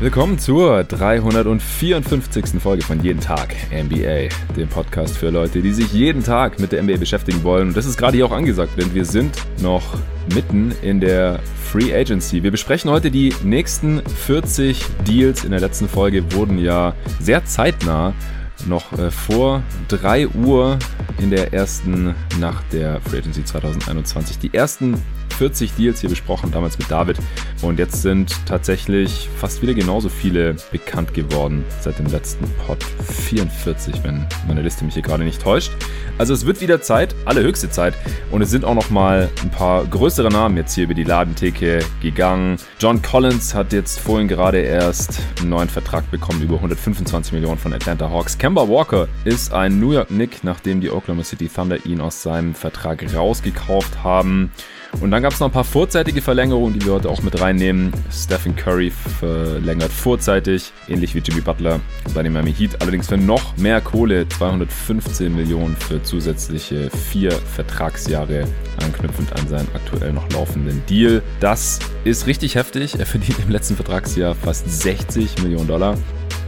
Willkommen zur 354. Folge von Jeden Tag NBA, dem Podcast für Leute, die sich jeden Tag mit der NBA beschäftigen wollen. Und das ist gerade hier auch angesagt, denn wir sind noch mitten in der Free Agency. Wir besprechen heute die nächsten 40 Deals. In der letzten Folge wurden ja sehr zeitnah noch äh, vor 3 Uhr in der ersten Nacht der Free Agency 2021 die ersten 40 Deals hier besprochen, damals mit David. Und jetzt sind tatsächlich fast wieder genauso viele bekannt geworden seit dem letzten Pod. 44, wenn meine Liste mich hier gerade nicht täuscht. Also es wird wieder Zeit, allerhöchste Zeit. Und es sind auch noch mal ein paar größere Namen jetzt hier über die Ladentheke gegangen. John Collins hat jetzt vorhin gerade erst einen neuen Vertrag bekommen über 125 Millionen von Atlanta Hawks. Kemba Walker ist ein New York Knick, nachdem die Oklahoma City Thunder ihn aus seinem Vertrag rausgekauft haben. Und dann gab es noch ein paar vorzeitige Verlängerungen, die wir heute auch mit reinnehmen. Stephen Curry verlängert vorzeitig, ähnlich wie Jimmy Butler bei den Miami Heat. Allerdings für noch mehr Kohle, 215 Millionen für zusätzliche vier Vertragsjahre, anknüpfend an seinen aktuell noch laufenden Deal. Das ist richtig heftig. Er verdient im letzten Vertragsjahr fast 60 Millionen Dollar.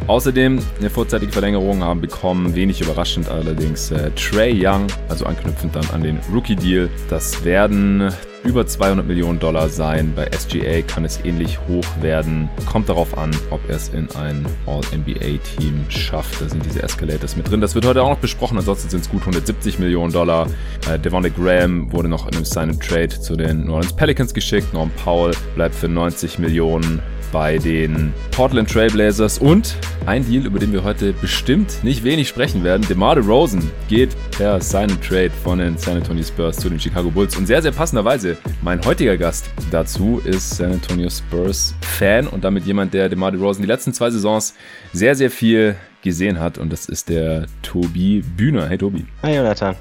Außerdem eine vorzeitige Verlängerung haben bekommen, wenig überraschend allerdings äh, Trey Young, also anknüpfend dann an den Rookie-Deal. Das werden über 200 Millionen Dollar sein. Bei SGA kann es ähnlich hoch werden. Kommt darauf an, ob er es in ein All-NBA-Team schafft. Da sind diese Escalators mit drin. Das wird heute auch noch besprochen. Ansonsten sind es gut 170 Millionen Dollar. Äh, Devonta Graham wurde noch in einem Sign Trade zu den New Orleans Pelicans geschickt. Norm Powell bleibt für 90 Millionen bei den Portland Trailblazers und ein Deal, über den wir heute bestimmt nicht wenig sprechen werden. DeMar DeRozan geht per Sign Trade von den San Antonio Spurs zu den Chicago Bulls und sehr, sehr passenderweise mein heutiger Gast dazu ist San Antonio Spurs Fan und damit jemand, der DeMar DeRozan die letzten zwei Saisons sehr, sehr viel gesehen hat und das ist der Tobi Bühner. Hey Tobi. Hi Jonathan.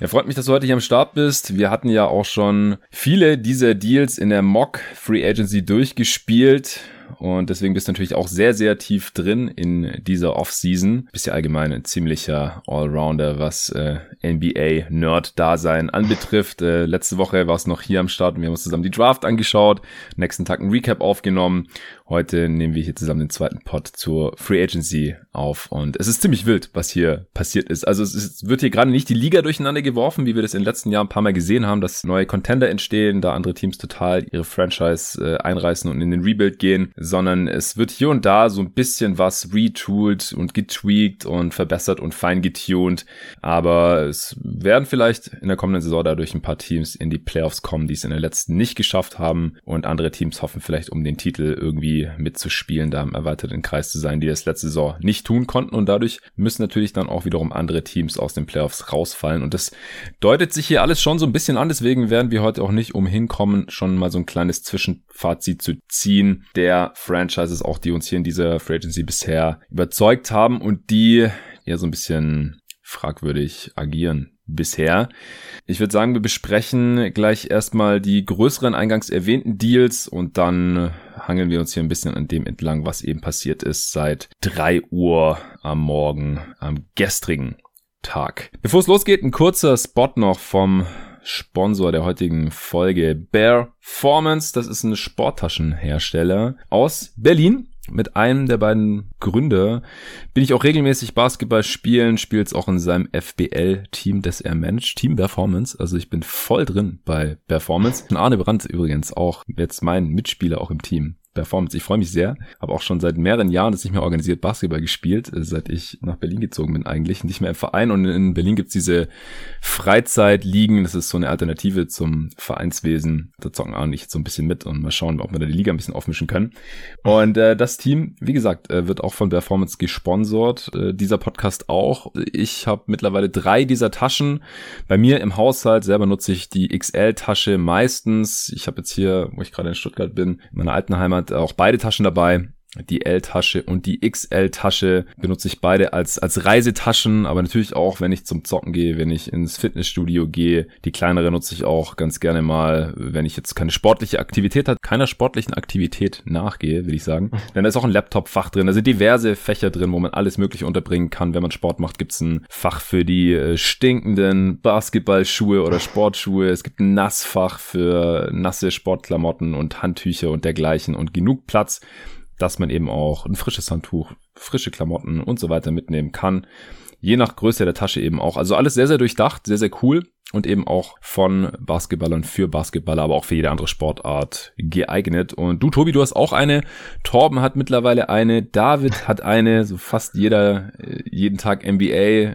Ja, freut mich, dass du heute hier am Start bist. Wir hatten ja auch schon viele dieser Deals in der Mock Free Agency durchgespielt und deswegen bist du natürlich auch sehr, sehr tief drin in dieser Offseason. Bist ja allgemein ein ziemlicher Allrounder, was äh, NBA-Nerd-Dasein anbetrifft. Äh, letzte Woche war es noch hier am Start und wir haben uns zusammen die Draft angeschaut, nächsten Tag ein Recap aufgenommen Heute nehmen wir hier zusammen den zweiten Pod zur Free Agency auf und es ist ziemlich wild, was hier passiert ist. Also es ist, wird hier gerade nicht die Liga durcheinander geworfen, wie wir das in den letzten Jahren ein paar Mal gesehen haben, dass neue Contender entstehen, da andere Teams total ihre Franchise äh, einreißen und in den Rebuild gehen, sondern es wird hier und da so ein bisschen was retooled und getweakt und verbessert und fein getuned, aber es werden vielleicht in der kommenden Saison dadurch ein paar Teams in die Playoffs kommen, die es in den letzten nicht geschafft haben und andere Teams hoffen vielleicht um den Titel irgendwie mitzuspielen, da im erweiterten Kreis zu sein, die das letzte Saison nicht tun konnten. Und dadurch müssen natürlich dann auch wiederum andere Teams aus den Playoffs rausfallen. Und das deutet sich hier alles schon so ein bisschen an. Deswegen werden wir heute auch nicht umhin schon mal so ein kleines Zwischenfazit zu ziehen der Franchises, auch die uns hier in dieser Free Agency bisher überzeugt haben und die ja so ein bisschen fragwürdig agieren bisher. Ich würde sagen, wir besprechen gleich erstmal die größeren eingangs erwähnten Deals und dann hangeln wir uns hier ein bisschen an dem entlang, was eben passiert ist seit drei Uhr am Morgen, am gestrigen Tag. Bevor es losgeht, ein kurzer Spot noch vom Sponsor der heutigen Folge Bear Formance. Das ist ein Sporttaschenhersteller aus Berlin mit einem der beiden Gründer bin ich auch regelmäßig Basketball spielen, spielt es auch in seinem FBL-Team, das er managt, Team Performance. Also ich bin voll drin bei Performance. Und Arne Brandt übrigens auch jetzt mein Mitspieler auch im Team. Performance. Ich freue mich sehr. Habe auch schon seit mehreren Jahren das nicht mehr organisiert Basketball gespielt, äh, seit ich nach Berlin gezogen bin eigentlich. Nicht mehr im Verein. Und in Berlin gibt's diese Freizeitligen. Das ist so eine Alternative zum Vereinswesen. Da zocken auch nicht so ein bisschen mit und mal schauen, ob wir da die Liga ein bisschen aufmischen können. Und äh, das Team, wie gesagt, äh, wird auch von Performance gesponsert. Äh, dieser Podcast auch. Ich habe mittlerweile drei dieser Taschen. Bei mir im Haushalt selber nutze ich die XL-Tasche meistens. Ich habe jetzt hier, wo ich gerade in Stuttgart bin, in meiner alten Heimat hat auch beide Taschen dabei die L-Tasche und die XL-Tasche benutze ich beide als, als Reisetaschen, aber natürlich auch, wenn ich zum Zocken gehe, wenn ich ins Fitnessstudio gehe. Die kleinere nutze ich auch ganz gerne mal, wenn ich jetzt keine sportliche Aktivität hat, keiner sportlichen Aktivität nachgehe, würde ich sagen. Mhm. Denn da ist auch ein Laptop-Fach drin, da sind diverse Fächer drin, wo man alles mögliche unterbringen kann. Wenn man Sport macht, gibt's ein Fach für die äh, stinkenden Basketballschuhe oder Sportschuhe. Es gibt ein Nassfach für nasse Sportklamotten und Handtücher und dergleichen und genug Platz dass man eben auch ein frisches Handtuch, frische Klamotten und so weiter mitnehmen kann. Je nach Größe der Tasche eben auch. Also alles sehr, sehr durchdacht, sehr, sehr cool und eben auch von Basketballern für Basketballer, aber auch für jede andere Sportart geeignet. Und du, Tobi, du hast auch eine. Torben hat mittlerweile eine. David hat eine. So fast jeder, äh, jeden Tag NBA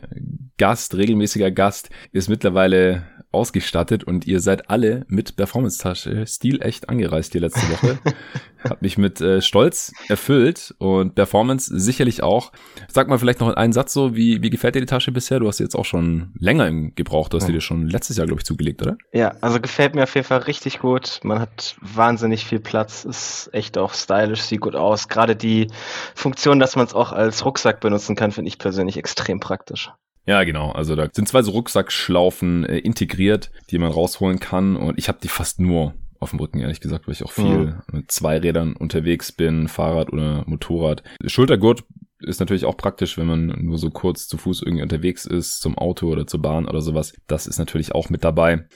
Gast, regelmäßiger Gast, ist mittlerweile ausgestattet und ihr seid alle mit Performance-Tasche Stil echt angereist die letzte Woche. Hat mich mit äh, Stolz erfüllt und Performance sicherlich auch. Sag mal vielleicht noch einen Satz so, wie, wie gefällt dir die Tasche bisher? Du hast sie jetzt auch schon länger im Gebrauch, du hast sie dir schon letztes Jahr, glaube ich, zugelegt, oder? Ja, also gefällt mir auf jeden Fall richtig gut. Man hat wahnsinnig viel Platz, ist echt auch stylisch, sieht gut aus. Gerade die Funktion, dass man es auch als Rucksack benutzen kann, finde ich persönlich extrem praktisch. Ja, genau. Also da sind zwei so Rucksackschlaufen äh, integriert, die man rausholen kann. Und ich habe die fast nur auf dem Rücken, ehrlich gesagt, weil ich auch viel mhm. mit zwei Rädern unterwegs bin, Fahrrad oder Motorrad. Schultergurt ist natürlich auch praktisch, wenn man nur so kurz zu Fuß irgendwie unterwegs ist, zum Auto oder zur Bahn oder sowas. Das ist natürlich auch mit dabei.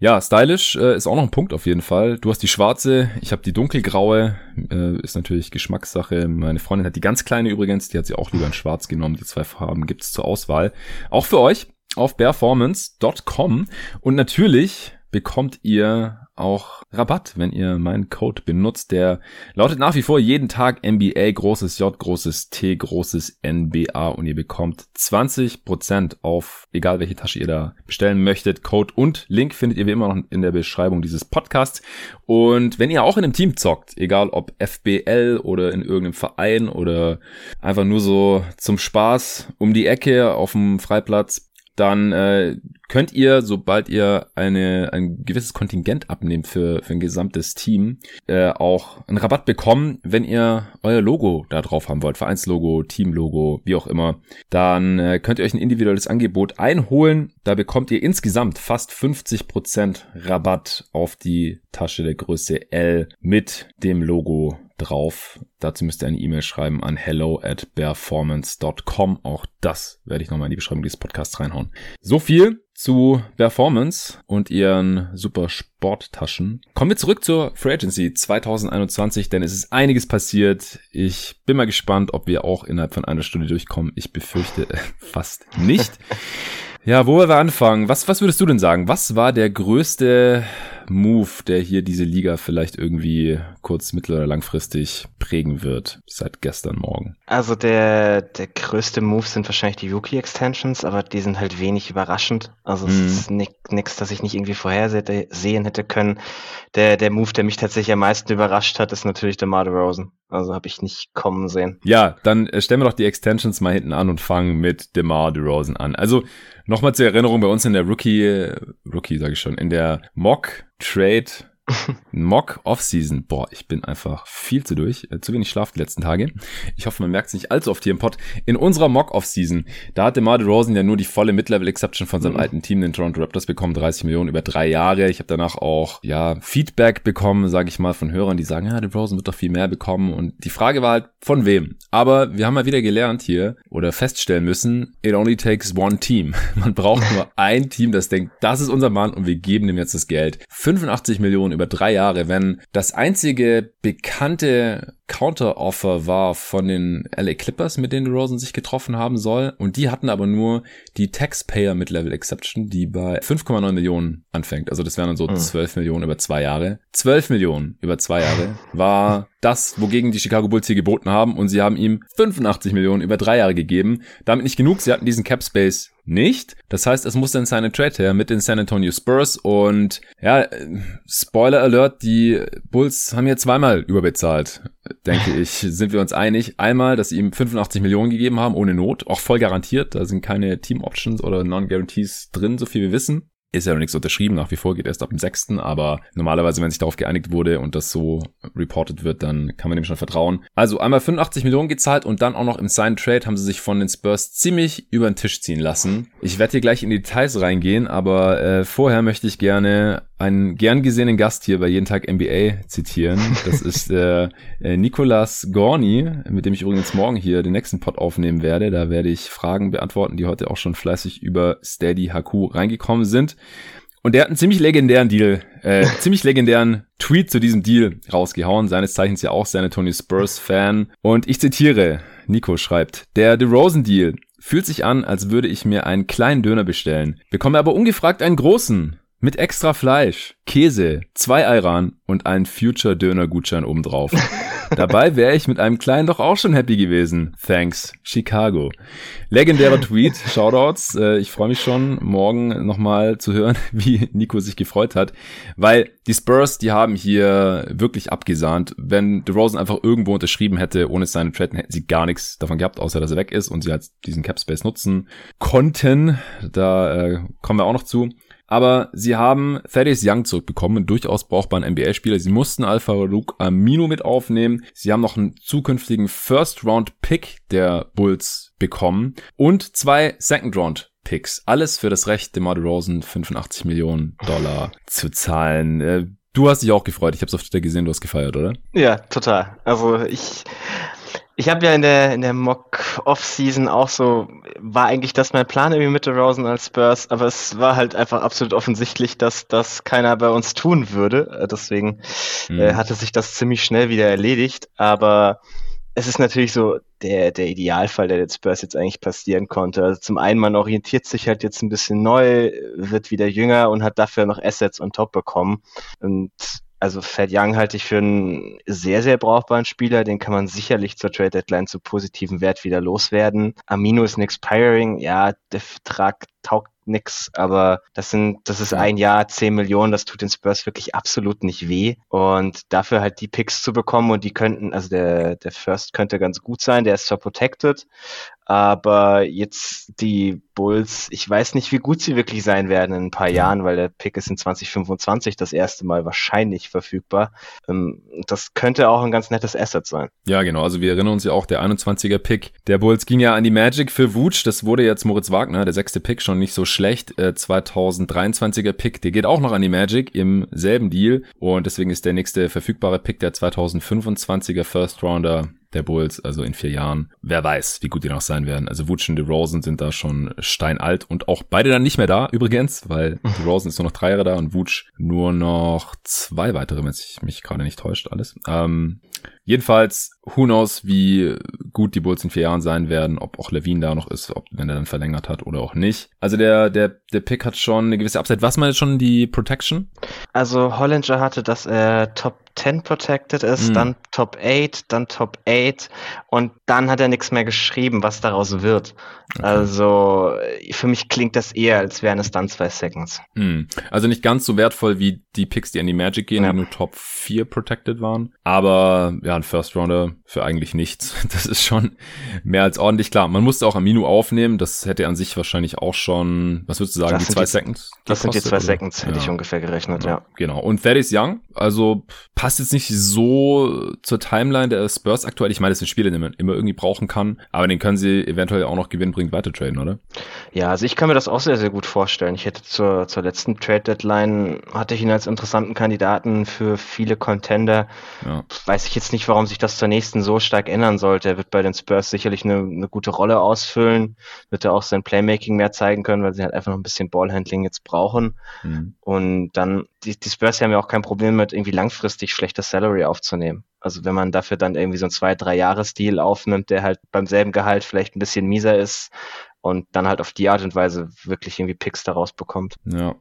Ja, stylisch äh, ist auch noch ein Punkt auf jeden Fall. Du hast die schwarze, ich habe die dunkelgraue, äh, ist natürlich Geschmackssache. Meine Freundin hat die ganz kleine übrigens, die hat sie auch lieber in schwarz genommen. Die zwei Farben gibt's zur Auswahl. Auch für euch auf performance.com und natürlich bekommt ihr auch Rabatt, wenn ihr meinen Code benutzt. Der lautet nach wie vor jeden Tag NBA, großes J, großes T, großes NBA und ihr bekommt 20% auf egal welche Tasche ihr da bestellen möchtet. Code und Link findet ihr wie immer noch in der Beschreibung dieses Podcasts. Und wenn ihr auch in einem Team zockt, egal ob FBL oder in irgendeinem Verein oder einfach nur so zum Spaß um die Ecke auf dem Freiplatz, dann äh, könnt ihr, sobald ihr eine, ein gewisses Kontingent abnehmt für, für ein gesamtes Team, äh, auch einen Rabatt bekommen, wenn ihr euer Logo da drauf haben wollt, Vereinslogo, Teamlogo, wie auch immer. Dann äh, könnt ihr euch ein individuelles Angebot einholen. Da bekommt ihr insgesamt fast 50% Rabatt auf die Tasche der Größe L mit dem Logo drauf. Dazu müsst ihr eine E-Mail schreiben an hello at performance.com. Auch das werde ich nochmal in die Beschreibung dieses Podcasts reinhauen. So viel zu Performance und ihren super Sporttaschen. Kommen wir zurück zur Free Agency 2021, denn es ist einiges passiert. Ich bin mal gespannt, ob wir auch innerhalb von einer Stunde durchkommen. Ich befürchte fast nicht. Ja, wo wir anfangen? Was, was würdest du denn sagen? Was war der größte Move, der hier diese Liga vielleicht irgendwie kurz-, mittel- oder langfristig prägen wird, seit gestern Morgen? Also der, der größte Move sind wahrscheinlich die Rookie-Extensions, aber die sind halt wenig überraschend. Also es mhm. ist nichts, das ich nicht irgendwie vorhersehen hätte können. Der, der Move, der mich tatsächlich am meisten überrascht hat, ist natürlich der Mar Rosen. Also habe ich nicht kommen sehen. Ja, dann äh, stellen wir doch die Extensions mal hinten an und fangen mit DeMar DeRozan an. Also nochmal zur Erinnerung, bei uns in der Rookie, Rookie sage ich schon, in der Mock Trade Mock Offseason. Boah, ich bin einfach viel zu durch. Äh, zu wenig Schlaf die letzten Tage. Ich hoffe, man merkt es nicht allzu oft hier im Pod. In unserer Mock Offseason, da hatte Mar Rosen ja nur die volle Mid-Level-Exception von seinem mhm. alten Team, den Toronto Raptors, bekommen. 30 Millionen über drei Jahre. Ich habe danach auch, ja, Feedback bekommen, sage ich mal, von Hörern, die sagen, ja, Rosen wird doch viel mehr bekommen. Und die Frage war halt, von wem? Aber wir haben mal wieder gelernt hier oder feststellen müssen, it only takes one team. Man braucht nur ein Team, das denkt, das ist unser Mann und wir geben ihm jetzt das Geld. 85 Millionen über drei Jahre, wenn das einzige bekannte Counter-Offer war von den LA Clippers, mit denen Rosen sich getroffen haben soll. Und die hatten aber nur die Taxpayer Mid-Level Exception, die bei 5,9 Millionen anfängt. Also das wären dann so mhm. 12 Millionen über zwei Jahre. 12 Millionen über zwei Jahre war das, wogegen die Chicago Bulls hier geboten haben. Und sie haben ihm 85 Millionen über drei Jahre gegeben. Damit nicht genug. Sie hatten diesen Cap Space nicht. Das heißt, es muss dann seine Trade her mit den San Antonio Spurs und ja, Spoiler Alert, die Bulls haben hier zweimal überbezahlt denke ich, sind wir uns einig. Einmal, dass sie ihm 85 Millionen gegeben haben, ohne Not, auch voll garantiert. Da sind keine Team Options oder Non-Guarantees drin, so viel wir wissen. Ist ja noch nichts unterschrieben, nach wie vor geht erst ab dem 6., aber normalerweise, wenn sich darauf geeinigt wurde und das so reported wird, dann kann man dem schon vertrauen. Also einmal 85 Millionen gezahlt und dann auch noch im Sign Trade haben sie sich von den Spurs ziemlich über den Tisch ziehen lassen. Ich werde hier gleich in die Details reingehen, aber äh, vorher möchte ich gerne einen gern gesehenen Gast hier bei Jeden Tag NBA zitieren. Das ist äh, äh, Nicolas Gorni, mit dem ich übrigens morgen hier den nächsten Pod aufnehmen werde. Da werde ich Fragen beantworten, die heute auch schon fleißig über Steady HQ reingekommen sind. Und der hat einen ziemlich legendären Deal, äh, ziemlich legendären Tweet zu diesem Deal rausgehauen. Seines Zeichens ja auch seine Tony Spurs-Fan. Und ich zitiere, Nico schreibt, der DeRozan-Deal fühlt sich an, als würde ich mir einen kleinen Döner bestellen, bekomme aber ungefragt einen großen. Mit extra Fleisch, Käse, zwei Ayran und einen Future-Döner-Gutschein obendrauf. Dabei wäre ich mit einem kleinen doch auch schon happy gewesen. Thanks, Chicago. Legendärer Tweet, Shoutouts. Äh, ich freue mich schon, morgen nochmal zu hören, wie Nico sich gefreut hat. Weil die Spurs, die haben hier wirklich abgesahnt. Wenn DeRozan einfach irgendwo unterschrieben hätte, ohne seine Trade, hätten sie gar nichts davon gehabt, außer dass er weg ist und sie halt diesen Cap Space nutzen konnten. Da äh, kommen wir auch noch zu. Aber sie haben Thaddeus Young zurückbekommen, einen durchaus brauchbaren NBA-Spieler. Sie mussten Alpha Luke Amino mit aufnehmen. Sie haben noch einen zukünftigen First-Round-Pick der Bulls bekommen und zwei Second-Round Picks. Alles für das Recht, DeMar DeRozan 85 Millionen Dollar zu zahlen. Äh, du hast dich auch gefreut. Ich habe es auf Twitter gesehen, du hast gefeiert, oder? Ja, total. Also ich ich habe ja in der, in der Mock-Off-Season auch so, war eigentlich das mein Plan irgendwie mit der Rosen als Spurs, aber es war halt einfach absolut offensichtlich, dass das keiner bei uns tun würde. Äh, deswegen mhm. äh, hatte sich das ziemlich schnell wieder erledigt. Aber es ist natürlich so der, der Idealfall, der den Spurs jetzt eigentlich passieren konnte. Also zum einen, man orientiert sich halt jetzt ein bisschen neu, wird wieder jünger und hat dafür noch Assets on top bekommen. Und also Fed Young halte ich für einen sehr, sehr brauchbaren Spieler. Den kann man sicherlich zur Trade Deadline zu positiven Wert wieder loswerden. Amino ist ein Expiring. Ja, der Vertrag taugt nix, aber das sind, das ist ein Jahr, zehn Millionen, das tut den Spurs wirklich absolut nicht weh. Und dafür halt die Picks zu bekommen und die könnten, also der, der First könnte ganz gut sein, der ist zwar protected, aber jetzt die Bulls, ich weiß nicht, wie gut sie wirklich sein werden in ein paar Jahren, weil der Pick ist in 2025 das erste Mal wahrscheinlich verfügbar. Ähm, das könnte auch ein ganz nettes Asset sein. Ja, genau. Also wir erinnern uns ja auch, der 21er Pick der Bulls ging ja an die Magic für Wutsch. Das wurde jetzt Moritz Wagner, der sechste Pick, schon nicht so schlecht. Äh, 2023er Pick, der geht auch noch an die Magic im selben Deal. Und deswegen ist der nächste verfügbare Pick der 2025er First Rounder der Bulls, also in vier Jahren. Wer weiß, wie gut die noch sein werden. Also Wutsch und DeRozan sind da schon steinalt und auch beide dann nicht mehr da, übrigens, weil DeRozan ist nur noch drei Jahre da und Wutsch nur noch zwei weitere, wenn sich mich gerade nicht täuscht, alles. Ähm, Jedenfalls, who knows, wie gut die Bulls in vier Jahren sein werden, ob auch Levine da noch ist, ob, wenn er dann verlängert hat oder auch nicht. Also der, der, der Pick hat schon eine gewisse Upside. Was meinst schon die Protection? Also Hollinger hatte, dass er Top 10 protected ist, mhm. dann Top 8, dann Top 8 und dann hat er nichts mehr geschrieben, was daraus wird. Okay. Also für mich klingt das eher, als wären es dann zwei Seconds. Mhm. Also nicht ganz so wertvoll wie die Picks, die an die Magic gehen, ja. die nur Top 4 protected waren. Aber ja, ein First Rounder für eigentlich nichts. Das ist schon mehr als ordentlich. Klar, man musste auch Amino aufnehmen. Das hätte an sich wahrscheinlich auch schon, was würdest du sagen, die zwei die, Seconds? Die das sind die zwei oder? Seconds, hätte ja. ich ungefähr gerechnet, ja. ja. Genau. Und Thaddeus Young, also passt jetzt nicht so zur Timeline der Spurs aktuell. Ich meine, das sind Spiele, die man immer irgendwie brauchen kann. Aber den können sie eventuell auch noch gewinnbringend weiter traden, oder? Ja, also ich kann mir das auch sehr, sehr gut vorstellen. Ich hätte zur, zur letzten Trade Deadline, hatte ich ihn als interessanten Kandidaten für viele Contender. Ja. Weiß ich jetzt nicht, warum sich das zur nächsten so stark ändern sollte. Er wird bei den Spurs sicherlich eine, eine gute Rolle ausfüllen, wird er auch sein Playmaking mehr zeigen können, weil sie halt einfach noch ein bisschen Ballhandling jetzt brauchen. Mhm. Und dann, die, die Spurs haben ja auch kein Problem mit irgendwie langfristig schlechtes Salary aufzunehmen. Also wenn man dafür dann irgendwie so ein zwei, drei Jahres-Deal aufnimmt, der halt beim selben Gehalt vielleicht ein bisschen mieser ist und dann halt auf die Art und Weise wirklich irgendwie Picks daraus bekommt. Ja,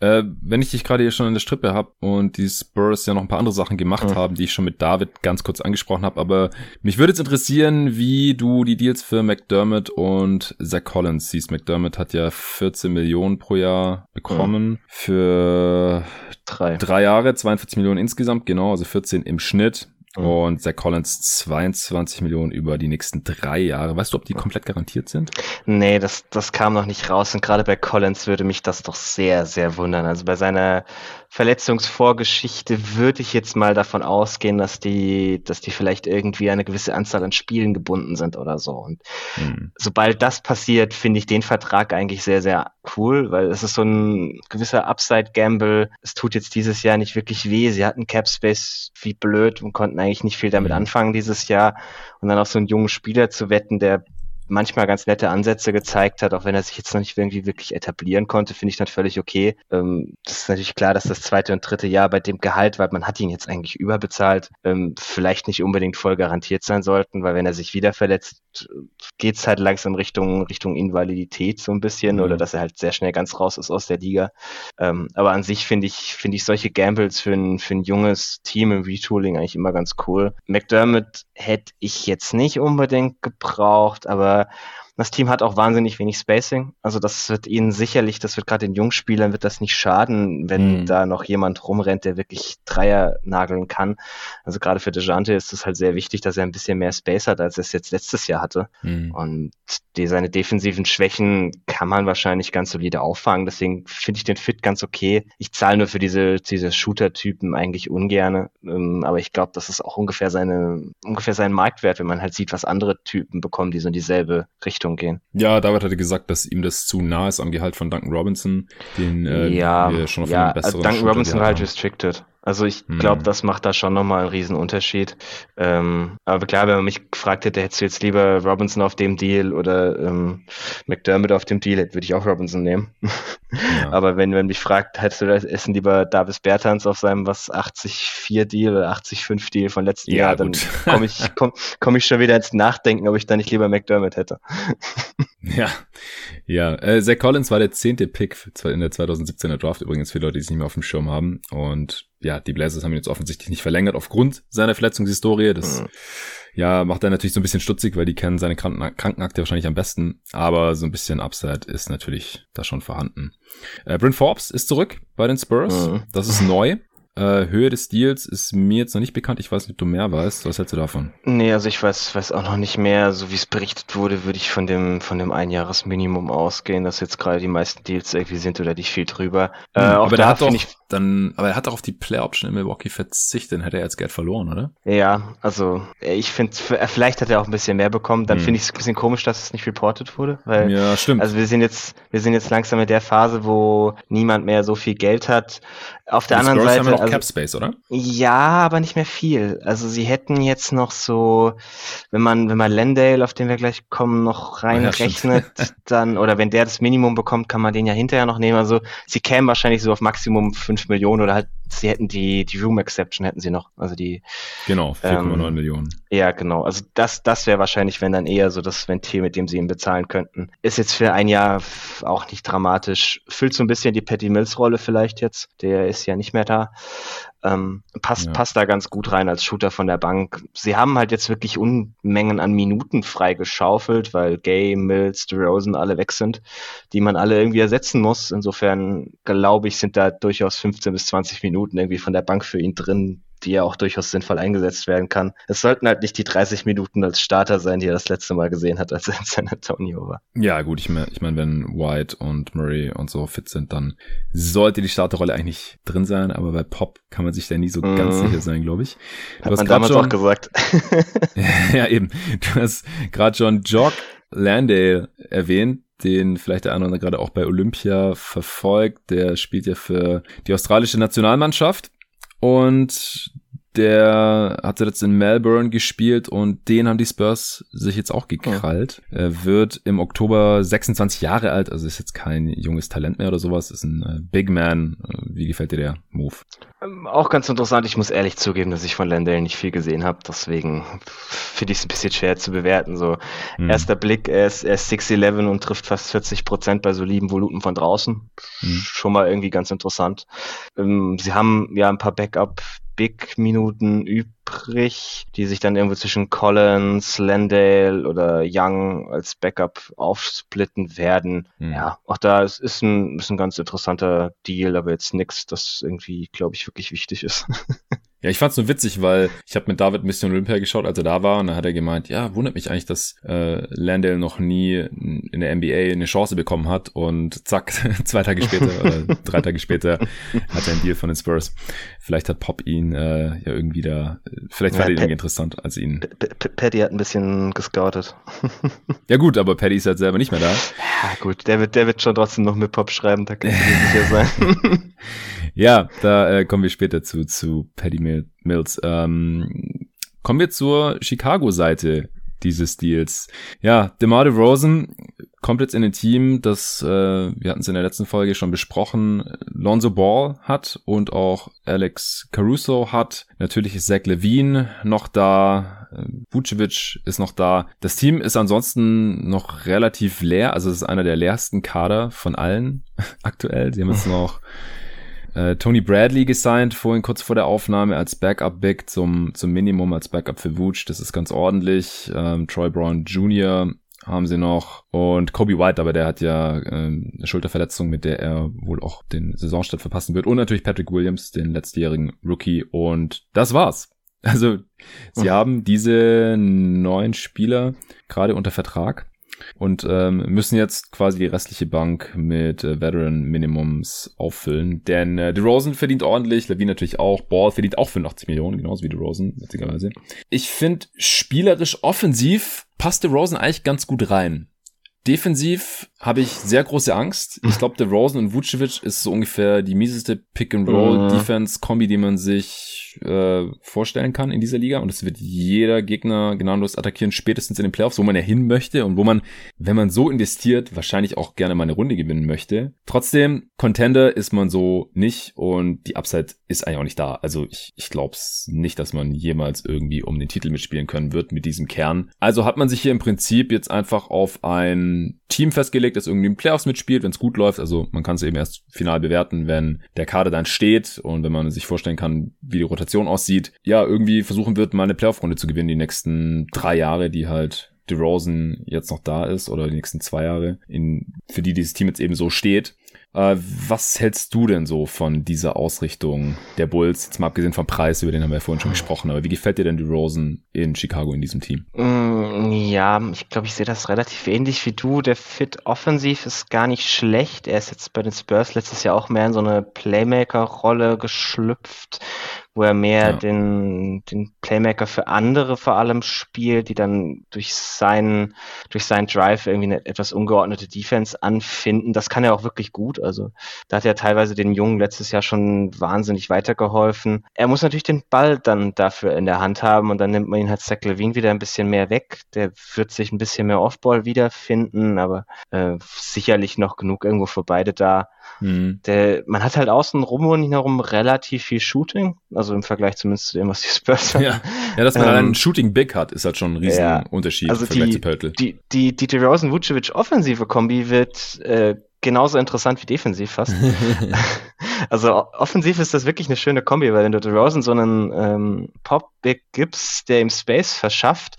äh, wenn ich dich gerade hier schon in der Strippe habe und die Spurs ja noch ein paar andere Sachen gemacht mhm. haben, die ich schon mit David ganz kurz angesprochen habe, aber mich würde jetzt interessieren, wie du die Deals für McDermott und Zach Collins siehst. McDermott hat ja 14 Millionen pro Jahr bekommen mhm. für drei. drei Jahre, 42 Millionen insgesamt, genau, also 14 im Schnitt. Mhm. Und Zach Collins 22 Millionen über die nächsten drei Jahre. Weißt du, ob die komplett garantiert sind? Nee, das, das kam noch nicht raus. Und gerade bei Collins würde mich das doch sehr, sehr wundern. Also bei seiner Verletzungsvorgeschichte würde ich jetzt mal davon ausgehen, dass die, dass die vielleicht irgendwie eine gewisse Anzahl an Spielen gebunden sind oder so. Und mhm. sobald das passiert, finde ich den Vertrag eigentlich sehr, sehr cool, weil es ist so ein gewisser Upside-Gamble. Es tut jetzt dieses Jahr nicht wirklich weh. Sie hatten Cap Space wie blöd und konnten eigentlich nicht viel damit mhm. anfangen dieses Jahr. Und dann auf so einen jungen Spieler zu wetten, der manchmal ganz nette Ansätze gezeigt hat, auch wenn er sich jetzt noch nicht irgendwie wirklich etablieren konnte, finde ich dann völlig okay. Ähm, das ist natürlich klar, dass das zweite und dritte Jahr bei dem Gehalt, weil man hat ihn jetzt eigentlich überbezahlt, ähm, vielleicht nicht unbedingt voll garantiert sein sollten, weil wenn er sich wieder verletzt, geht's halt langsam Richtung, Richtung Invalidität so ein bisschen mhm. oder dass er halt sehr schnell ganz raus ist aus der Liga. Ähm, aber an sich finde ich, finde ich solche Gambles für ein, für ein junges Team im Retooling eigentlich immer ganz cool. McDermott hätte ich jetzt nicht unbedingt gebraucht, aber das Team hat auch wahnsinnig wenig Spacing. Also das wird ihnen sicherlich, das wird gerade den Jungspielern wird das nicht schaden, wenn mhm. da noch jemand rumrennt, der wirklich Dreier nageln kann. Also gerade für Dejante ist es halt sehr wichtig, dass er ein bisschen mehr Space hat, als er es jetzt letztes Jahr hatte. Mhm. Und die, seine defensiven Schwächen kann man wahrscheinlich ganz solide auffangen. Deswegen finde ich den Fit ganz okay. Ich zahle nur für diese, diese Shooter-Typen eigentlich ungerne. Ähm, aber ich glaube, das ist auch ungefähr seine, ungefähr sein Marktwert, wenn man halt sieht, was andere Typen bekommen, die so in dieselbe Richtung Richtung gehen. Ja, David hatte gesagt, dass ihm das zu nah ist am Gehalt von Duncan Robinson, den äh, ja, wir schon auf ja, einen besseren Duncan Shooter Robinson halt restricted. Also ich glaube, hm. das macht da schon nochmal einen riesen Unterschied. Ähm, aber klar, wenn man mich gefragt hätte, hättest du jetzt lieber Robinson auf dem Deal oder ähm, McDermott auf dem Deal, würde ich auch Robinson nehmen. Ja. aber wenn man mich fragt, hättest du das Essen lieber Davis Bertans auf seinem was 80-4 Deal oder 80-5 Deal von letztem ja, Jahr, dann komme ich, komm, komm ich schon wieder ins Nachdenken, ob ich da nicht lieber McDermott hätte. ja, ja. Äh, Zach Collins war der zehnte Pick in der 2017er Draft übrigens für Leute, die es nicht mehr auf dem Schirm haben und ja, die Blazers haben ihn jetzt offensichtlich nicht verlängert aufgrund seiner Verletzungshistorie. Das mhm. ja macht er natürlich so ein bisschen stutzig, weil die kennen seine Kranken Krankenakte wahrscheinlich am besten. Aber so ein bisschen Upside ist natürlich da schon vorhanden. Äh, Bryn Forbes ist zurück bei den Spurs. Mhm. Das ist neu. Äh, Höhe des Deals ist mir jetzt noch nicht bekannt. Ich weiß nicht, ob du mehr weißt. Was hältst du davon? Nee, also ich weiß, weiß auch noch nicht mehr. So wie es berichtet wurde, würde ich von dem, von dem Einjahresminimum ausgehen, dass jetzt gerade die meisten Deals irgendwie sind oder nicht viel drüber. Hm, äh, aber der hat doch ich, dann, aber er hat doch auf die Play Option in Milwaukee verzichtet, dann hätte er jetzt Geld verloren, oder? Ja, also ich finde, vielleicht hat er auch ein bisschen mehr bekommen. Dann hm. finde ich es ein bisschen komisch, dass es nicht reported wurde, weil ja, stimmt. Also wir sind jetzt, wir sind jetzt langsam in der Phase, wo niemand mehr so viel Geld hat. Auf der die anderen Seite. Haben noch also, Cap Space, oder? Ja, aber nicht mehr viel. Also sie hätten jetzt noch so, wenn man, wenn man Landale, auf den wir gleich kommen, noch reinrechnet, ja, dann, oder wenn der das Minimum bekommt, kann man den ja hinterher noch nehmen. Also sie kämen wahrscheinlich so auf Maximum 5 Millionen oder halt sie hätten die, die Room Exception hätten sie noch. Also die. Genau, 4,9 ähm, Millionen. Ja, genau. Also das, das wäre wahrscheinlich, wenn dann eher so das Ventil, mit dem sie ihn bezahlen könnten. Ist jetzt für ein Jahr auch nicht dramatisch. Füllt so ein bisschen die Patty Mills Rolle vielleicht jetzt. Der ist ja nicht mehr da. Ähm, passt, ja. passt da ganz gut rein als Shooter von der Bank. Sie haben halt jetzt wirklich Unmengen an Minuten freigeschaufelt, weil Gay, Mills, DeRozan alle weg sind, die man alle irgendwie ersetzen muss. Insofern glaube ich, sind da durchaus 15 bis 20 Minuten irgendwie von der Bank für ihn drin, die ja auch durchaus sinnvoll eingesetzt werden kann. Es sollten halt nicht die 30 Minuten als Starter sein, die er das letzte Mal gesehen hat, als er in San Antonio war. Ja, gut, ich meine, ich mein, wenn White und Murray und so fit sind, dann sollte die Starterrolle eigentlich drin sein, aber bei Pop kann man sich da nie so mm. ganz sicher sein, glaube ich. Du hat man damals schon, auch gesagt. ja, eben. Du hast gerade schon Jock Landale erwähnt, den vielleicht der eine oder andere gerade auch bei Olympia verfolgt. Der spielt ja für die australische Nationalmannschaft und der hatte jetzt in Melbourne gespielt und den haben die Spurs sich jetzt auch gekrallt. Oh. Er wird im Oktober 26 Jahre alt, also ist jetzt kein junges Talent mehr oder sowas, ist ein äh, Big Man. Wie gefällt dir der Move? Ähm, auch ganz interessant. Ich muss ehrlich zugeben, dass ich von Landale nicht viel gesehen habe, deswegen finde ich es ein bisschen schwer zu bewerten. So hm. erster Blick, er ist, er ist 6'11 und trifft fast 40 Prozent bei soliden Voluten von draußen. Hm. Schon mal irgendwie ganz interessant. Ähm, sie haben ja ein paar Backup Big-Minuten übrig, die sich dann irgendwo zwischen Collins, Landale oder Young als Backup aufsplitten werden. Mhm. Ja, auch da ist, ist, ein, ist ein ganz interessanter Deal, aber jetzt nichts, das irgendwie, glaube ich, wirklich wichtig ist. Ja, ich fand's nur witzig, weil ich habe mit David Mission Olympia geschaut, als er da war, und da hat er gemeint, ja, wundert mich eigentlich, dass äh, Landale noch nie in der NBA eine Chance bekommen hat und zack, zwei Tage später oder drei Tage später hat er einen Deal von den Spurs. Vielleicht hat Pop ihn äh, ja irgendwie da, vielleicht ja, war der irgendwie interessant als ihn. P P Paddy hat ein bisschen gescoutet. ja gut, aber Paddy ist halt selber nicht mehr da. Ja gut, der wird, der wird schon trotzdem noch mit Pop schreiben, da kann ich sicher sein. ja, da äh, kommen wir später zu, zu Paddy Mills. Ähm, kommen wir zur Chicago-Seite dieses Deals. Ja, DeMar DeRozan kommt jetzt in ein Team, das, äh, wir hatten es in der letzten Folge schon besprochen, Lonzo Ball hat und auch Alex Caruso hat. Natürlich ist Zach Levine noch da, äh, Vucevic ist noch da. Das Team ist ansonsten noch relativ leer, also es ist einer der leersten Kader von allen aktuell. Sie haben jetzt noch äh, Tony Bradley gesigned, vorhin kurz vor der Aufnahme als Backup-Big zum, zum Minimum als Backup für Vooch. Das ist ganz ordentlich. Ähm, Troy Brown Jr. haben sie noch. Und Kobe White, aber der hat ja ähm, eine Schulterverletzung, mit der er wohl auch den Saisonstart verpassen wird. Und natürlich Patrick Williams, den letztjährigen Rookie. Und das war's. Also, sie mhm. haben diese neun Spieler gerade unter Vertrag und ähm, müssen jetzt quasi die restliche Bank mit äh, Veteran Minimums auffüllen. Denn äh, DeRozan verdient ordentlich, Levine natürlich auch, Ball verdient auch 85 Millionen, genauso wie DeRozan, witzigerweise. Ich finde, spielerisch offensiv passt DeRozan eigentlich ganz gut rein. Defensiv habe ich sehr große Angst. Ich glaube, der Rosen und Vucevic ist so ungefähr die mieseste Pick-and-Roll-Defense-Kombi, die man sich äh, vorstellen kann in dieser Liga. Und es wird jeder Gegner gnadenlos attackieren, spätestens in den Playoffs, wo man ja hin möchte und wo man, wenn man so investiert, wahrscheinlich auch gerne mal eine Runde gewinnen möchte. Trotzdem, Contender ist man so nicht und die Upside ist eigentlich auch nicht da. Also ich, ich glaube es nicht, dass man jemals irgendwie um den Titel mitspielen können wird mit diesem Kern. Also hat man sich hier im Prinzip jetzt einfach auf ein Team festgelegt, das irgendwie im Playoffs mitspielt, wenn es gut läuft. Also man kann es eben erst final bewerten, wenn der Kader dann steht und wenn man sich vorstellen kann, wie die Rotation aussieht. Ja, irgendwie versuchen wird, mal eine Playoff-Runde zu gewinnen die nächsten drei Jahre, die halt DeRozan jetzt noch da ist oder die nächsten zwei Jahre, in, für die dieses Team jetzt eben so steht. Äh, was hältst du denn so von dieser Ausrichtung der Bulls? Jetzt mal abgesehen vom Preis, über den haben wir ja vorhin schon gesprochen, aber wie gefällt dir denn die Rosen in Chicago in diesem Team? Mm, ja, ich glaube, ich sehe das relativ ähnlich wie du. Der Fit offensiv ist gar nicht schlecht. Er ist jetzt bei den Spurs letztes Jahr auch mehr in so eine Playmaker-Rolle geschlüpft wo er mehr ja. den, den Playmaker für andere vor allem spielt, die dann durch seinen, durch seinen Drive irgendwie eine etwas ungeordnete Defense anfinden. Das kann er auch wirklich gut. Also da hat er teilweise den Jungen letztes Jahr schon wahnsinnig weitergeholfen. Er muss natürlich den Ball dann dafür in der Hand haben und dann nimmt man ihn halt Zach Levine wieder ein bisschen mehr weg. Der wird sich ein bisschen mehr Offball wiederfinden, aber äh, sicherlich noch genug irgendwo für beide da. Mhm. Der, man hat halt außen rum und herum relativ viel Shooting, also im Vergleich zumindest zu dem, was die Spurs haben. Ja, ja dass man ähm, einen Shooting Big hat, ist halt schon ein riesen ja, Unterschied also im Vergleich die, zu Pöltl. Die, die, die DeRozan-Vucevic offensive Kombi wird äh, genauso interessant wie defensiv fast. also offensiv ist das wirklich eine schöne Kombi, weil wenn du DeRozan so einen ähm, Pop-Big gibst, der ihm Space verschafft,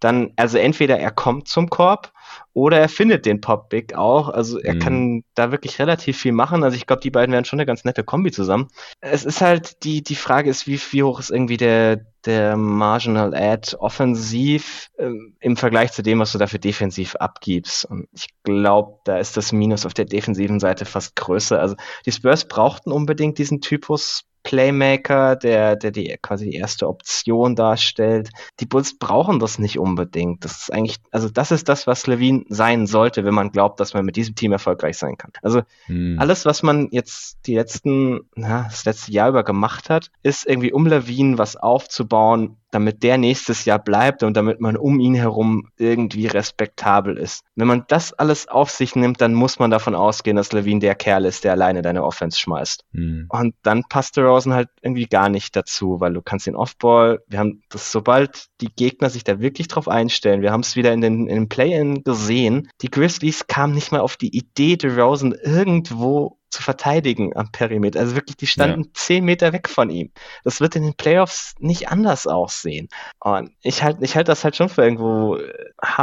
dann, also entweder er kommt zum Korb oder er findet den Pop Big auch. Also er mhm. kann da wirklich relativ viel machen. Also ich glaube, die beiden wären schon eine ganz nette Kombi zusammen. Es ist halt, die, die Frage ist, wie, wie hoch ist irgendwie der, der Marginal Ad offensiv ähm, im Vergleich zu dem, was du dafür defensiv abgibst. Und ich glaube, da ist das Minus auf der defensiven Seite fast größer. Also die Spurs brauchten unbedingt diesen Typus Playmaker, der, der die quasi die erste Option darstellt. Die Bulls brauchen das nicht unbedingt. Das ist eigentlich, also das ist das, was Levine sein sollte, wenn man glaubt, dass man mit diesem Team erfolgreich sein kann. Also hm. alles, was man jetzt die letzten, na, das letzte Jahr über gemacht hat, ist irgendwie um Levine was aufzubauen, damit der nächstes Jahr bleibt und damit man um ihn herum irgendwie respektabel ist. Wenn man das alles auf sich nimmt, dann muss man davon ausgehen, dass Levine der Kerl ist, der alleine deine Offense schmeißt. Mhm. Und dann passt der Rosen halt irgendwie gar nicht dazu, weil du kannst den Offball, wir haben das, sobald die Gegner sich da wirklich drauf einstellen, wir haben es wieder in den, in den Play-In gesehen, die Grizzlies kamen nicht mal auf die Idee, Rosen irgendwo zu verteidigen am Perimeter. Also wirklich, die standen ja. zehn Meter weg von ihm. Das wird in den Playoffs nicht anders aussehen. Und ich halte ich halt das halt schon für irgendwo,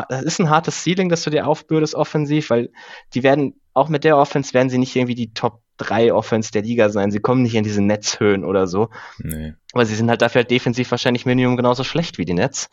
das ist ein hartes Ceiling, das du dir aufbürdest offensiv, weil die werden, auch mit der Offense werden sie nicht irgendwie die Top 3 Offense der Liga sein. Sie kommen nicht in diese Netzhöhen oder so. Nee. Aber sie sind halt dafür halt defensiv wahrscheinlich Minimum genauso schlecht wie die Nets.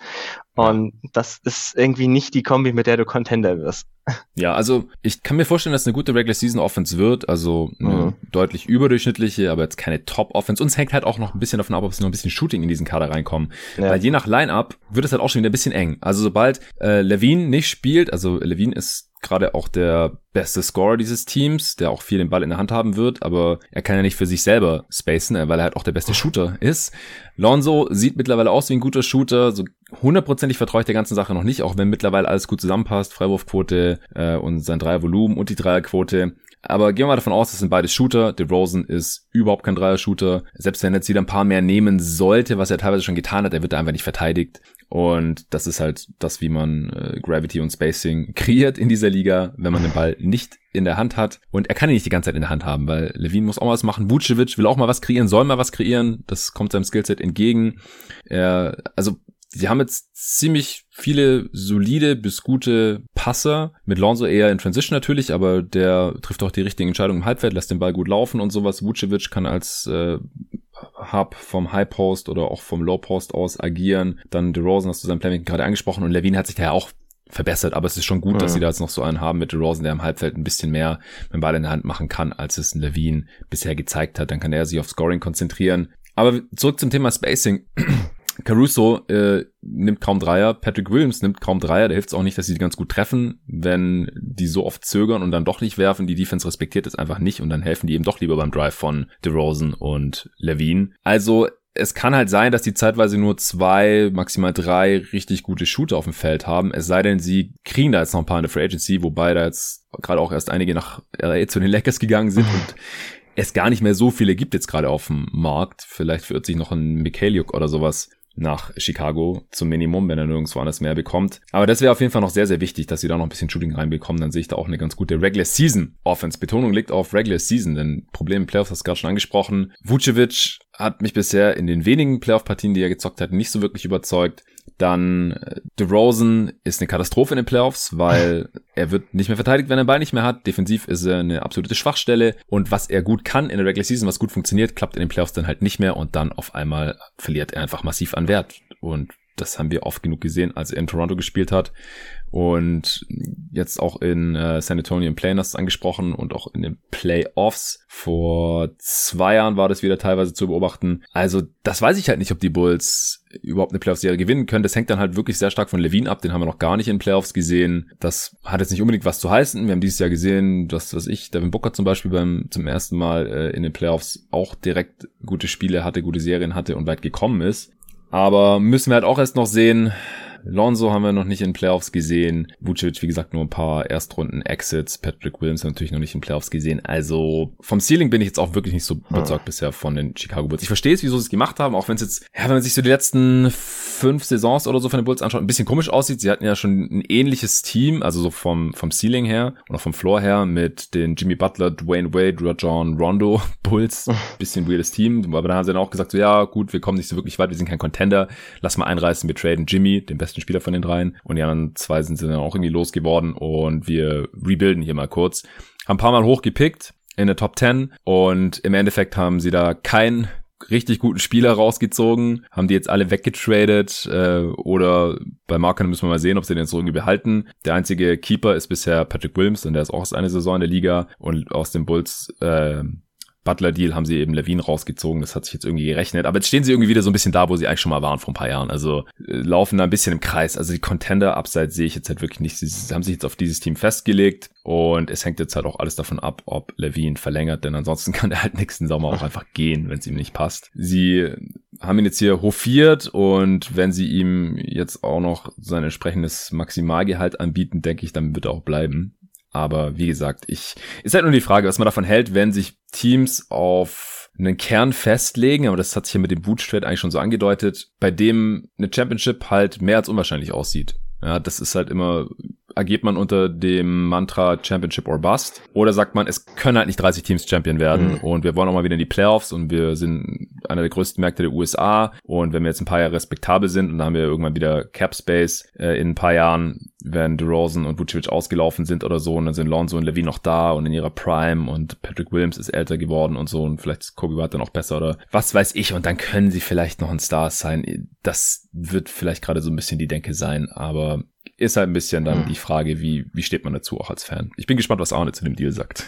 Und das ist irgendwie nicht die Kombi, mit der du Contender wirst. Ja, also ich kann mir vorstellen, dass es eine gute Regular Season Offense wird, also eine mhm. deutlich überdurchschnittliche, aber jetzt keine Top Offense. Uns hängt halt auch noch ein bisschen davon ab, ob es noch ein bisschen Shooting in diesen Kader reinkommen. Ja. Weil je nach Lineup wird es halt auch schon wieder ein bisschen eng. Also sobald äh, Levine nicht spielt, also Levine ist gerade auch der beste Scorer dieses Teams, der auch viel den Ball in der Hand haben wird, aber er kann ja nicht für sich selber spacen, weil er halt auch der beste Shooter ist. Lonzo sieht mittlerweile aus wie ein guter Shooter, so hundertprozentig vertraue ich der ganzen Sache noch nicht, auch wenn mittlerweile alles gut zusammenpasst, Freiwurfquote äh, und sein Dreiervolumen und die Dreierquote. Aber gehen wir mal davon aus, das sind beide Shooter. DeRozan ist überhaupt kein Dreier-Shooter. Selbst wenn er jetzt wieder ein paar mehr nehmen sollte, was er teilweise schon getan hat, er wird da einfach nicht verteidigt. Und das ist halt das, wie man äh, Gravity und Spacing kreiert in dieser Liga, wenn man den Ball nicht in der Hand hat. Und er kann ihn nicht die ganze Zeit in der Hand haben, weil Levine muss auch mal was machen. Vucevic will auch mal was kreieren, soll mal was kreieren. Das kommt seinem Skillset entgegen. Er, also Sie haben jetzt ziemlich viele solide bis gute Passer. Mit Lonzo eher in Transition natürlich, aber der trifft auch die richtigen Entscheidungen im Halbfeld, lässt den Ball gut laufen und sowas. Vucevic kann als äh, Hub vom High Post oder auch vom Low Post aus agieren. Dann DeRozan hast du sein Playmaking gerade angesprochen und Levine hat sich da ja auch verbessert, aber es ist schon gut, ja. dass sie da jetzt noch so einen haben mit DeRozan, der im Halbfeld ein bisschen mehr mit dem Ball in der Hand machen kann, als es Levine bisher gezeigt hat. Dann kann er sich auf Scoring konzentrieren. Aber zurück zum Thema Spacing. Caruso äh, nimmt kaum Dreier, Patrick Williams nimmt kaum Dreier, da hilft es auch nicht, dass sie die ganz gut treffen, wenn die so oft zögern und dann doch nicht werfen. Die Defense respektiert es einfach nicht und dann helfen die eben doch lieber beim Drive von DeRozan und Levine. Also es kann halt sein, dass die zeitweise nur zwei, maximal drei richtig gute Shooter auf dem Feld haben. Es sei denn, sie kriegen da jetzt noch ein paar in der Free Agency, wobei da jetzt gerade auch erst einige nach LA zu den Lakers gegangen sind und es gar nicht mehr so viele gibt jetzt gerade auf dem Markt. Vielleicht wird sich noch ein Mikhailiuk oder sowas nach Chicago zum Minimum, wenn er nirgendwo anders mehr bekommt. Aber das wäre auf jeden Fall noch sehr, sehr wichtig, dass sie da noch ein bisschen Shooting reinbekommen. Dann sehe ich da auch eine ganz gute Regular Season Offense. Betonung liegt auf Regular Season, denn Problem im Playoffs hast du gerade schon angesprochen. Vucevic hat mich bisher in den wenigen Playoff-Partien, die er gezockt hat, nicht so wirklich überzeugt. Dann äh, DeRozan ist eine Katastrophe in den Playoffs, weil er wird nicht mehr verteidigt, wenn er den Ball nicht mehr hat. Defensiv ist er eine absolute Schwachstelle. Und was er gut kann in der Regular Season, was gut funktioniert, klappt in den Playoffs dann halt nicht mehr. Und dann auf einmal verliert er einfach massiv an Wert. Und das haben wir oft genug gesehen, als er in Toronto gespielt hat. Und jetzt auch in äh, San Antonio im Play hast angesprochen und auch in den Playoffs. Vor zwei Jahren war das wieder teilweise zu beobachten. Also das weiß ich halt nicht, ob die Bulls überhaupt eine Playoff-Serie gewinnen können. Das hängt dann halt wirklich sehr stark von Levine ab. Den haben wir noch gar nicht in Playoffs gesehen. Das hat jetzt nicht unbedingt was zu heißen. Wir haben dieses Jahr gesehen, dass, was ich, Devin Booker zum Beispiel beim zum ersten Mal äh, in den Playoffs auch direkt gute Spiele hatte, gute Serien hatte und weit gekommen ist. Aber müssen wir halt auch erst noch sehen, Lonzo haben wir noch nicht in Playoffs gesehen. Vucevic, wie gesagt, nur ein paar Erstrunden-Exits. Patrick Williams natürlich noch nicht in Playoffs gesehen. Also vom Ceiling bin ich jetzt auch wirklich nicht so überzeugt hm. bisher von den Chicago Bulls. Ich verstehe es, wieso sie es gemacht haben, auch wenn es jetzt, ja, wenn man sich so die letzten fünf Saisons oder so von den Bulls anschaut, ein bisschen komisch aussieht. Sie hatten ja schon ein ähnliches Team, also so vom, vom Ceiling her und auch vom Floor her mit den Jimmy Butler, Dwayne Wade, Rajon Rondo Bulls. Bisschen weirdes Team. Aber dann haben sie dann auch gesagt, so, ja, gut, wir kommen nicht so wirklich weit, wir sind kein Contender. Lass mal einreißen, wir traden Jimmy, den besten Spieler von den dreien. Und die anderen zwei sind sie dann auch irgendwie losgeworden. Und wir rebuilden hier mal kurz. Haben ein paar Mal hochgepickt in der Top 10 und im Endeffekt haben sie da keinen richtig guten Spieler rausgezogen, haben die jetzt alle weggetradet äh, oder bei Markern müssen wir mal sehen, ob sie den jetzt irgendwie behalten. Der einzige Keeper ist bisher Patrick Williams und der ist auch eine Saison in der Liga und aus den Bulls äh, Butler-Deal haben sie eben Levine rausgezogen. Das hat sich jetzt irgendwie gerechnet. Aber jetzt stehen sie irgendwie wieder so ein bisschen da, wo sie eigentlich schon mal waren vor ein paar Jahren. Also äh, laufen da ein bisschen im Kreis. Also die Contender-Upside sehe ich jetzt halt wirklich nicht. Sie, sie haben sich jetzt auf dieses Team festgelegt. Und es hängt jetzt halt auch alles davon ab, ob Levine verlängert. Denn ansonsten kann er halt nächsten Sommer auch einfach gehen, wenn es ihm nicht passt. Sie haben ihn jetzt hier hofiert. Und wenn sie ihm jetzt auch noch sein entsprechendes Maximalgehalt anbieten, denke ich, dann wird er auch bleiben. Aber wie gesagt, ich ist halt nur die Frage, was man davon hält, wenn sich Teams auf einen Kern festlegen, aber das hat sich ja mit dem Bootstrade eigentlich schon so angedeutet, bei dem eine Championship halt mehr als unwahrscheinlich aussieht. Ja, das ist halt immer agiert man unter dem Mantra Championship or Bust? Oder sagt man, es können halt nicht 30 Teams Champion werden mhm. und wir wollen auch mal wieder in die Playoffs und wir sind einer der größten Märkte der USA und wenn wir jetzt ein paar Jahre respektabel sind und dann haben wir irgendwann wieder Cap Space äh, in ein paar Jahren, wenn DeRozan und Vucevic ausgelaufen sind oder so und dann sind Lonzo und Levine noch da und in ihrer Prime und Patrick Williams ist älter geworden und so und vielleicht ist Kobe White dann auch besser oder was weiß ich und dann können sie vielleicht noch ein Star sein. Das wird vielleicht gerade so ein bisschen die Denke sein, aber ist halt ein bisschen dann hm. die Frage, wie, wie steht man dazu auch als Fan. Ich bin gespannt, was Arne zu dem Deal sagt.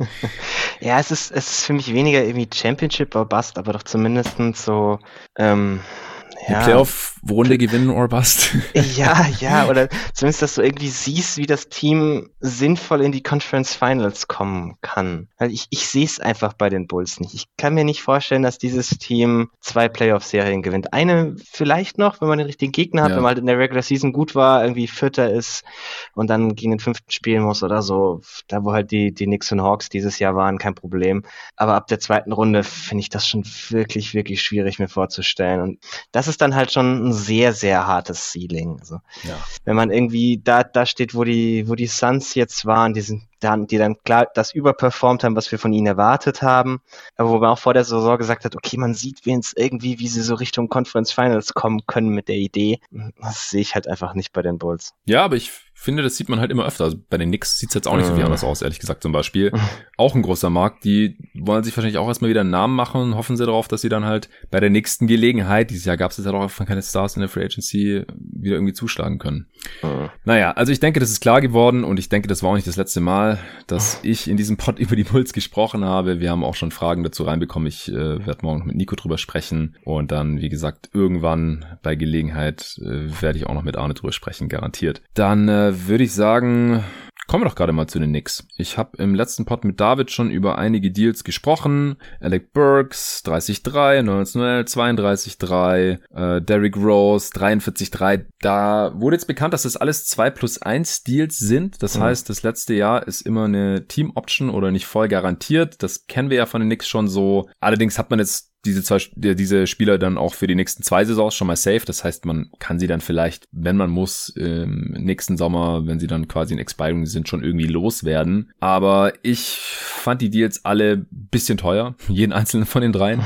ja, es ist, es ist für mich weniger irgendwie Championship or Bust, aber doch zumindest so, ähm, die Playoff-Runde gewinnen or bust. Ja, ja, oder zumindest, dass du irgendwie siehst, wie das Team sinnvoll in die Conference Finals kommen kann. Weil ich, ich sehe es einfach bei den Bulls nicht. Ich kann mir nicht vorstellen, dass dieses Team zwei Playoff-Serien gewinnt. Eine vielleicht noch, wenn man den richtigen Gegner hat, ja. wenn man halt in der Regular Season gut war, irgendwie Vierter ist und dann gegen den fünften spielen muss oder so. Da, wo halt die, die Knicks und Hawks dieses Jahr waren, kein Problem. Aber ab der zweiten Runde finde ich das schon wirklich, wirklich schwierig mir vorzustellen. Und das ist dann halt schon ein sehr, sehr hartes Ceiling. Also, ja. Wenn man irgendwie da, da steht, wo die, wo die Suns jetzt waren, die sind dann, die dann klar das überperformt haben, was wir von ihnen erwartet haben, aber wo man auch vor der Saison gesagt hat, okay, man sieht wenigstens irgendwie, wie sie so Richtung Conference Finals kommen können mit der Idee. Das sehe ich halt einfach nicht bei den Bulls. Ja, aber ich finde, das sieht man halt immer öfter. Also bei den Knicks sieht es jetzt auch nicht so viel anders aus, ehrlich gesagt zum Beispiel. auch ein großer Markt. Die wollen sich wahrscheinlich auch erstmal wieder einen Namen machen und hoffen sie darauf, dass sie dann halt bei der nächsten Gelegenheit, dieses Jahr gab es jetzt halt auch einfach keine Stars in der Free Agency, wieder irgendwie zuschlagen können. Mhm. Naja, also ich denke, das ist klar geworden und ich denke, das war auch nicht das letzte Mal, dass ich in diesem Pod über die Bulls gesprochen habe. Wir haben auch schon Fragen dazu reinbekommen. Ich äh, werde morgen mit Nico drüber sprechen und dann, wie gesagt, irgendwann bei Gelegenheit äh, werde ich auch noch mit Arne drüber sprechen, garantiert. Dann äh, würde ich sagen, Kommen wir doch gerade mal zu den Knicks. Ich habe im letzten Pod mit David schon über einige Deals gesprochen. Alec Burks 30-3, 19 32-3, äh, Derrick Rose 43-3. Da wurde jetzt bekannt, dass das alles 2 plus 1 Deals sind. Das mhm. heißt, das letzte Jahr ist immer eine Team-Option oder nicht voll garantiert. Das kennen wir ja von den Knicks schon so. Allerdings hat man jetzt diese zwei, diese Spieler dann auch für die nächsten zwei Saisons schon mal safe. Das heißt, man kann sie dann vielleicht, wenn man muss, im nächsten Sommer, wenn sie dann quasi in Expiring sind, schon irgendwie loswerden. Aber ich fand die Deals alle bisschen teuer, jeden einzelnen von den dreien.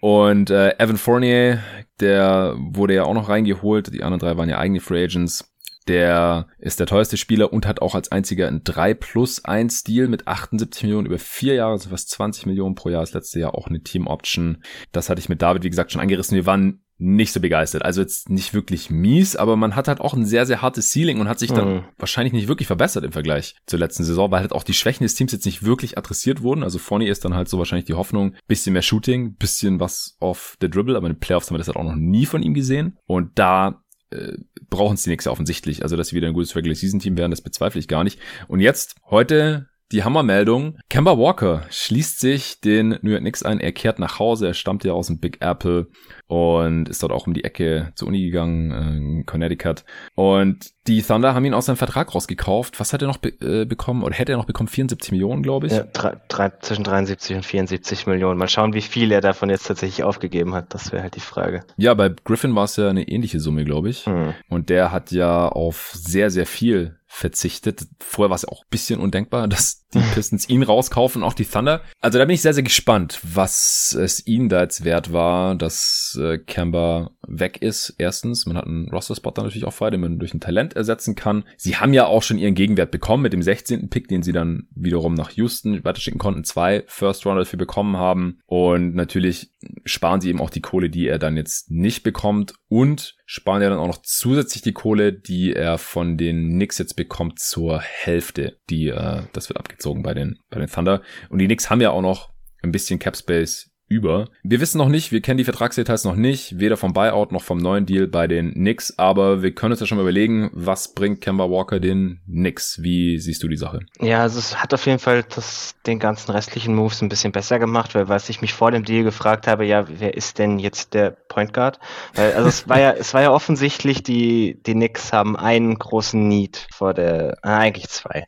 Und äh, Evan Fournier, der wurde ja auch noch reingeholt. Die anderen drei waren ja eigene Free Agents. Der ist der teuerste Spieler und hat auch als einziger ein 3 plus 1 Deal mit 78 Millionen über vier Jahre, also fast 20 Millionen pro Jahr. Das letzte Jahr auch eine Team Option. Das hatte ich mit David, wie gesagt, schon angerissen. Wir waren nicht so begeistert. Also jetzt nicht wirklich mies, aber man hat halt auch ein sehr, sehr hartes Ceiling und hat sich dann mhm. wahrscheinlich nicht wirklich verbessert im Vergleich zur letzten Saison, weil halt auch die Schwächen des Teams jetzt nicht wirklich adressiert wurden. Also vorne ist dann halt so wahrscheinlich die Hoffnung, bisschen mehr Shooting, bisschen was auf the Dribble, aber in den Playoffs haben wir das halt auch noch nie von ihm gesehen. Und da äh, brauchen es die offensichtlich. Also, dass sie wieder ein gutes Regular Season Team werden, das bezweifle ich gar nicht. Und jetzt, heute die Hammermeldung. Kemba Walker schließt sich den New York Knicks ein. Er kehrt nach Hause. Er stammt ja aus dem Big Apple und ist dort auch um die Ecke zur Uni gegangen, in Connecticut. Und die Thunder haben ihn aus seinem Vertrag rausgekauft. Was hat er noch be äh, bekommen? Oder hätte er noch bekommen? 74 Millionen, glaube ich. Ja, drei, drei, zwischen 73 und 74 Millionen. Mal schauen, wie viel er davon jetzt tatsächlich aufgegeben hat. Das wäre halt die Frage. Ja, bei Griffin war es ja eine ähnliche Summe, glaube ich. Hm. Und der hat ja auf sehr, sehr viel verzichtet. Vorher war es auch ein bisschen undenkbar, dass die Pistons ihn rauskaufen, auch die Thunder. Also da bin ich sehr, sehr gespannt, was es ihnen da jetzt wert war, dass äh, Kemba weg ist. Erstens, man hat einen Roster-Spot dann natürlich auch frei, den man durch ein Talent ersetzen kann. Sie haben ja auch schon ihren Gegenwert bekommen mit dem 16. Pick, den sie dann wiederum nach Houston weiterschicken konnten, zwei First Rounder dafür bekommen haben. Und natürlich sparen sie eben auch die Kohle, die er dann jetzt nicht bekommt und sparen ja dann auch noch zusätzlich die Kohle, die er von den Knicks jetzt bekommt zur Hälfte. Die, äh, das wird abgezogen bei den, bei den Thunder. Und die Knicks haben ja auch noch ein bisschen Cap Space über. Wir wissen noch nicht, wir kennen die Vertragsdetails noch nicht, weder vom Buyout noch vom neuen Deal bei den Knicks, aber wir können uns ja schon mal überlegen, was bringt Kemba Walker den Knicks? Wie siehst du die Sache? Ja, also es hat auf jeden Fall das, den ganzen restlichen Moves ein bisschen besser gemacht, weil was ich mich vor dem Deal gefragt habe, ja, wer ist denn jetzt der Point Guard? Weil, also es war ja, es war ja offensichtlich, die, die Knicks haben einen großen Need vor der, ah, eigentlich zwei.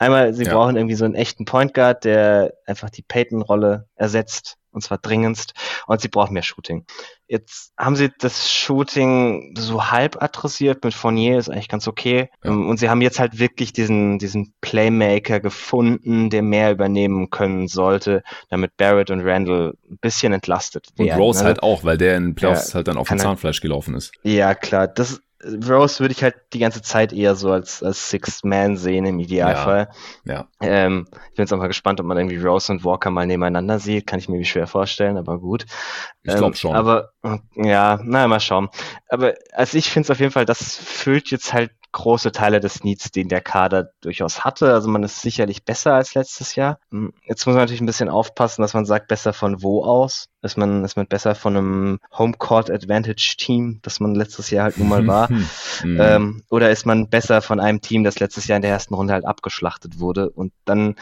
Einmal, sie ja. brauchen irgendwie so einen echten Point Guard, der einfach die Peyton-Rolle ersetzt und zwar dringendst, und sie brauchen mehr Shooting. Jetzt haben sie das Shooting so halb adressiert mit Fournier, ist eigentlich ganz okay. Ja. Und sie haben jetzt halt wirklich diesen, diesen Playmaker gefunden, der mehr übernehmen können sollte, damit Barrett und Randall ein bisschen entlastet werden. Und Rose ne? halt auch, weil der in Playoffs halt dann auf dem Zahnfleisch gelaufen ist. Ja, klar. Das, Rose würde ich halt die ganze Zeit eher so als, als Sixth Man sehen im Idealfall. Ja. ja. Ähm, ich bin jetzt auch mal gespannt, ob man irgendwie Rose und Walker mal nebeneinander sieht. Kann ich mir schwer vorstellen, aber gut. Ich glaube ähm, schon. Aber ja, naja, mal schauen. Aber also ich finde es auf jeden Fall, das füllt jetzt halt große Teile des Needs, den der Kader durchaus hatte. Also man ist sicherlich besser als letztes Jahr. Hm, jetzt muss man natürlich ein bisschen aufpassen, dass man sagt, besser von wo aus. Ist man, ist man besser von einem Homecourt Advantage Team, das man letztes Jahr halt nun mal war? Mhm. ähm, oder ist man besser von einem Team, das letztes Jahr in der ersten Runde halt abgeschlachtet wurde? Und dann,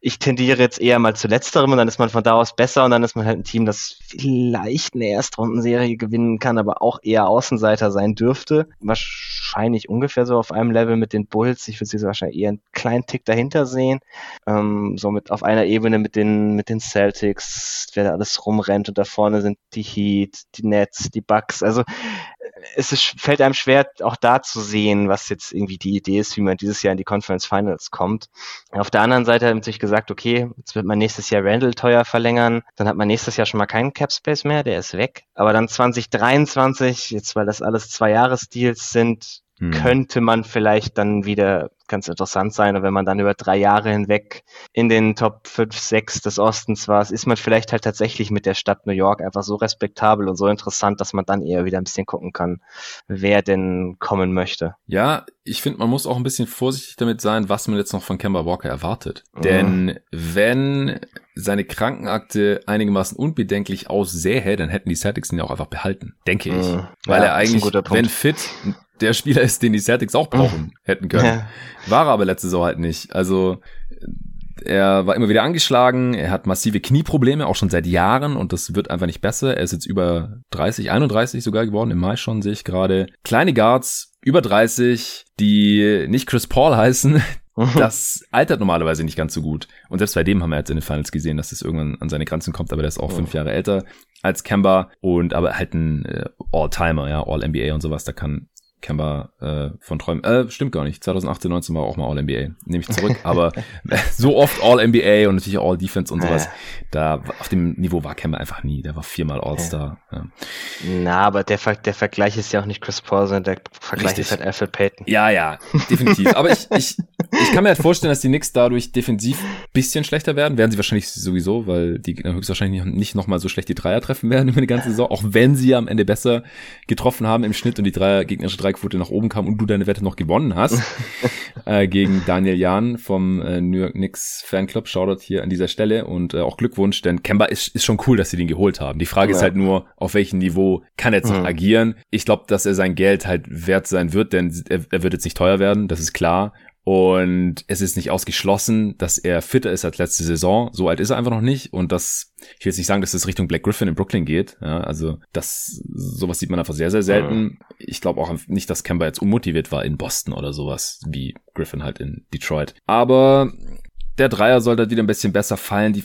ich tendiere jetzt eher mal zu letzterem und dann ist man von da aus besser und dann ist man halt ein Team, das vielleicht eine Erstrundenserie gewinnen kann, aber auch eher Außenseiter sein dürfte. Wahrscheinlich ungefähr so auf einem Level mit den Bulls. Ich würde sie wahrscheinlich eher einen kleinen Tick dahinter sehen. Ähm, somit auf einer Ebene mit den, mit den Celtics, wer da alles rumrennt und da vorne sind die Heat, die Nets, die Bucks. Also es ist, fällt einem schwer, auch da zu sehen, was jetzt irgendwie die Idee ist, wie man dieses Jahr in die Conference Finals kommt. Auf der anderen Seite hat man sich gesagt, okay, jetzt wird man nächstes Jahr Randall teuer verlängern, dann hat man nächstes Jahr schon mal keinen Cap Space mehr, der ist weg. Aber dann 2023, jetzt weil das alles zwei Jahresdeals sind, hm. könnte man vielleicht dann wieder ganz interessant sein. Und wenn man dann über drei Jahre hinweg in den Top 5, 6 des Ostens war, ist man vielleicht halt tatsächlich mit der Stadt New York einfach so respektabel und so interessant, dass man dann eher wieder ein bisschen gucken kann, wer denn kommen möchte. Ja, ich finde, man muss auch ein bisschen vorsichtig damit sein, was man jetzt noch von Kemba Walker erwartet. Mhm. Denn wenn seine Krankenakte einigermaßen unbedenklich aussähe, dann hätten die Celtics ihn ja auch einfach behalten, denke ich. Mhm. Weil ja, er eigentlich, wenn fit, der Spieler ist, den die Celtics auch brauchen hätten können. Ja. War er aber letzte Saison halt nicht. Also er war immer wieder angeschlagen, er hat massive Knieprobleme, auch schon seit Jahren und das wird einfach nicht besser. Er ist jetzt über 30, 31 sogar geworden, im Mai schon sehe ich gerade. Kleine Guards, über 30, die nicht Chris Paul heißen, das altert normalerweise nicht ganz so gut. Und selbst bei dem haben wir jetzt in den Finals gesehen, dass es irgendwann an seine Grenzen kommt, aber der ist auch fünf Jahre älter als Kemba und aber halt ein äh, All-Timer, ja, All-NBA und sowas, da kann Kemba äh, von Träumen. Äh, stimmt gar nicht. 2018, 19 war auch mal All-NBA. Nehme ich zurück. Aber so oft All-NBA und natürlich All-Defense und sowas. Da auf dem Niveau war Kemba einfach nie. Der war viermal All-Star. Ja. Na, aber der, Ver der Vergleich ist ja auch nicht Chris Paul, sondern der Vergleich Richtig. ist halt Alfred Payton. Ja, ja, definitiv. aber ich, ich, ich kann mir halt vorstellen, dass die Knicks dadurch defensiv bisschen schlechter werden. Werden sie wahrscheinlich sowieso, weil die höchstwahrscheinlich nicht nochmal so schlecht die Dreier treffen werden über die ganze Saison. Auch wenn sie am Ende besser getroffen haben im Schnitt und die Dreier gegnerische Dreiquote nach oben kam und du deine Wette noch gewonnen hast äh, gegen Daniel Jahn vom äh, New York Knicks Fanclub. Shoutout hier an dieser Stelle und äh, auch Glückwunsch, denn Kemba ist, ist schon cool, dass sie den geholt haben. Die Frage ja. ist halt nur, auf welchem Niveau kann er jetzt noch mhm. agieren? Ich glaube, dass er sein Geld halt wert sein wird, denn er, er wird jetzt nicht teuer werden, das ist klar. Und es ist nicht ausgeschlossen, dass er fitter ist als letzte Saison. So alt ist er einfach noch nicht. Und das, ich will jetzt nicht sagen, dass es Richtung Black Griffin in Brooklyn geht. Ja, also das, sowas sieht man einfach sehr, sehr selten. Ich glaube auch nicht, dass Kemba jetzt unmotiviert war in Boston oder sowas, wie Griffin halt in Detroit. Aber der Dreier sollte halt wieder ein bisschen besser fallen. Die,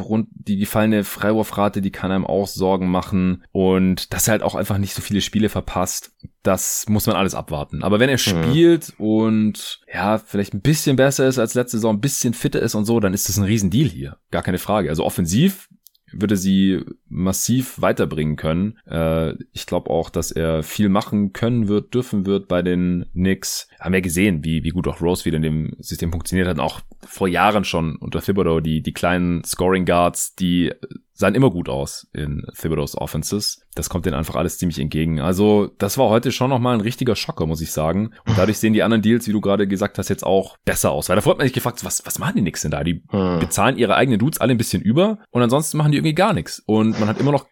rund, die gefallene Freiwurfrate, die kann einem auch Sorgen machen. Und dass er halt auch einfach nicht so viele Spiele verpasst, das muss man alles abwarten. Aber wenn er mhm. spielt und ja, vielleicht ein bisschen besser ist als letzte Saison, ein bisschen fitter ist und so, dann ist das ein Riesendeal hier. Gar keine Frage. Also offensiv würde sie massiv weiterbringen können. Äh, ich glaube auch, dass er viel machen können wird, dürfen wird bei den Knicks. Haben wir gesehen, wie, wie gut auch Rose wieder in dem System funktioniert hat. Und auch vor Jahren schon unter Thibodeau, die, die kleinen Scoring Guards, die sahen immer gut aus in Thibodeau's Offenses. Das kommt denen einfach alles ziemlich entgegen. Also das war heute schon nochmal ein richtiger Schocker, muss ich sagen. Und dadurch sehen die anderen Deals, wie du gerade gesagt hast, jetzt auch besser aus. Weil davor hat man sich gefragt, was, was machen die nix denn da? Die hm. bezahlen ihre eigenen Dudes alle ein bisschen über und ansonsten machen die irgendwie gar nichts. Und man hat immer noch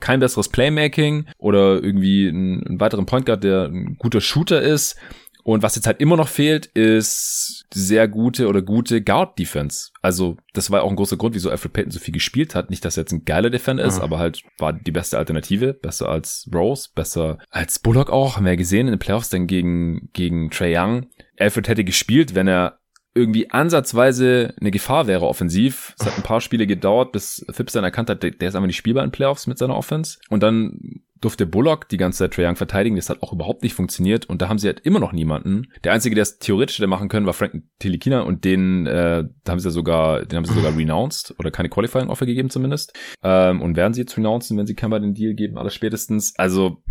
kein besseres Playmaking oder irgendwie einen, einen weiteren Point Guard, der ein guter Shooter ist. Und was jetzt halt immer noch fehlt, ist sehr gute oder gute Guard-Defense. Also, das war auch ein großer Grund, wieso Alfred Payton so viel gespielt hat. Nicht, dass er jetzt ein geiler Defender ist, mhm. aber halt war die beste Alternative. Besser als Rose, besser als Bullock auch. Haben wir ja gesehen in den Playoffs dann gegen, gegen Trey Young. Alfred hätte gespielt, wenn er irgendwie ansatzweise eine Gefahr wäre offensiv. Es hat ein paar Spiele gedauert, bis Phipps dann erkannt hat, der ist einfach nicht spielbar in Playoffs mit seiner Offense. Und dann durfte Bullock die ganze Zeit Trae Young verteidigen. Das hat auch überhaupt nicht funktioniert. Und da haben sie halt immer noch niemanden. Der einzige, der es theoretisch hätte machen können, war Frank Tilikina und den, äh, haben sie sogar, den haben sie sogar renounced oder keine Qualifying Offer gegeben zumindest. Ähm, und werden sie jetzt renouncen, wenn sie Kemba den Deal geben, alles spätestens. Also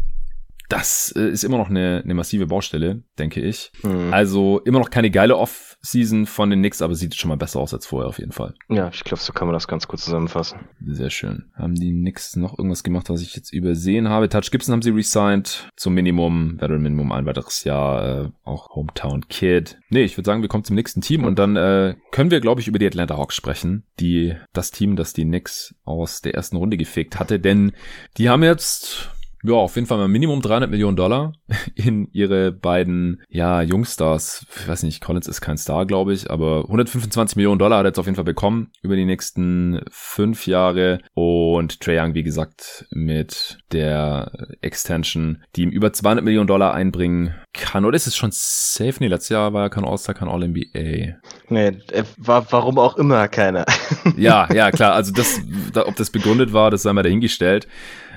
das äh, ist immer noch eine, eine massive Baustelle, denke ich. Mhm. Also immer noch keine geile Off Off-Season von den Knicks, aber sieht schon mal besser aus als vorher auf jeden Fall. Ja, ich glaube, so kann man das ganz gut zusammenfassen. Sehr schön. Haben die Knicks noch irgendwas gemacht, was ich jetzt übersehen habe? Touch Gibson haben sie resigned zum Minimum, Veteran Minimum ein weiteres Jahr, äh, auch Hometown Kid. Nee, ich würde sagen, wir kommen zum nächsten Team und dann äh, können wir, glaube ich, über die Atlanta Hawks sprechen, die das Team, das die Knicks aus der ersten Runde gefegt hatte, denn die haben jetzt ja, auf jeden Fall mal Minimum 300 Millionen Dollar in ihre beiden, ja, Jungstars. Ich weiß nicht, Collins ist kein Star, glaube ich, aber 125 Millionen Dollar hat er jetzt auf jeden Fall bekommen über die nächsten fünf Jahre. Und Trae Young, wie gesagt, mit der Extension, die ihm über 200 Millionen Dollar einbringen kann. Oder ist es schon safe? Nee, letztes Jahr war er kein All-Star, kein All-NBA. Nee, war, warum auch immer keiner. ja, ja, klar. Also das, ob das begründet war, das sei mal dahingestellt.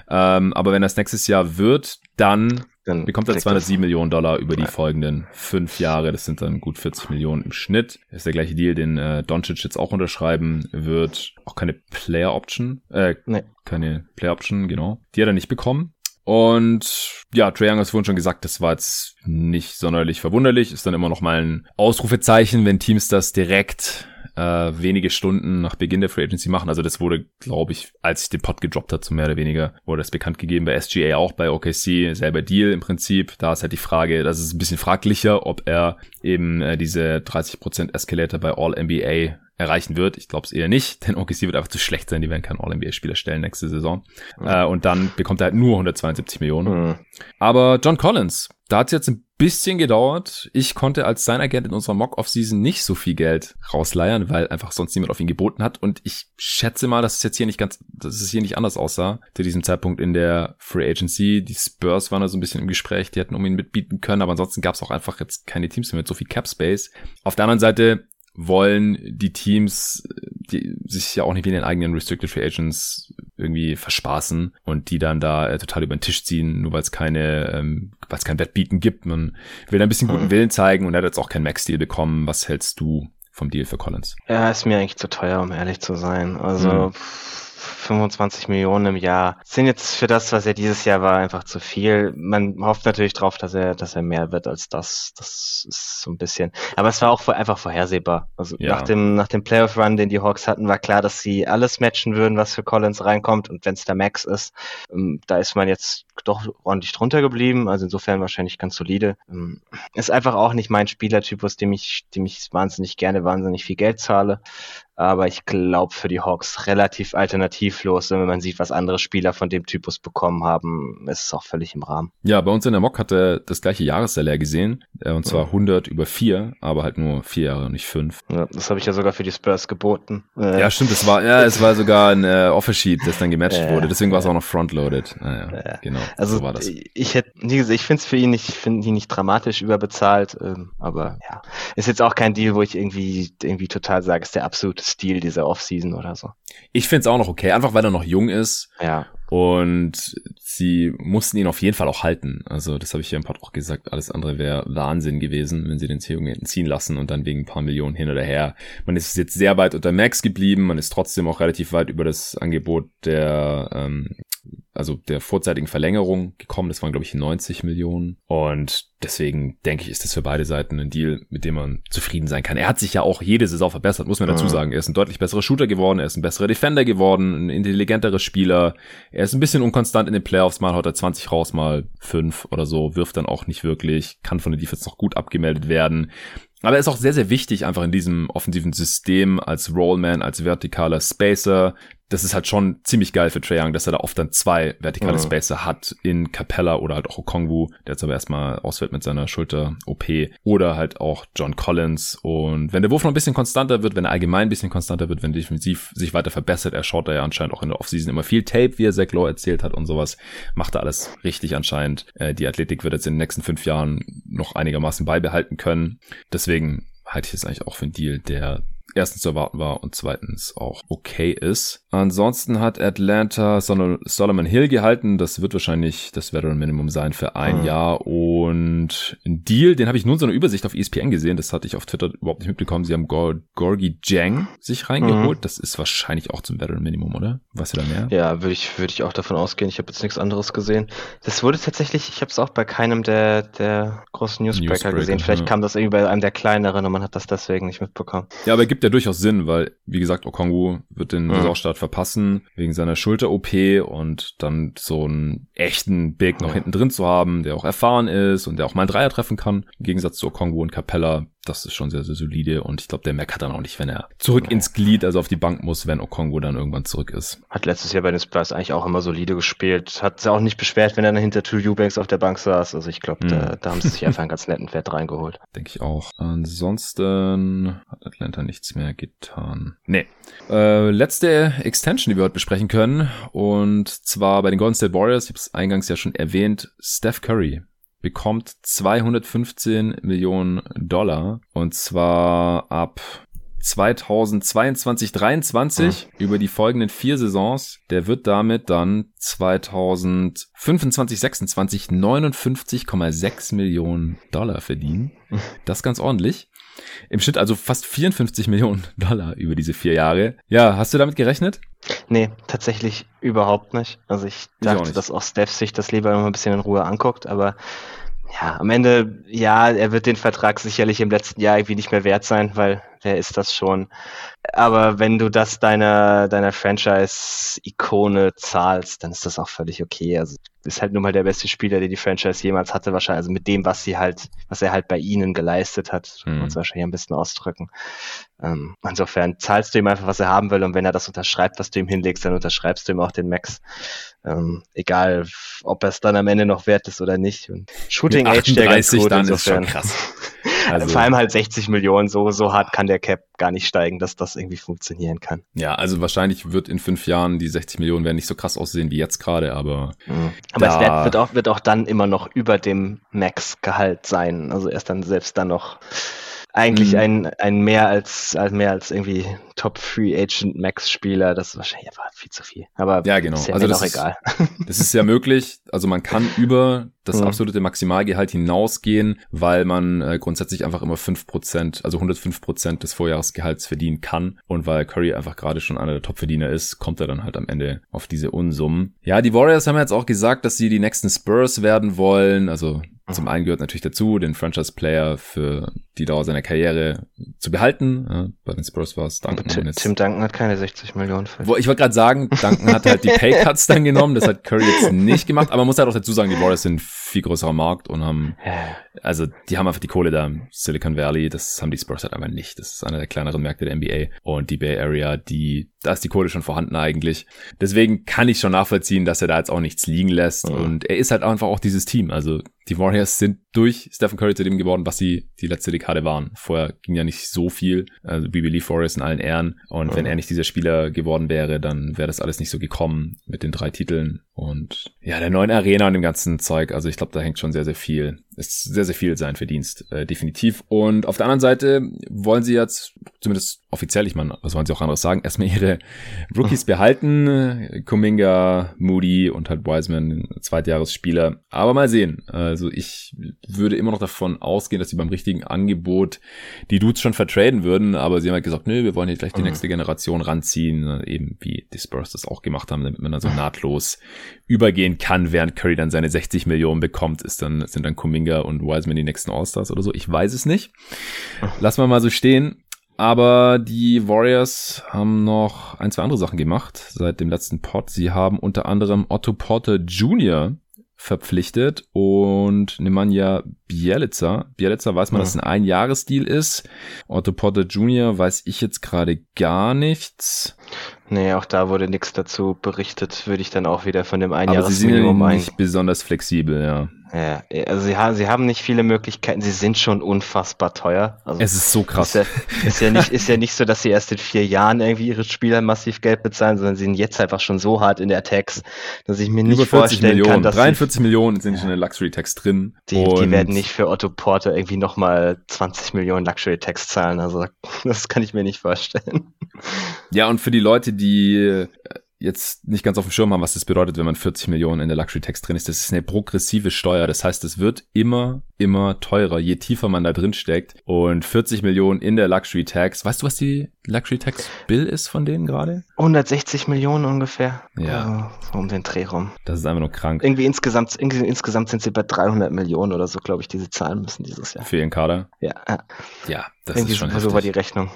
Ähm, aber wenn das nächstes Jahr wird, dann, dann bekommt er 207 Millionen Dollar über die folgenden fünf Jahre. Das sind dann gut 40 Millionen im Schnitt. Das ist der gleiche Deal, den äh, Doncic jetzt auch unterschreiben wird. Auch keine Player Option. Äh, nee. Keine Player Option, genau. Die hat er nicht bekommen. Und ja, Trae Young hat vorhin schon gesagt, das war jetzt nicht sonderlich verwunderlich. Ist dann immer noch mal ein Ausrufezeichen, wenn Teams das direkt äh, wenige Stunden nach Beginn der Free Agency machen. Also das wurde, glaube ich, als ich den Pod gedroppt hat, so mehr oder weniger, wurde das bekannt gegeben bei SGA auch bei OKC, selber Deal im Prinzip. Da ist halt die Frage, das ist ein bisschen fraglicher, ob er eben äh, diese 30% Escalator bei All NBA erreichen wird. Ich glaube es eher nicht, denn OKC wird einfach zu schlecht sein. Die werden keinen All-NBA-Spieler stellen nächste Saison. Mhm. Äh, und dann bekommt er halt nur 172 Millionen. Mhm. Aber John Collins, da hat es jetzt ein bisschen gedauert. Ich konnte als sein Agent in unserer Mock-Off-Season nicht so viel Geld rausleiern, weil einfach sonst niemand auf ihn geboten hat. Und ich schätze mal, dass es jetzt hier nicht ganz, dass es hier nicht anders aussah zu diesem Zeitpunkt in der Free Agency. Die Spurs waren da so ein bisschen im Gespräch, die hätten um ihn mitbieten können, aber ansonsten gab es auch einfach jetzt keine Teams mehr mit so viel Cap Space. Auf der anderen Seite wollen die Teams, die sich ja auch nicht wie in den eigenen Restricted Free Agents irgendwie verspaßen und die dann da äh, total über den Tisch ziehen, nur weil es keine, ähm, weil es kein Wettbieten gibt. Man will ein bisschen guten mhm. Willen zeigen und er hat jetzt auch kein Max-Deal bekommen. Was hältst du vom Deal für Collins? Ja, ist mir eigentlich zu teuer, um ehrlich zu sein. Also mhm. 25 Millionen im Jahr sind jetzt für das, was er dieses Jahr war, einfach zu viel. Man hofft natürlich drauf, dass er, dass er mehr wird als das. Das ist so ein bisschen. Aber es war auch einfach vorhersehbar. Also ja. nach dem, nach dem Playoff-Run, den die Hawks hatten, war klar, dass sie alles matchen würden, was für Collins reinkommt. Und wenn es der Max ist, ähm, da ist man jetzt doch ordentlich drunter geblieben. Also insofern wahrscheinlich ganz solide. Ähm, ist einfach auch nicht mein Spielertypus, dem ich, dem ich wahnsinnig gerne wahnsinnig viel Geld zahle aber ich glaube für die Hawks relativ alternativlos. wenn man sieht, was andere Spieler von dem Typus bekommen haben, ist es auch völlig im Rahmen. Ja, bei uns in der Mock hat er das gleiche Jahressalär gesehen, äh, und zwar ja. 100 über 4, aber halt nur 4 Jahre, nicht 5. Ja, das habe ich ja sogar für die Spurs geboten. Äh, ja, stimmt, es war, ja, es war sogar ein äh, Offersheet, das dann gematcht äh, wurde, deswegen war es auch noch frontloaded. Naja, ah, genau, also so war das. Ich hätte, wie gesagt, ich finde es für ihn nicht, finde ihn nicht dramatisch überbezahlt, ähm, aber ja, ist jetzt auch kein Deal, wo ich irgendwie, irgendwie total sage, ist der absolute Stil dieser Offseason oder so. Ich finde es auch noch okay, einfach weil er noch jung ist. Ja. Und sie mussten ihn auf jeden Fall auch halten. Also das habe ich ja im Pod auch gesagt. Alles andere wäre Wahnsinn gewesen, wenn sie den Theo hätten ziehen lassen und dann wegen ein paar Millionen hin oder her. Man ist jetzt sehr weit unter Max geblieben. Man ist trotzdem auch relativ weit über das Angebot der ähm, also der vorzeitigen Verlängerung gekommen. Das waren, glaube ich, 90 Millionen. Und deswegen denke ich, ist das für beide Seiten ein Deal, mit dem man zufrieden sein kann. Er hat sich ja auch jede Saison verbessert, muss man dazu sagen. Er ist ein deutlich besserer Shooter geworden, er ist ein besserer Defender geworden, ein intelligenterer Spieler. Er ist ein bisschen unkonstant in den Playoffs. Mal haut er 20 raus, mal 5 oder so, wirft dann auch nicht wirklich, kann von den Defense noch gut abgemeldet werden. Aber er ist auch sehr, sehr wichtig einfach in diesem offensiven System als Rollman, als vertikaler Spacer, das ist halt schon ziemlich geil für Trae Young, dass er da oft dann zwei vertikale mhm. Spacer hat in Capella oder halt auch Okongwu, der jetzt aber erstmal ausfällt mit seiner Schulter-OP oder halt auch John Collins und wenn der Wurf noch ein bisschen konstanter wird, wenn er allgemein ein bisschen konstanter wird, wenn defensiv sich weiter verbessert, er schaut da ja anscheinend auch in der Offseason immer viel Tape, wie er Zach Lowe erzählt hat und sowas, macht er alles richtig anscheinend. Äh, die Athletik wird jetzt in den nächsten fünf Jahren noch einigermaßen beibehalten können. Deswegen halte ich es eigentlich auch für einen Deal, der erstens zu erwarten war und zweitens auch okay ist. Ansonsten hat Atlanta Solomon Hill gehalten. Das wird wahrscheinlich das Veteran Minimum sein für ein mhm. Jahr. Und ein Deal, den habe ich nur in so einer Übersicht auf ESPN gesehen. Das hatte ich auf Twitter überhaupt nicht mitbekommen. Sie haben Gor Gorgi Jang sich reingeholt. Mhm. Das ist wahrscheinlich auch zum Veteran Minimum, oder? Weißt du da mehr? Ja, würde ich, würde ich auch davon ausgehen. Ich habe jetzt nichts anderes gesehen. Das wurde tatsächlich, ich habe es auch bei keinem der, der großen Newsbreaker, Newsbreaker gesehen. Vielleicht ja. kam das irgendwie bei einem der kleineren und man hat das deswegen nicht mitbekommen. Ja, aber gibt ja durchaus Sinn, weil, wie gesagt, Okongu wird den. Saisonstart verpassen wegen seiner Schulter-OP und dann so einen echten Big noch hinten drin zu haben, der auch erfahren ist und der auch mal einen Dreier treffen kann. Im Gegensatz zu Okongu und Capella das ist schon sehr, sehr solide und ich glaube, der meckert dann auch nicht, wenn er zurück ins Glied, also auf die Bank muss, wenn Okongo dann irgendwann zurück ist. Hat letztes Jahr bei den Spurs eigentlich auch immer solide gespielt. Hat sich auch nicht beschwert, wenn er hinter Two Eubanks auf der Bank saß. Also ich glaube, mhm. da, da, haben sie sich einfach einen ganz netten Wert reingeholt. Denke ich auch. Ansonsten hat Atlanta nichts mehr getan. Nee. Äh, letzte Extension, die wir heute besprechen können und zwar bei den Golden State Warriors, ich habe es eingangs ja schon erwähnt, Steph Curry bekommt 215 Millionen Dollar und zwar ab 2022, 23 mhm. über die folgenden vier Saisons. Der wird damit dann 2025, 26 59,6 Millionen Dollar verdienen. Das ganz ordentlich. Im Schnitt also fast 54 Millionen Dollar über diese vier Jahre. Ja, hast du damit gerechnet? Nee, tatsächlich überhaupt nicht. Also ich dachte, auch dass auch Steph sich das lieber noch ein bisschen in Ruhe anguckt, aber ja, am Ende, ja, er wird den Vertrag sicherlich im letzten Jahr irgendwie nicht mehr wert sein, weil wer ist das schon? Aber wenn du das deiner, deiner Franchise-Ikone zahlst, dann ist das auch völlig okay. Also ist halt nun mal der beste Spieler, den die Franchise jemals hatte, wahrscheinlich. Also mit dem, was sie halt, was er halt bei ihnen geleistet hat, mhm. kann man es wahrscheinlich ein bisschen ausdrücken. Ähm, insofern zahlst du ihm einfach, was er haben will, und wenn er das unterschreibt, was du ihm hinlegst, dann unterschreibst du ihm auch den Max. Ähm, egal, ob er es dann am Ende noch wert ist oder nicht. Und Shooting Age der ganz gut, dann insofern. Ist schon krass. Also, Vor allem halt 60 Millionen, so, so hart kann der Cap gar nicht steigen, dass das irgendwie funktionieren kann. Ja, also wahrscheinlich wird in fünf Jahren die 60 Millionen werden nicht so krass aussehen wie jetzt gerade, aber. Mhm. Aber es wird, wird, auch, wird auch dann immer noch über dem Max-Gehalt sein. Also erst dann selbst dann noch eigentlich mhm. ein, ein mehr als, als mehr als irgendwie Top Free Agent Max Spieler. Das ist wahrscheinlich einfach viel zu viel. Aber ja, genau. ist ja also das ist, egal. Das ist ja möglich. Also man kann über das mhm. absolute Maximalgehalt hinausgehen, weil man äh, grundsätzlich einfach immer fünf Prozent, also 105 Prozent des Vorjahresgehalts verdienen kann. Und weil Curry einfach gerade schon einer der Top-Verdiener ist, kommt er dann halt am Ende auf diese Unsummen. Ja, die Warriors haben jetzt auch gesagt, dass sie die nächsten Spurs werden wollen. Also zum einen gehört natürlich dazu, den Franchise-Player für die Dauer seiner Karriere zu behalten. Ja, bei den Spurs war es Duncan. Tim, Tim Duncan hat keine 60 Millionen. Für. Wo, ich wollte gerade sagen, Duncan hat halt die Pay-Cuts dann genommen. Das hat Curry jetzt nicht gemacht. Aber man muss halt auch dazu sagen, die Warriors sind viel größerer Markt und haben, also die haben einfach die Kohle da im Silicon Valley. Das haben die Spurs halt einfach nicht. Das ist einer der kleineren Märkte der NBA. Und die Bay Area, die, da ist die Kohle schon vorhanden eigentlich. Deswegen kann ich schon nachvollziehen, dass er da jetzt auch nichts liegen lässt. Mhm. Und er ist halt einfach auch dieses Team. Also die Warriors sind durch Stephen Curry zu dem geworden, was sie die letzte Dekade waren. Vorher ging ja nicht so viel. Also we believe Warriors in allen Ehren. Und mhm. wenn er nicht dieser Spieler geworden wäre, dann wäre das alles nicht so gekommen mit den drei Titeln und ja, der neuen Arena und dem ganzen Zeug. Also ich glaube, da hängt schon sehr, sehr viel ist sehr, sehr viel sein Verdienst, äh, definitiv. Und auf der anderen Seite wollen sie jetzt, zumindest offiziell, ich meine, was wollen sie auch anderes sagen, erstmal ihre Rookies behalten. Kuminga, Moody und halt Wiseman, Zweitjahresspieler. Aber mal sehen. Also ich würde immer noch davon ausgehen, dass sie beim richtigen Angebot die Dudes schon vertraden würden. Aber sie haben halt gesagt, nö, wir wollen hier gleich die mhm. nächste Generation ranziehen. Eben wie die Spurs das auch gemacht haben, damit man dann so nahtlos übergehen kann, während Curry dann seine 60 Millionen bekommt, ist dann, sind dann Kuminga Kuminga und Wiseman die nächsten All-Stars oder so. Ich weiß es nicht. Lassen wir mal so stehen. Aber die Warriors haben noch ein, zwei andere Sachen gemacht seit dem letzten Pod. Sie haben unter anderem Otto Porter Jr. verpflichtet und Nemanja Bielica. Bielica weiß man, ja. dass es ein Einjahresdeal ist. Otto Porter Jr. weiß ich jetzt gerade gar nichts. Nee, auch da wurde nichts dazu berichtet, würde ich dann auch wieder von dem Einjahresminimum Aber sie sind nicht besonders flexibel, ja. Ja, also sie haben, sie haben nicht viele Möglichkeiten, sie sind schon unfassbar teuer. Also es ist so krass. Ist ja, ist ja, nicht, ist ja nicht so, dass sie erst in vier Jahren irgendwie ihre Spieler massiv Geld bezahlen, sondern sie sind jetzt einfach schon so hart in der Tax, dass ich mir nicht Über vorstellen Millionen, kann, dass 43 sie, Millionen sind schon in der Luxury Tax drin. Die, die werden nicht für Otto Porter irgendwie nochmal 20 Millionen Luxury Tax zahlen. Also das kann ich mir nicht vorstellen. Ja, und für die Leute, die jetzt nicht ganz auf dem Schirm haben, was das bedeutet, wenn man 40 Millionen in der Luxury Tax drin ist. Das ist eine progressive Steuer. Das heißt, es wird immer, immer teurer, je tiefer man da drin steckt. Und 40 Millionen in der Luxury Tax. Weißt du, was die Luxury Tax Bill ist von denen gerade? 160 Millionen ungefähr. Ja. Also, um den Dreh rum. Das ist einfach nur krank. Irgendwie insgesamt, irgendwie, insgesamt sind sie bei 300 Millionen oder so, glaube ich, diese zahlen müssen dieses Jahr. Für ihren Kader? Ja. Ja, das irgendwie ist schon so war die Rechnung.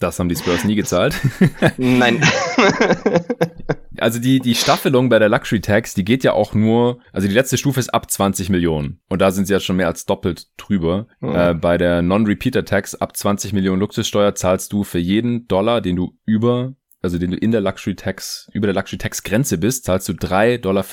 Das haben die Spurs nie gezahlt. Nein. Also die, die Staffelung bei der Luxury Tax, die geht ja auch nur, also die letzte Stufe ist ab 20 Millionen. Und da sind sie ja schon mehr als doppelt drüber. Mhm. Äh, bei der Non-Repeater Tax ab 20 Millionen Luxussteuer zahlst du für jeden Dollar, den du über, also den du in der Luxury Tax, über der Luxury Tax Grenze bist, zahlst du 3,75 Dollar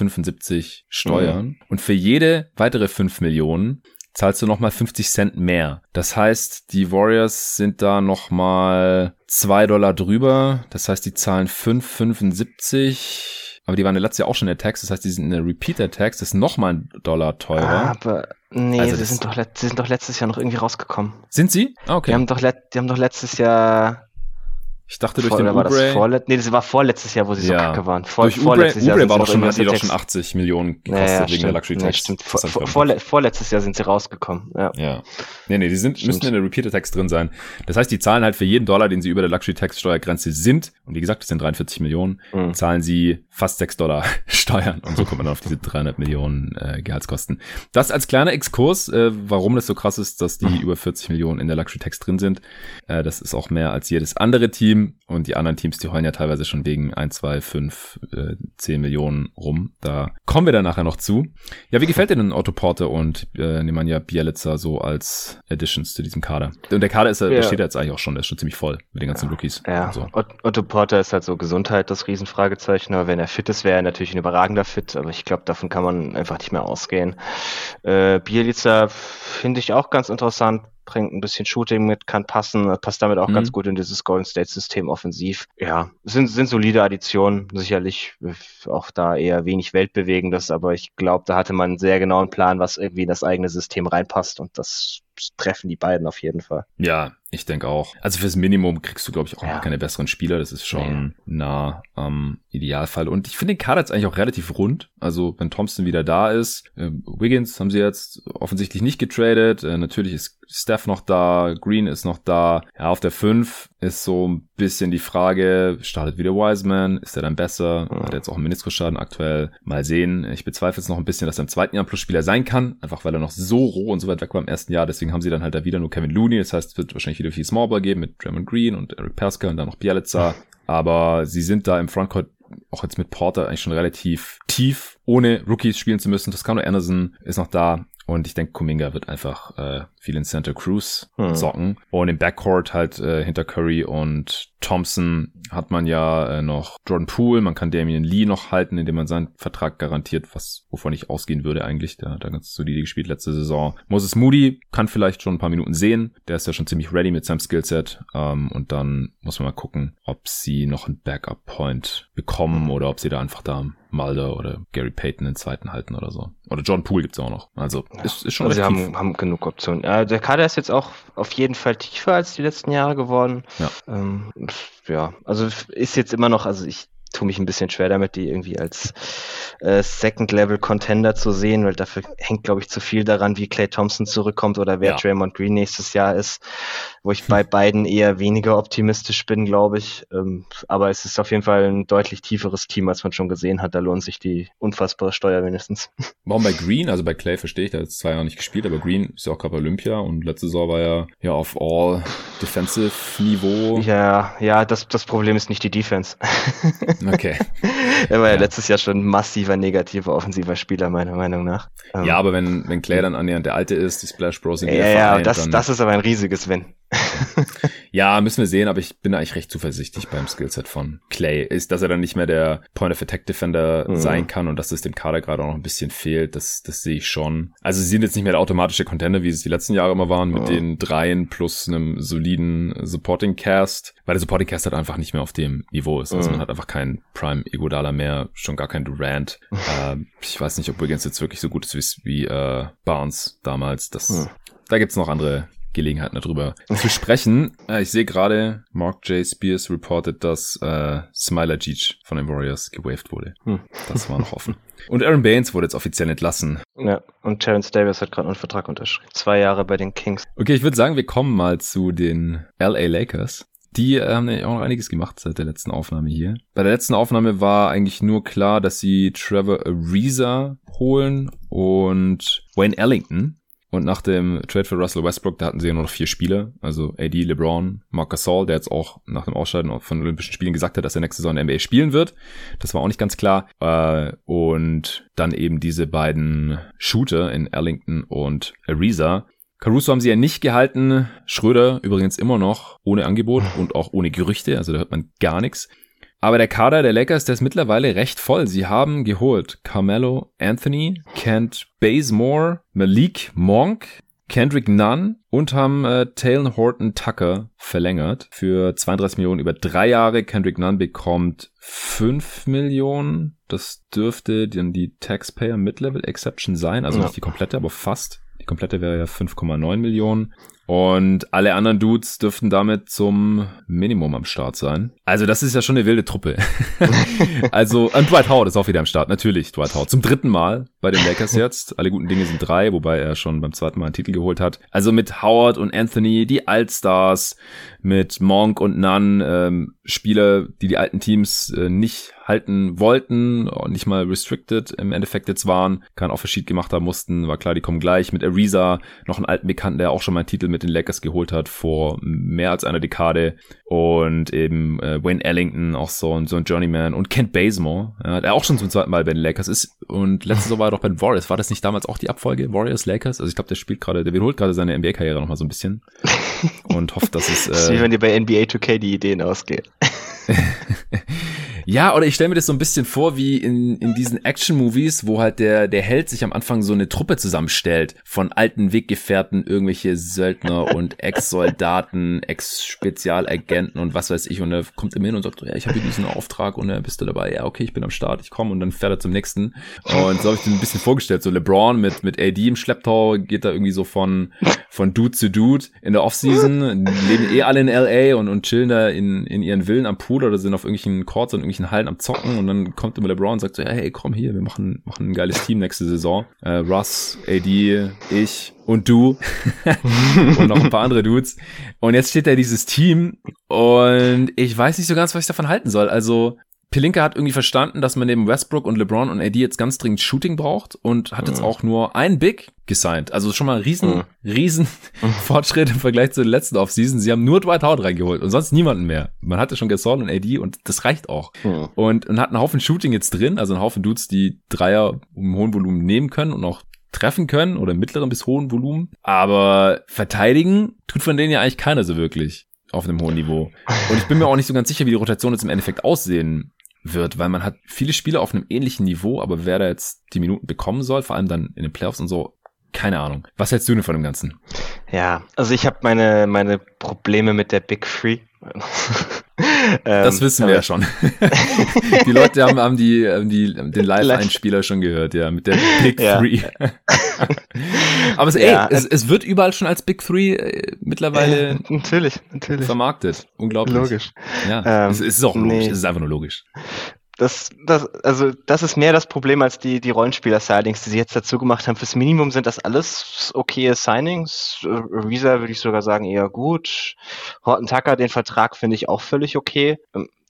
Steuern. Mhm. Und für jede weitere 5 Millionen zahlst du nochmal 50 Cent mehr. Das heißt, die Warriors sind da nochmal 2 Dollar drüber. Das heißt, die zahlen 5,75. Aber die waren letztes Jahr auch schon in der Tax. Das heißt, die sind in der Repeater Tax. Das ist nochmal ein Dollar teurer. Aber nee, also sie, sind doch, sie sind doch letztes Jahr noch irgendwie rausgekommen. Sind sie? Ah, okay. Die haben doch, die haben doch letztes Jahr ich dachte durch Vor, den Ubre... War das vorlet nee, das war vorletztes Jahr, wo sie ja. so kacke waren. Vor, durch vorletztes Ubre, Jahr Ubre war doch schon, hat die doch schon 80 Millionen gekostet ja, ja, wegen der Luxury Tax. Nee, Vor, vor, vorletztes Jahr sind sie rausgekommen. Ja. ja. Nee, nee, die sind, stimmt. müssen in der Repeater Tax drin sein. Das heißt, die zahlen halt für jeden Dollar, den sie über der Luxury Tax Steuergrenze sind, und wie gesagt, das sind 43 Millionen, mhm. zahlen sie fast 6 Dollar Steuern. Und so kommt man dann auf diese 300 Millionen äh, Gehaltskosten. Das als kleiner Exkurs, äh, warum das so krass ist, dass die mhm. über 40 Millionen in der Luxury Tax drin sind. Äh, das ist auch mehr als jedes andere Team. Und die anderen Teams, die heulen ja teilweise schon wegen 1, 2, 5, äh, 10 Millionen rum. Da kommen wir dann nachher noch zu. Ja, wie gefällt dir denn Otto Porter und äh, Nemanja Bielica so als Additions zu diesem Kader? Und der Kader ist ja, ja. steht jetzt eigentlich auch schon, der ist schon ziemlich voll mit den ganzen ja. Rookies. Ja, so. Otto Porter ist halt so Gesundheit das Riesenfragezeichen, aber wenn er fit ist, wäre er natürlich ein überragender Fit, aber ich glaube, davon kann man einfach nicht mehr ausgehen. Äh, Bielica finde ich auch ganz interessant, bringt ein bisschen Shooting mit, kann passen, passt damit auch mhm. ganz gut in dieses Golden State System offensiv. Ja, sind, sind solide Additionen, sicherlich auch da eher wenig Weltbewegendes, aber ich glaube, da hatte man einen sehr genauen Plan, was irgendwie in das eigene System reinpasst und das treffen die beiden auf jeden Fall. Ja, ich denke auch. Also fürs Minimum kriegst du, glaube ich, auch ja. keine besseren Spieler. Das ist schon ja. nah am Idealfall. Und ich finde den Kader jetzt eigentlich auch relativ rund. Also wenn Thompson wieder da ist, äh, Wiggins haben sie jetzt offensichtlich nicht getradet. Äh, natürlich ist Steph noch da, Green ist noch da. Ja, auf der 5 ist so ein bisschen die Frage, startet wieder Wiseman, ist er dann besser? Ja. Hat jetzt auch einen Meniskusschaden aktuell. Mal sehen. Ich bezweifle jetzt noch ein bisschen, dass er im zweiten Jahr Plus-Spieler sein kann, einfach weil er noch so roh und so weit weg war im ersten Jahr. Deswegen haben sie dann halt da wieder nur Kevin Looney. Das heißt, es wird wahrscheinlich wieder viel Smallball geben mit Draymond Green und Eric Perska und dann noch Bialica. Aber sie sind da im Frontcourt auch jetzt mit Porter eigentlich schon relativ tief, ohne Rookies spielen zu müssen. Toscano Anderson ist noch da. Und ich denke, Kuminga wird einfach äh, viel in Santa Cruz hm. zocken. Und im Backcourt halt äh, hinter Curry und Thompson hat man ja äh, noch Jordan Poole, man kann Damian Lee noch halten, indem man seinen Vertrag garantiert, was wovon ich ausgehen würde eigentlich. Der hat da ganz solide gespielt letzte Saison. Moses Moody kann vielleicht schon ein paar Minuten sehen. Der ist ja schon ziemlich ready mit seinem Skillset. Ähm, und dann muss man mal gucken, ob sie noch einen Backup-Point bekommen oder ob sie da einfach da Mulder oder Gary Payton den zweiten halten oder so. Oder John Poole gibt's auch noch. Also ja. ist, ist schon also sie haben, haben genug Optionen. Ja, der Kader ist jetzt auch auf jeden Fall tiefer als die letzten Jahre geworden. Ja. Ähm, ja, also ist jetzt immer noch, also ich tue mich ein bisschen schwer damit, die irgendwie als äh, Second-Level-Contender zu sehen, weil dafür hängt, glaube ich, zu viel daran, wie Clay Thompson zurückkommt oder wer ja. Draymond Green nächstes Jahr ist, wo ich bei beiden eher weniger optimistisch bin, glaube ich. Ähm, aber es ist auf jeden Fall ein deutlich tieferes Team, als man schon gesehen hat. Da lohnt sich die unfassbare Steuer wenigstens. Warum bei Green? Also bei Clay verstehe ich, der hat zwei Jahre nicht gespielt, aber Green ist ja auch gerade Olympia und letzte Saison war er ja auf All-Defensive-Niveau. Ja, ja, das, das Problem ist nicht die Defense. Okay. er war ja. ja. letztes Jahr schon ein massiver negativer offensiver Spieler, meiner Meinung nach. Ja, aber wenn, wenn Clay dann annähernd der Alte ist, die Splash Bros in Ja, ja, das, das ist aber ein riesiges Wenn. Ja, müssen wir sehen, aber ich bin eigentlich recht zuversichtlich beim Skillset von Clay. Ist, dass er dann nicht mehr der Point of Attack Defender mhm. sein kann und dass es dem Kader gerade auch noch ein bisschen fehlt, das, das sehe ich schon. Also sie sind jetzt nicht mehr der automatische Contender, wie es die letzten Jahre immer waren, mit mhm. den dreien plus einem soliden Supporting Cast, weil der Supporting Cast halt einfach nicht mehr auf dem Niveau ist. Also mhm. man hat einfach keinen Prime Igodala mehr, schon gar kein Durant. äh, ich weiß nicht, ob Wiggins jetzt wirklich so gut ist wie, wie äh, Barnes damals. Das. Da gibt's noch andere Gelegenheiten darüber zu sprechen. Äh, ich sehe gerade, Mark J. Spears reported, dass äh, Smiler Jeech von den Warriors gewaved wurde. Hm. Das war noch offen. Und Aaron Baines wurde jetzt offiziell entlassen. Ja, und Terence Davis hat gerade einen Vertrag unterschrieben. Zwei Jahre bei den Kings. Okay, ich würde sagen, wir kommen mal zu den LA Lakers. Die äh, haben ja auch noch einiges gemacht seit der letzten Aufnahme hier. Bei der letzten Aufnahme war eigentlich nur klar, dass sie Trevor Ariza holen und Wayne Ellington. Und nach dem Trade für Russell Westbrook, da hatten sie ja nur noch vier Spieler. Also AD, LeBron, Marc Gasol, der jetzt auch nach dem Ausscheiden von Olympischen Spielen gesagt hat, dass er nächste Saison in der NBA spielen wird. Das war auch nicht ganz klar. Äh, und dann eben diese beiden Shooter in Ellington und Ariza. Caruso haben sie ja nicht gehalten. Schröder übrigens immer noch ohne Angebot und auch ohne Gerüchte. Also da hört man gar nichts. Aber der Kader der Lakers, der ist mittlerweile recht voll. Sie haben geholt Carmelo Anthony, Kent Bazemore, Malik Monk, Kendrick Nunn und haben äh, Taylor Horton Tucker verlängert für 32 Millionen über drei Jahre. Kendrick Nunn bekommt 5 Millionen. Das dürfte dann die Taxpayer Mid-Level Exception sein. Also ja. nicht die komplette, aber fast. Die komplette wäre ja 5,9 Millionen. Und alle anderen Dudes dürften damit zum Minimum am Start sein. Also das ist ja schon eine wilde Truppe. also und Dwight Howard ist auch wieder am Start, natürlich Dwight Howard. Zum dritten Mal bei den Lakers jetzt. Alle guten Dinge sind drei, wobei er schon beim zweiten Mal einen Titel geholt hat. Also mit Howard und Anthony, die Allstars, mit Monk und Nunn, ähm, Spieler, die die alten Teams äh, nicht halten wollten und nicht mal restricted im Endeffekt jetzt waren, auch Verschied gemacht haben mussten, war klar, die kommen gleich mit Ariza, noch einen alten Bekannten, der auch schon mal einen Titel mit den Lakers geholt hat vor mehr als einer Dekade und eben äh, Wayne Ellington, auch so, ein so ein Journeyman. Und Kent Bazemore, ja, der auch schon zum zweiten Mal bei den Lakers ist. Und letztes Jahr war er doch bei den Warriors, war das nicht damals auch die Abfolge? Warriors Lakers? Also ich glaube, der spielt gerade, der wiederholt gerade seine NBA-Karriere noch mal so ein bisschen. Und hofft, dass es äh, wie wenn dir bei NBA 2K die Ideen ausgehen. Ja, oder ich stelle mir das so ein bisschen vor wie in, in diesen Action-Movies, wo halt der, der Held sich am Anfang so eine Truppe zusammenstellt von alten Weggefährten, irgendwelche Söldner und Ex-Soldaten, Ex-Spezialagenten und was weiß ich. Und er kommt immer hin und sagt, ja, ich habe hier diesen Auftrag und dann bist du dabei, ja, okay, ich bin am Start, ich komme und dann fährt er zum nächsten. Und so habe ich den ein bisschen vorgestellt. So LeBron mit, mit AD im Schlepptau geht da irgendwie so von, von Dude zu Dude in der Offseason, leben eh alle in LA und, und chillen da in, in ihren Villen am Pool oder sind auf irgendwelchen Courts und irgendwelchen Hallen am Zocken und dann kommt immer LeBron und sagt so, hey, komm hier, wir machen, machen ein geiles Team nächste Saison. Äh, Russ, AD, ich und du und noch ein paar andere Dudes. Und jetzt steht da dieses Team und ich weiß nicht so ganz, was ich davon halten soll. Also Pelinka hat irgendwie verstanden, dass man neben Westbrook und LeBron und AD jetzt ganz dringend Shooting braucht und hat jetzt auch nur ein Big gesigned. Also schon mal ein riesen, riesen Fortschritt im Vergleich zu den letzten Offseason. Sie haben nur Dwight Howard reingeholt und sonst niemanden mehr. Man hatte schon Gasol und AD und das reicht auch. Und, und hat einen Haufen Shooting jetzt drin, also einen Haufen Dudes, die Dreier im hohen Volumen nehmen können und auch treffen können oder im mittleren bis hohen Volumen. Aber verteidigen tut von denen ja eigentlich keiner so wirklich auf einem hohen Niveau. Und ich bin mir auch nicht so ganz sicher, wie die Rotation jetzt im Endeffekt aussehen wird, weil man hat viele Spieler auf einem ähnlichen Niveau, aber wer da jetzt die Minuten bekommen soll, vor allem dann in den Playoffs und so, keine Ahnung. Was hältst du denn von dem Ganzen? Ja, also ich habe meine, meine Probleme mit der Big Free. das ähm, wissen wir ja schon. die Leute haben, haben, die, haben die, den Live-Einspieler schon gehört, ja, mit der Big ja. Three. Aber es, ja, ey, es, es, wird überall schon als Big Three äh, mittlerweile äh, natürlich, natürlich. vermarktet. Unglaublich. Logisch. Ja, ähm, es, es, ist auch logisch. Nee. Es ist einfach nur logisch. Das, das, also das ist mehr das Problem als die, die Rollenspieler-Sidings, die sie jetzt dazu gemacht haben. Fürs Minimum sind das alles okaye Signings. Visa würde ich sogar sagen eher gut. Horton Tucker, den Vertrag finde ich auch völlig okay.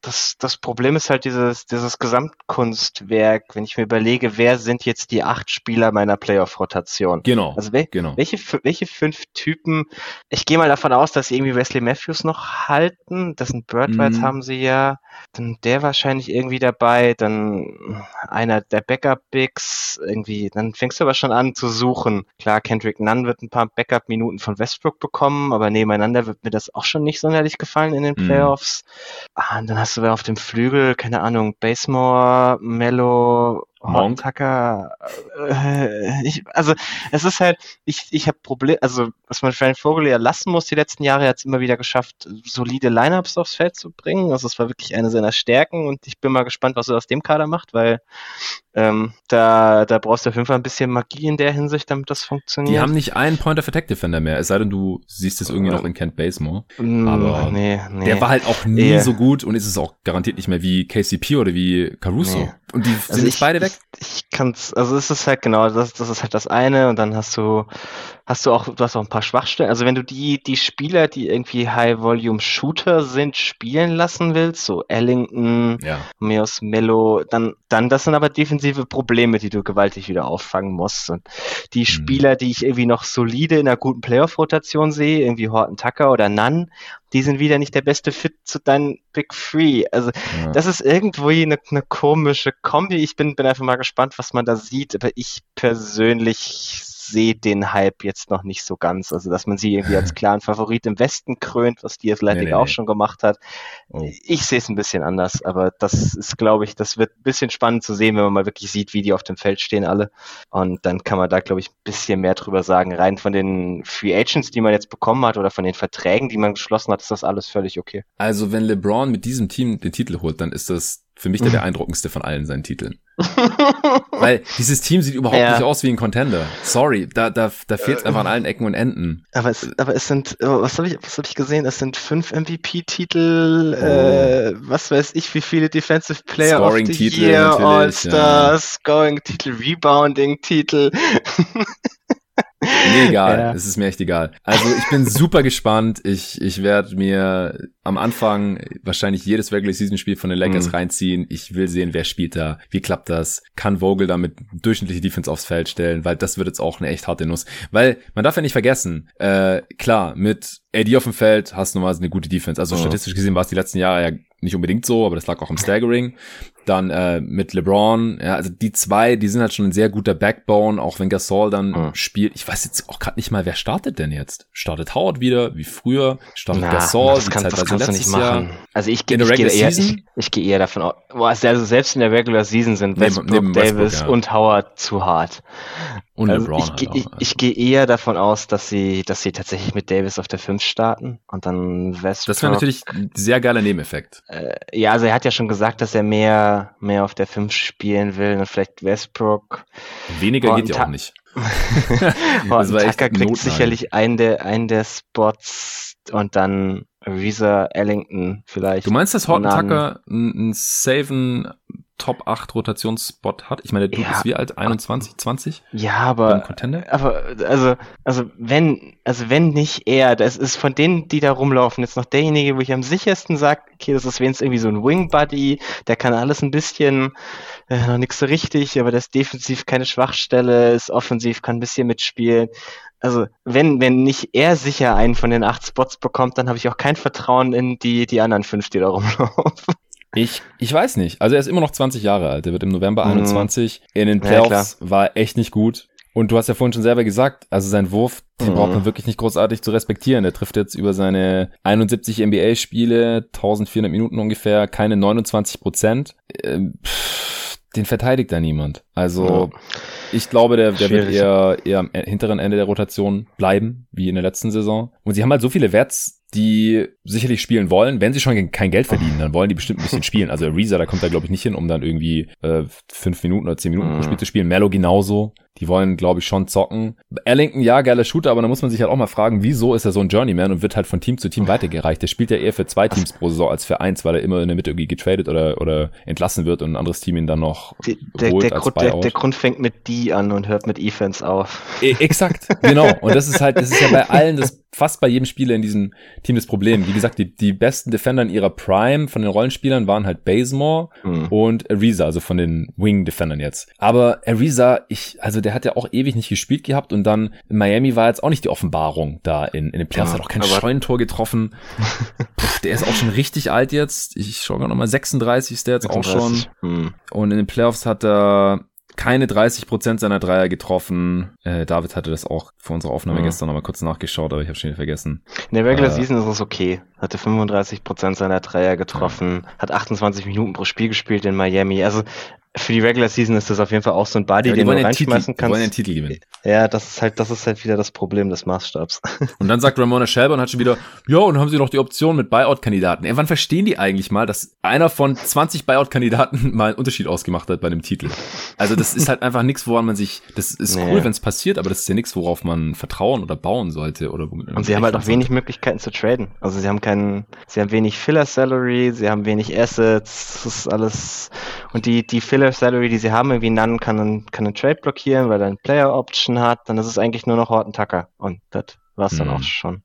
Das, das Problem ist halt dieses, dieses Gesamtkunstwerk, wenn ich mir überlege, wer sind jetzt die acht Spieler meiner Playoff-Rotation? Genau. Also wel genau. welche, welche fünf Typen, ich gehe mal davon aus, dass sie irgendwie Wesley Matthews noch halten, das sind Bird Rights Mhm. haben sie ja, dann der wahrscheinlich irgendwie dabei, dann einer der Backup-Bigs, irgendwie, dann fängst du aber schon an zu suchen. Klar, Kendrick Nunn wird ein paar Backup-Minuten von Westbrook bekommen, aber nebeneinander wird mir das auch schon nicht sonderlich gefallen in den Mhm. Playoffs. Ah, und dann hast du wer auf dem Flügel, keine Ahnung, Basemore, Mello, Monk. Tucker, äh, ich, also es ist halt, ich, ich habe Probleme, also was man für einen Vogel ja lassen muss die letzten Jahre, er hat es immer wieder geschafft, solide Lineups aufs Feld zu bringen. Also es war wirklich eine seiner Stärken und ich bin mal gespannt, was er aus dem Kader macht, weil ähm, da, da brauchst du auf jeden Fall ein bisschen Magie in der Hinsicht, damit das funktioniert. Die haben nicht einen Point of Attack Defender mehr, es sei denn, du siehst es irgendwie Ja. noch in Kent Basemore. Mm, aber nee, nee. Der war halt auch nie Eher. so gut und ist es auch garantiert nicht mehr wie KCP oder wie Caruso. Nee. Und die Also sind jetzt beide weg. Ich, ich kann's, also es ist halt genau, das, das ist halt das eine und dann hast du, hast du auch, du hast auch ein paar Schwachstellen. Also wenn du die, die Spieler, die irgendwie High-Volume-Shooter sind, spielen lassen willst, so Ellington, Ja. Meos Mello, dann, dann, das sind aber defensive Probleme, die du gewaltig wieder auffangen musst. Und die Spieler, die ich irgendwie noch solide in einer guten Playoff-Rotation sehe, irgendwie Horton Tucker oder Nunn, die sind wieder nicht der beste Fit zu deinen Big Three. Also ja. das ist irgendwo eine, eine komische Kombi. Ich bin, bin einfach mal gespannt, was man da sieht. Aber ich persönlich sehe den Hype jetzt noch nicht so ganz. Also, dass man sie irgendwie als klaren Favorit im Westen krönt, was die Athletic Nee, nee, auch nee. schon gemacht hat. Oh. Ich sehe es ein bisschen anders, aber das ist, glaube ich, das wird ein bisschen spannend zu sehen, wenn man mal wirklich sieht, wie die auf dem Feld stehen alle. Und dann kann man da, glaube ich, ein bisschen mehr drüber sagen. Rein von den Free Agents, die man jetzt bekommen hat oder von den Verträgen, die man geschlossen hat, ist das alles völlig okay. Also wenn LeBron mit diesem Team den Titel holt, dann ist das für mich der beeindruckendste von allen seinen Titeln. Weil dieses Team sieht überhaupt Ja. nicht aus wie ein Contender. Sorry, da, da, da fehlt es einfach an allen Ecken und Enden. Aber es, aber es sind, oh, was habe ich, was habe ich gesehen? Es sind fünf MVP-Titel, Oh. äh, was weiß ich, wie viele Defensive Player of the Scoring-Titel Year, All-Stars, Scoring-Titel, Rebounding-Titel. Mir egal, Ja. es ist mir echt egal. Also ich bin super gespannt. Ich, ich werde mir am Anfang wahrscheinlich jedes Regular Season Spiel von den Lakers Mhm. reinziehen. Ich will sehen, wer spielt da, wie klappt das, kann Vogel damit durchschnittliche Defense aufs Feld stellen, weil das wird jetzt auch eine echt harte Nuss. Weil man darf ja nicht vergessen, äh, klar, mit AD auf dem Feld hast du normalerweise eine gute Defense. Also Mhm. statistisch gesehen war es die letzten Jahre ja nicht unbedingt so, aber das lag auch am Staggering. Dann äh, mit LeBron, ja, also die zwei, die sind halt schon ein sehr guter Backbone, auch wenn Gasol dann Mhm. spielt. Ich weiß jetzt auch gerade nicht mal, wer startet denn jetzt? Startet Howard wieder, wie früher? Startet Na, Gasol, das, kann, das kannst du nicht letztes Jahr? machen. Also ich, gehe- eher, ich, ich gehe eher davon aus, also selbst in der Regular Season sind Neben- Westbrook, neben Westbrook, Davis ja. und Howard zu hart. Und Also LeBron ich, halt gehe- auch. ich, ich gehe eher davon aus, dass sie, dass sie tatsächlich mit Davis auf der 5 starten und dann Westbrook. das wäre natürlich ein sehr geiler Nebeneffekt. Äh, ja, also er hat ja schon gesagt, dass er mehr, mehr auf der 5 spielen will und vielleicht Westbrook. Weniger Boah, geht ja auch nicht. Echt Tucker kriegt Notnagel. sicherlich einen der, einen der Spots und dann Reza Ellington vielleicht. Du meinst, dass Horton Tucker einen safen Top 8 Rotationsspot hat? Ich meine, der Dude Ja. ist wie alt? 21, 20? Ja, aber Contender? Aber also, also wenn, also wenn nicht er, das ist von denen, die da rumlaufen, jetzt noch derjenige, wo ich am sichersten sage, okay, das ist wenigstens irgendwie so ein Wing Buddy, der kann alles ein bisschen, äh, noch nichts so richtig, aber der ist defensiv keine Schwachstelle, ist offensiv, kann ein bisschen mitspielen. Also wenn, wenn nicht er sicher einen von den acht Spots bekommt, dann habe ich auch kein Vertrauen in die, die anderen fünf, die da rumlaufen. Ich, ich weiß nicht. Also er ist immer noch 20 Jahre alt. Er wird im November Mhm. 21. In den Ja, Playoffs war er echt nicht gut. Und du hast ja vorhin schon selber gesagt, also sein Wurf, den Mhm. braucht man wirklich nicht großartig zu respektieren. Er trifft jetzt über seine 71 NBA-Spiele, 1400 Minuten ungefähr, keine 29 Prozent. Pff, den verteidigt da niemand. Also ich glaube, der, der wird eher, eher am hinteren Ende der Rotation bleiben, wie in der letzten Saison. Und sie haben halt so viele Wets, die sicherlich spielen wollen. Wenn sie schon kein Geld verdienen, dann wollen die bestimmt ein bisschen spielen. Also Reza, da kommt er glaube ich nicht hin, um dann irgendwie äh, fünf Minuten oder zehn Minuten pro Mhm. Spiel zu spielen. Mello genauso. Die wollen, glaube ich, schon zocken. Ellington, ja, geiler Shooter, aber da muss man sich halt auch mal fragen, wieso ist er so ein Journeyman und wird halt von Team zu Team weitergereicht. Der spielt ja eher für zwei Teams pro Saison als für eins, weil er immer in der Mitte irgendwie getradet oder, oder entlassen wird und ein anderes Team ihn dann noch der, holt der, als Grund, der, der, Grund fängt mit D an und hört mit Events auf. E exakt, genau. Und das ist halt, das ist ja bei allen, das fast bei jedem Spieler in diesem Team das Problem. Wie gesagt, die, die besten Defender in ihrer Prime von den Rollenspielern waren halt Bazemore mhm. und Ariza, also von den Wing-Defendern jetzt. Aber Ariza, ich, also der hat ja auch ewig nicht gespielt gehabt und dann in Miami war jetzt auch nicht die Offenbarung da in, in den Playoffs, ja, hat auch kein Scheunentor getroffen. Puh, der ist auch schon richtig alt jetzt. Ich schaue gerade nochmal, 36 ist der jetzt 36. auch schon. Mhm. Und in den Playoffs hat er keine 30 Prozent seiner Dreier getroffen. Äh, David hatte das auch vor unserer Aufnahme mhm. gestern nochmal kurz nachgeschaut, aber ich habe schon wieder vergessen. In der Regular äh, Season ist es okay. Hatte 35 Prozent seiner Dreier getroffen, ja. hat 28 Minuten pro Spiel gespielt in Miami. Also für die Regular Season ist das auf jeden Fall auch so ein Buddy, ja, den du reinschmeißen Titel, kannst. Die wollen den Titel gewinnen. Ja, das ist halt, das ist halt wieder das Problem des Maßstabs. Und dann sagt Ramona Shelburne hat schon wieder, ja, und haben sie noch die Option mit Buyout-Kandidaten. Ey, wann verstehen die eigentlich mal, dass einer von 20 Buyout-Kandidaten mal einen Unterschied ausgemacht hat bei dem Titel? Also das ist halt einfach nichts, woran man sich, das ist nee. cool, wenn es passiert, aber das ist ja nichts, worauf man vertrauen oder bauen sollte oder Und sie haben halt auch wenig Möglichkeiten zu traden. Also sie haben keinen, sie haben wenig Filler-Salary, sie haben wenig Assets, das ist alles, und die, die Filler-Salary, die sie haben, irgendwie None kann einen, kann einen Trade blockieren, weil er eine Player-Option hat, dann ist es eigentlich nur noch Horton Tucker. Und das war es dann hm. auch schon.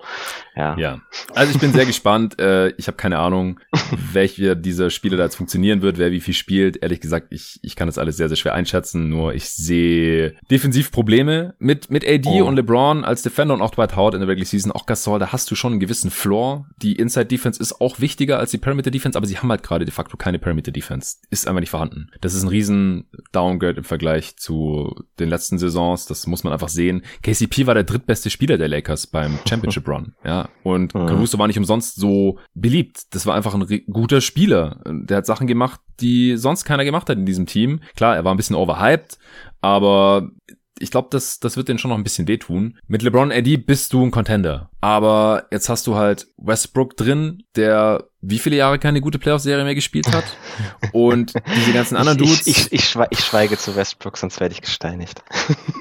Ja. ja. Also ich bin sehr gespannt. Äh, ich habe keine Ahnung, welche dieser Spiele da jetzt funktionieren wird, wer wie viel spielt. Ehrlich gesagt, ich, ich kann das alles sehr, sehr schwer einschätzen. Nur ich sehe defensiv Probleme mit, mit AD oh. und LeBron als Defender und auch Dwight Howard in der Regular Season. Auch Gasol, da hast du schon einen gewissen Floor. Die Inside Defense ist auch wichtiger als die Perimeter Defense, aber sie haben halt gerade de facto keine Perimeter Defense. Ist einfach nicht vorhanden. Das ist ein riesen Downgrade im Vergleich zu den letzten Saisons. Das muss man einfach sehen. KCP war der drittbeste Spieler der Lakers beim Championship Run. Ja, und mhm. Caruso war nicht umsonst so beliebt. Das war einfach ein guter Spieler. Der hat Sachen gemacht, die sonst keiner gemacht hat in diesem Team. Klar, er war ein bisschen overhyped, aber ich glaube, das, das wird denen schon noch ein bisschen wehtun. Mit LeBron AD bist du ein Contender. Aber jetzt hast du halt Westbrook drin, der wie viele Jahre keine gute Playoff-Serie mehr gespielt hat. Und diese ganzen anderen Dudes. Ich, ich, ich, schweige, ich schweige zu Westbrook, sonst werde ich gesteinigt.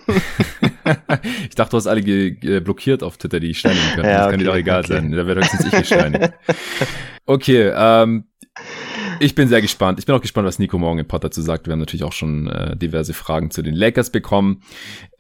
ich dachte, du hast alle blockiert auf Twitter, die ich steinigen können. Ja, das okay, kann dir doch egal okay. sein. Da wird höchstens ich gesteinigt. Okay, ähm, ich bin sehr gespannt. Ich bin auch gespannt, was Nico morgen im Pod dazu sagt. Wir haben natürlich auch schon äh, diverse Fragen zu den Lakers bekommen.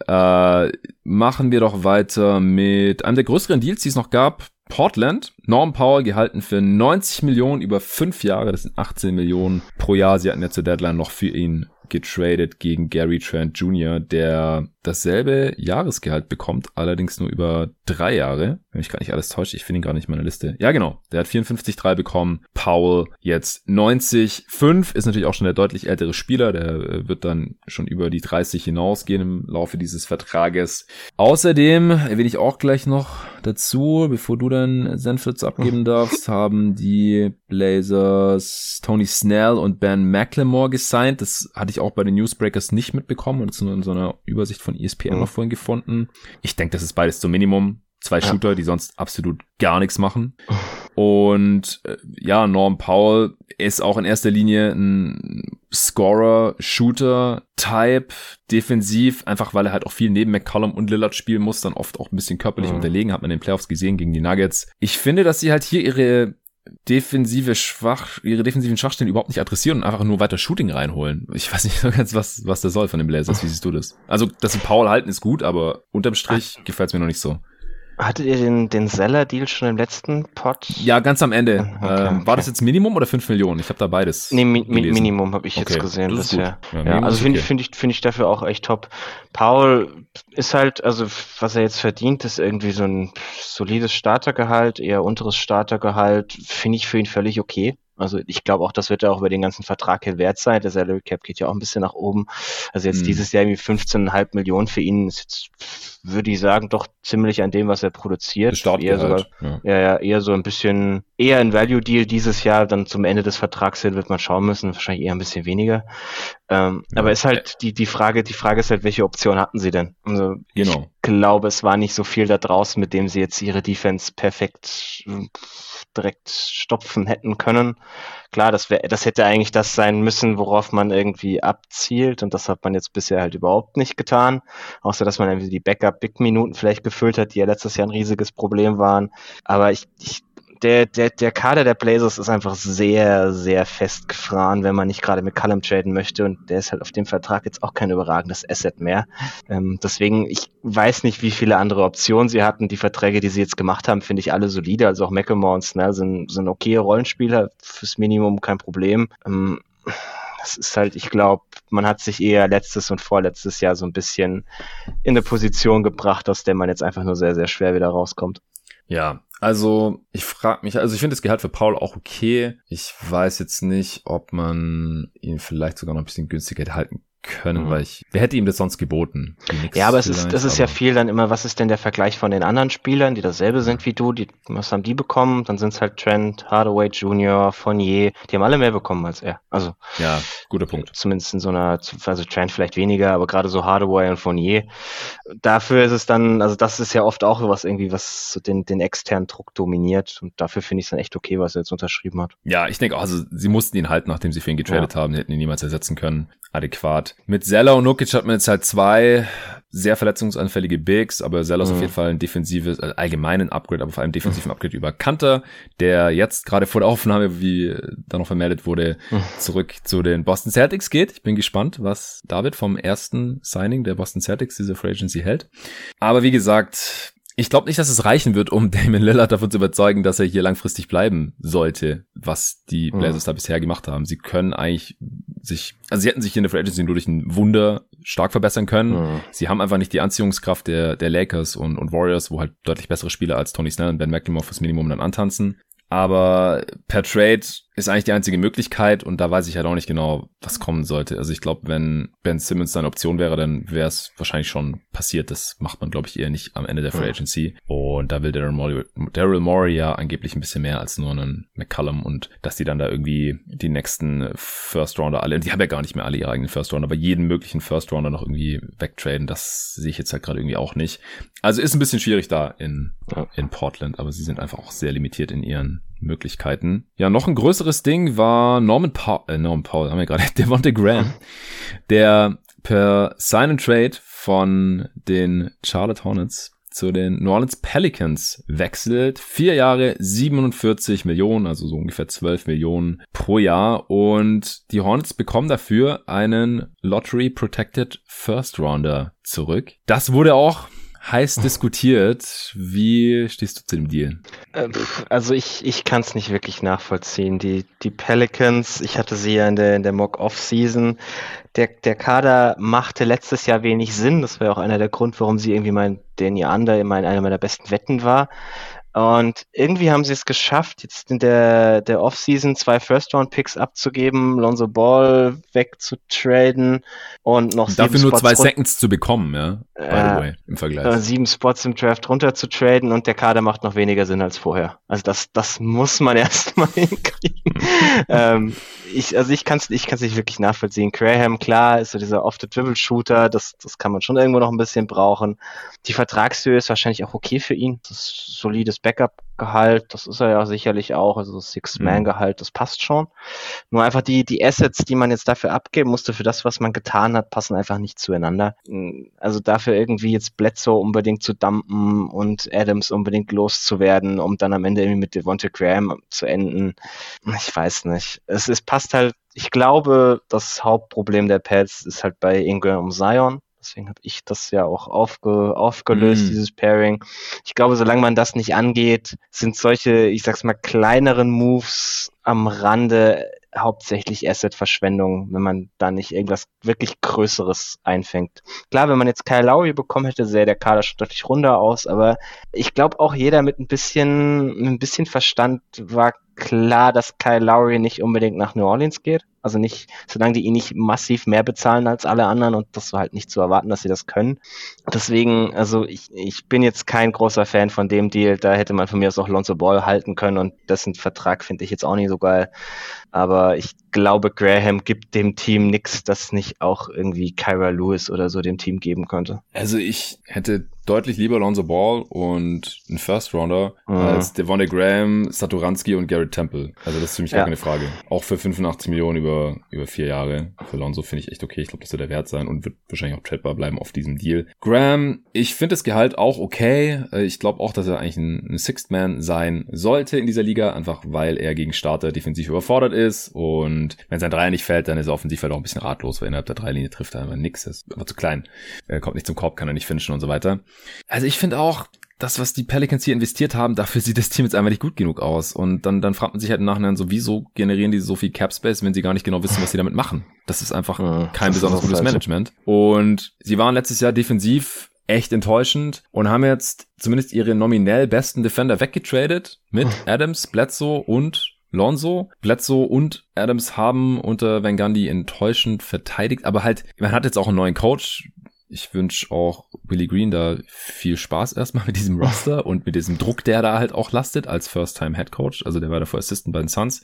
Äh, machen wir doch weiter mit einem der größeren Deals, die es noch gab. Portland, Norm Powell gehalten für 90 Millionen über fünf Jahre. Das sind 18 Millionen pro Jahr. Sie hatten ja zur Deadline noch für ihn getradet gegen Gary Trent Jr., der dasselbe Jahresgehalt bekommt, allerdings nur über drei Jahre. Wenn mich gar nicht alles täuscht, ich finde ihn gar nicht in meiner Liste. Ja, genau. Der hat 54,3 bekommen. Powell jetzt 90,5 ist natürlich auch schon der deutlich ältere Spieler. Der äh, wird dann schon über die 30 hinausgehen im Laufe dieses Vertrages. Außerdem erwähne ich auch gleich noch dazu, bevor du dann Senfitz abgeben darfst, haben die Blazers Tony Snell und Ben McLemore gesigned. Das hatte ich auch bei den Newsbreakers nicht mitbekommen und nur in so einer Übersicht von ESPN mhm. noch vorhin gefunden. Ich denke, das ist beides zum Minimum. Zwei ja. Shooter, die sonst absolut gar nichts machen. Und äh, ja, Norm Powell ist auch in erster Linie ein Scorer, Shooter, Type, defensiv, einfach weil er halt auch viel neben McCollum und Lillard spielen muss, dann oft auch ein bisschen körperlich mhm. unterlegen, hat man in den Playoffs gesehen gegen die Nuggets. Ich finde, dass sie halt hier ihre defensive Schwach, ihre defensiven Schwachstellen überhaupt nicht adressieren und einfach nur weiter Shooting reinholen. Ich weiß nicht so ganz, was, was das soll von den Blazers. Wie siehst du das? Also, dass sie Paul halten ist gut, aber unterm Strich gefällt es mir noch nicht so. Hattet ihr den, den Seller-Deal schon im letzten Pod? Ja, ganz am Ende. Okay, ähm, war okay. das jetzt Minimum oder 5 Millionen? Ich habe da beides. Nee, mi mi Minimum habe ich okay, jetzt gesehen bisher. Ja, ja, also finde ich, finde ich, finde ich dafür auch echt top. Paul ist halt, also was er jetzt verdient, ist irgendwie so ein solides Startergehalt, eher unteres Startergehalt, finde ich für ihn völlig okay. Also ich glaube auch, das wird ja auch über den ganzen Vertrag hier wert sein. Der Salary Cap geht ja auch ein bisschen nach oben. Also jetzt hm. dieses Jahr irgendwie 15,5 Millionen für ihn ist jetzt würde ich sagen, doch ziemlich an dem, was er produziert. Eher sogar, ja. ja, eher so ein bisschen, eher ein Value Deal dieses Jahr, dann zum Ende des Vertrags hin wird man schauen müssen, wahrscheinlich eher ein bisschen weniger. Ähm, ja. Aber ist halt die, die Frage, die Frage ist halt, welche Option hatten sie denn? Also genau. ich glaube, es war nicht so viel da draußen, mit dem sie jetzt ihre Defense perfekt äh, direkt stopfen hätten können. Klar, das wäre, das hätte eigentlich das sein müssen, worauf man irgendwie abzielt und das hat man jetzt bisher halt überhaupt nicht getan. Außer, dass man irgendwie die Backup-Big-Minuten vielleicht gefüllt hat, die ja letztes Jahr ein riesiges Problem waren. Aber ich, ich der, der, der Kader der Blazers ist einfach sehr, sehr festgefahren, wenn man nicht gerade mit Callum traden möchte. Und der ist halt auf dem Vertrag jetzt auch kein überragendes Asset mehr. Ähm, deswegen, ich weiß nicht, wie viele andere Optionen sie hatten. Die Verträge, die sie jetzt gemacht haben, finde ich alle solide. Also auch McElmore und Snell sind, sind okay Rollenspieler, fürs Minimum kein Problem. Ähm, das ist halt, ich glaube, man hat sich eher letztes und vorletztes Jahr so ein bisschen in eine Position gebracht, aus der man jetzt einfach nur sehr, sehr schwer wieder rauskommt. Ja, also ich frage mich, also ich finde das Gehalt für Paul auch okay. Ich weiß jetzt nicht, ob man ihn vielleicht sogar noch ein bisschen günstiger halten können, mhm. weil ich, wer hätte ihm das sonst geboten? Ja, aber es ist, das ist ja viel dann immer, was ist denn der Vergleich von den anderen Spielern, die dasselbe sind wie du, die, was haben die bekommen? Dann sind es halt Trent, Hardaway Jr., Fournier, die haben alle mehr bekommen als er. Also. Ja, guter Punkt. Zumindest in so einer, also Trent vielleicht weniger, aber gerade so Hardaway und Fournier. Dafür ist es dann, also das ist ja oft auch was irgendwie, was so den, den externen Druck dominiert und dafür finde ich es dann echt okay, was er jetzt unterschrieben hat. Ja, ich denke auch, also sie mussten ihn halten, nachdem sie für ihn getradet ja. haben, hätten ihn niemals ersetzen können adäquat. Mit Zeller und Nukic hat man jetzt halt zwei sehr verletzungsanfällige Bigs, aber Zeller ist mhm. auf jeden Fall ein defensives, also allgemeinen Upgrade, aber vor allem defensiven Upgrade über Kanter, der jetzt gerade vor der Aufnahme, wie da noch vermeldet wurde, mhm. zurück zu den Boston Celtics geht. Ich bin gespannt, was David vom ersten Signing der Boston Celtics, diese Free Agency hält. Aber wie gesagt, ich glaube nicht, dass es reichen wird, um Damon Lillard davon zu überzeugen, dass er hier langfristig bleiben sollte, was die mhm. Blazers mhm. da bisher gemacht haben. Sie können eigentlich sich, also sie hätten sich in der Free Agency nur durch ein Wunder stark verbessern können. Mhm. Sie haben einfach nicht die Anziehungskraft der, der Lakers und, und Warriors, wo halt deutlich bessere Spieler als Tony Snell und Ben McLemore fürs Minimum dann antanzen. Aber per Trade ist eigentlich die einzige Möglichkeit und da weiß ich halt auch nicht genau, was kommen sollte. Also ich glaube, wenn Ben Simmons eine Option wäre, dann wäre es wahrscheinlich schon passiert. Das macht man, glaube ich, eher nicht am Ende der Free Agency. Und da will Daryl Morey, Daryl Morey ja angeblich ein bisschen mehr als nur einen McCallum und dass die dann da irgendwie die nächsten First Rounder alle, die haben ja gar nicht mehr alle ihre eigenen First Rounder, aber jeden möglichen First Rounder noch irgendwie wegtraden, das sehe ich jetzt halt gerade irgendwie auch nicht. Also ist ein bisschen schwierig da in, in Portland, aber sie sind einfach auch sehr limitiert in ihren Möglichkeiten. Ja, noch ein größeres Ding war Norman Paul, äh, Norman Paul, haben wir gerade, Devonte Graham, der per Sign and Trade von den Charlotte Hornets zu den New Orleans Pelicans wechselt. Vier Jahre 47 Millionen, also so ungefähr 12 Millionen pro Jahr. Und die Hornets bekommen dafür einen Lottery Protected First Rounder zurück. Das wurde auch heiß diskutiert. Wie stehst du zu dem Deal? Äh, also ich, ich kann es nicht wirklich nachvollziehen. Die, die Pelicans, ich hatte sie ja in der, in der Mock-Off-Season. Der, der Kader machte letztes Jahr wenig Sinn. Das war ja auch einer der Grund, warum sie irgendwie mein Danny Under immer in einer meiner besten Wetten war. Und irgendwie haben sie es geschafft, jetzt in der, der Offseason zwei First-Round-Picks abzugeben, Lonzo Ball wegzutraden und noch Dafür nur Spots zwei Seconds zu bekommen, ja. By the way, im Vergleich. Äh, sieben Spots im Draft runter zu traden und der Kader macht noch weniger Sinn als vorher. Also das, das muss man erstmal hinkriegen. ähm, ich, also ich kann es ich kann's nicht wirklich nachvollziehen. Graham, klar, ist so dieser Off-the-Dribble-Shooter, das, das kann man schon irgendwo noch ein bisschen brauchen. Die Vertragshöhe ist wahrscheinlich auch okay für ihn. Das ist solides Backup-Gehalt, das ist er ja sicherlich auch, also Six-Man-Gehalt, das passt schon. Nur einfach die, die Assets, die man jetzt dafür abgeben musste, für das, was man getan hat, passen einfach nicht zueinander. Also dafür irgendwie jetzt Bledsoe unbedingt zu dumpen und Adams unbedingt loszuwerden, um dann am Ende irgendwie mit Devonta Graham zu enden. Ich weiß nicht. Es, es passt halt ich glaube, das Hauptproblem der Pads ist halt bei Ingram und Zion. Deswegen habe ich das ja auch aufge, aufgelöst, mm. dieses Pairing. Ich glaube, solange man das nicht angeht, sind solche, ich sag's mal, kleineren Moves am Rande hauptsächlich Asset-Verschwendung, wenn man da nicht irgendwas wirklich Größeres einfängt. Klar, wenn man jetzt Kyle Lowry bekommen hätte, sähe der Kader schon deutlich runder aus, aber ich glaube auch jeder mit ein bisschen, mit ein bisschen Verstand war klar, dass Kyle Lowry nicht unbedingt nach New Orleans geht. Also nicht, solange die ihn nicht massiv mehr bezahlen als alle anderen und das war halt nicht zu erwarten, dass sie das können. Deswegen, also ich, ich bin jetzt kein großer Fan von dem Deal. Da hätte man von mir aus auch Lonzo Ball halten können und dessen Vertrag finde ich jetzt auch nicht so geil. Aber ich glaube, Graham gibt dem Team nichts, das nicht auch irgendwie Kyra Lewis oder so dem Team geben könnte. Also ich hätte deutlich lieber Lonzo Ball und einen First Rounder mhm. als Devonte Graham, Satoransky und Garrett Temple. Also das ist für mich ja. gar keine Frage. Auch für 85 Millionen über, über vier Jahre. Für Lonzo finde ich echt okay. Ich glaube, das wird der Wert sein und wird wahrscheinlich auch tradbar bleiben auf diesem Deal. Graham, ich finde das Gehalt auch okay. Äh, ich glaube auch, dass er eigentlich ein, ein Sixth Man sein sollte in dieser Liga, einfach weil er gegen Starter defensiv überfordert ist und wenn sein Dreier nicht fällt, dann ist er offensiv halt auch ein bisschen ratlos, weil innerhalb der Dreilinie trifft er einfach nix. Er ist einfach zu klein. Er kommt nicht zum Korb, kann er nicht finishen und so weiter. Also ich finde auch, das, was die Pelicans hier investiert haben, dafür sieht das Team jetzt einfach nicht gut genug aus. Und dann, dann fragt man sich halt im Nachhinein so, wieso generieren die so viel Cap Space, wenn sie gar nicht genau wissen, was sie damit machen? Das ist einfach ja, kein besonders gutes Management. Und sie waren letztes Jahr defensiv echt enttäuschend und haben jetzt zumindest ihre nominell besten Defender weggetradet mit Adams, Bledsoe und Lonzo, Bledsoe und Adams haben unter Van Gundy enttäuschend verteidigt, aber halt, man hat jetzt auch einen neuen Coach, ich wünsche auch Willie Green da viel Spaß erstmal mit diesem Roster und mit diesem Druck, der da halt auch lastet als First-Time-Head Coach. Also der war davor Assistant bei den Suns.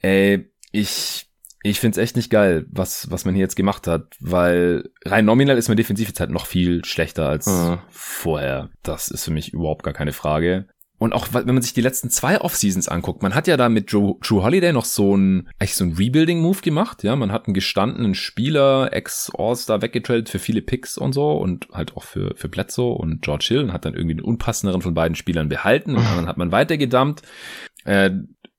Ey, ich, ich find's echt nicht geil, was, was man hier jetzt gemacht hat, weil rein nominal ist man defensiv jetzt halt noch viel schlechter als mhm. vorher. Das ist für mich überhaupt gar keine Frage. Und auch wenn man sich die letzten zwei Off-Seasons anguckt, man hat ja da mit Drew, Drew Holiday noch so ein, eigentlich so ein Rebuilding-Move gemacht, ja. Man hat einen gestandenen Spieler, Ex-All-Star weggetradet für viele Picks und so und halt auch für, für Bledsoe und George Hill und hat dann irgendwie den unpassenderen von beiden Spielern behalten und dann hat man weitergedammt. Äh,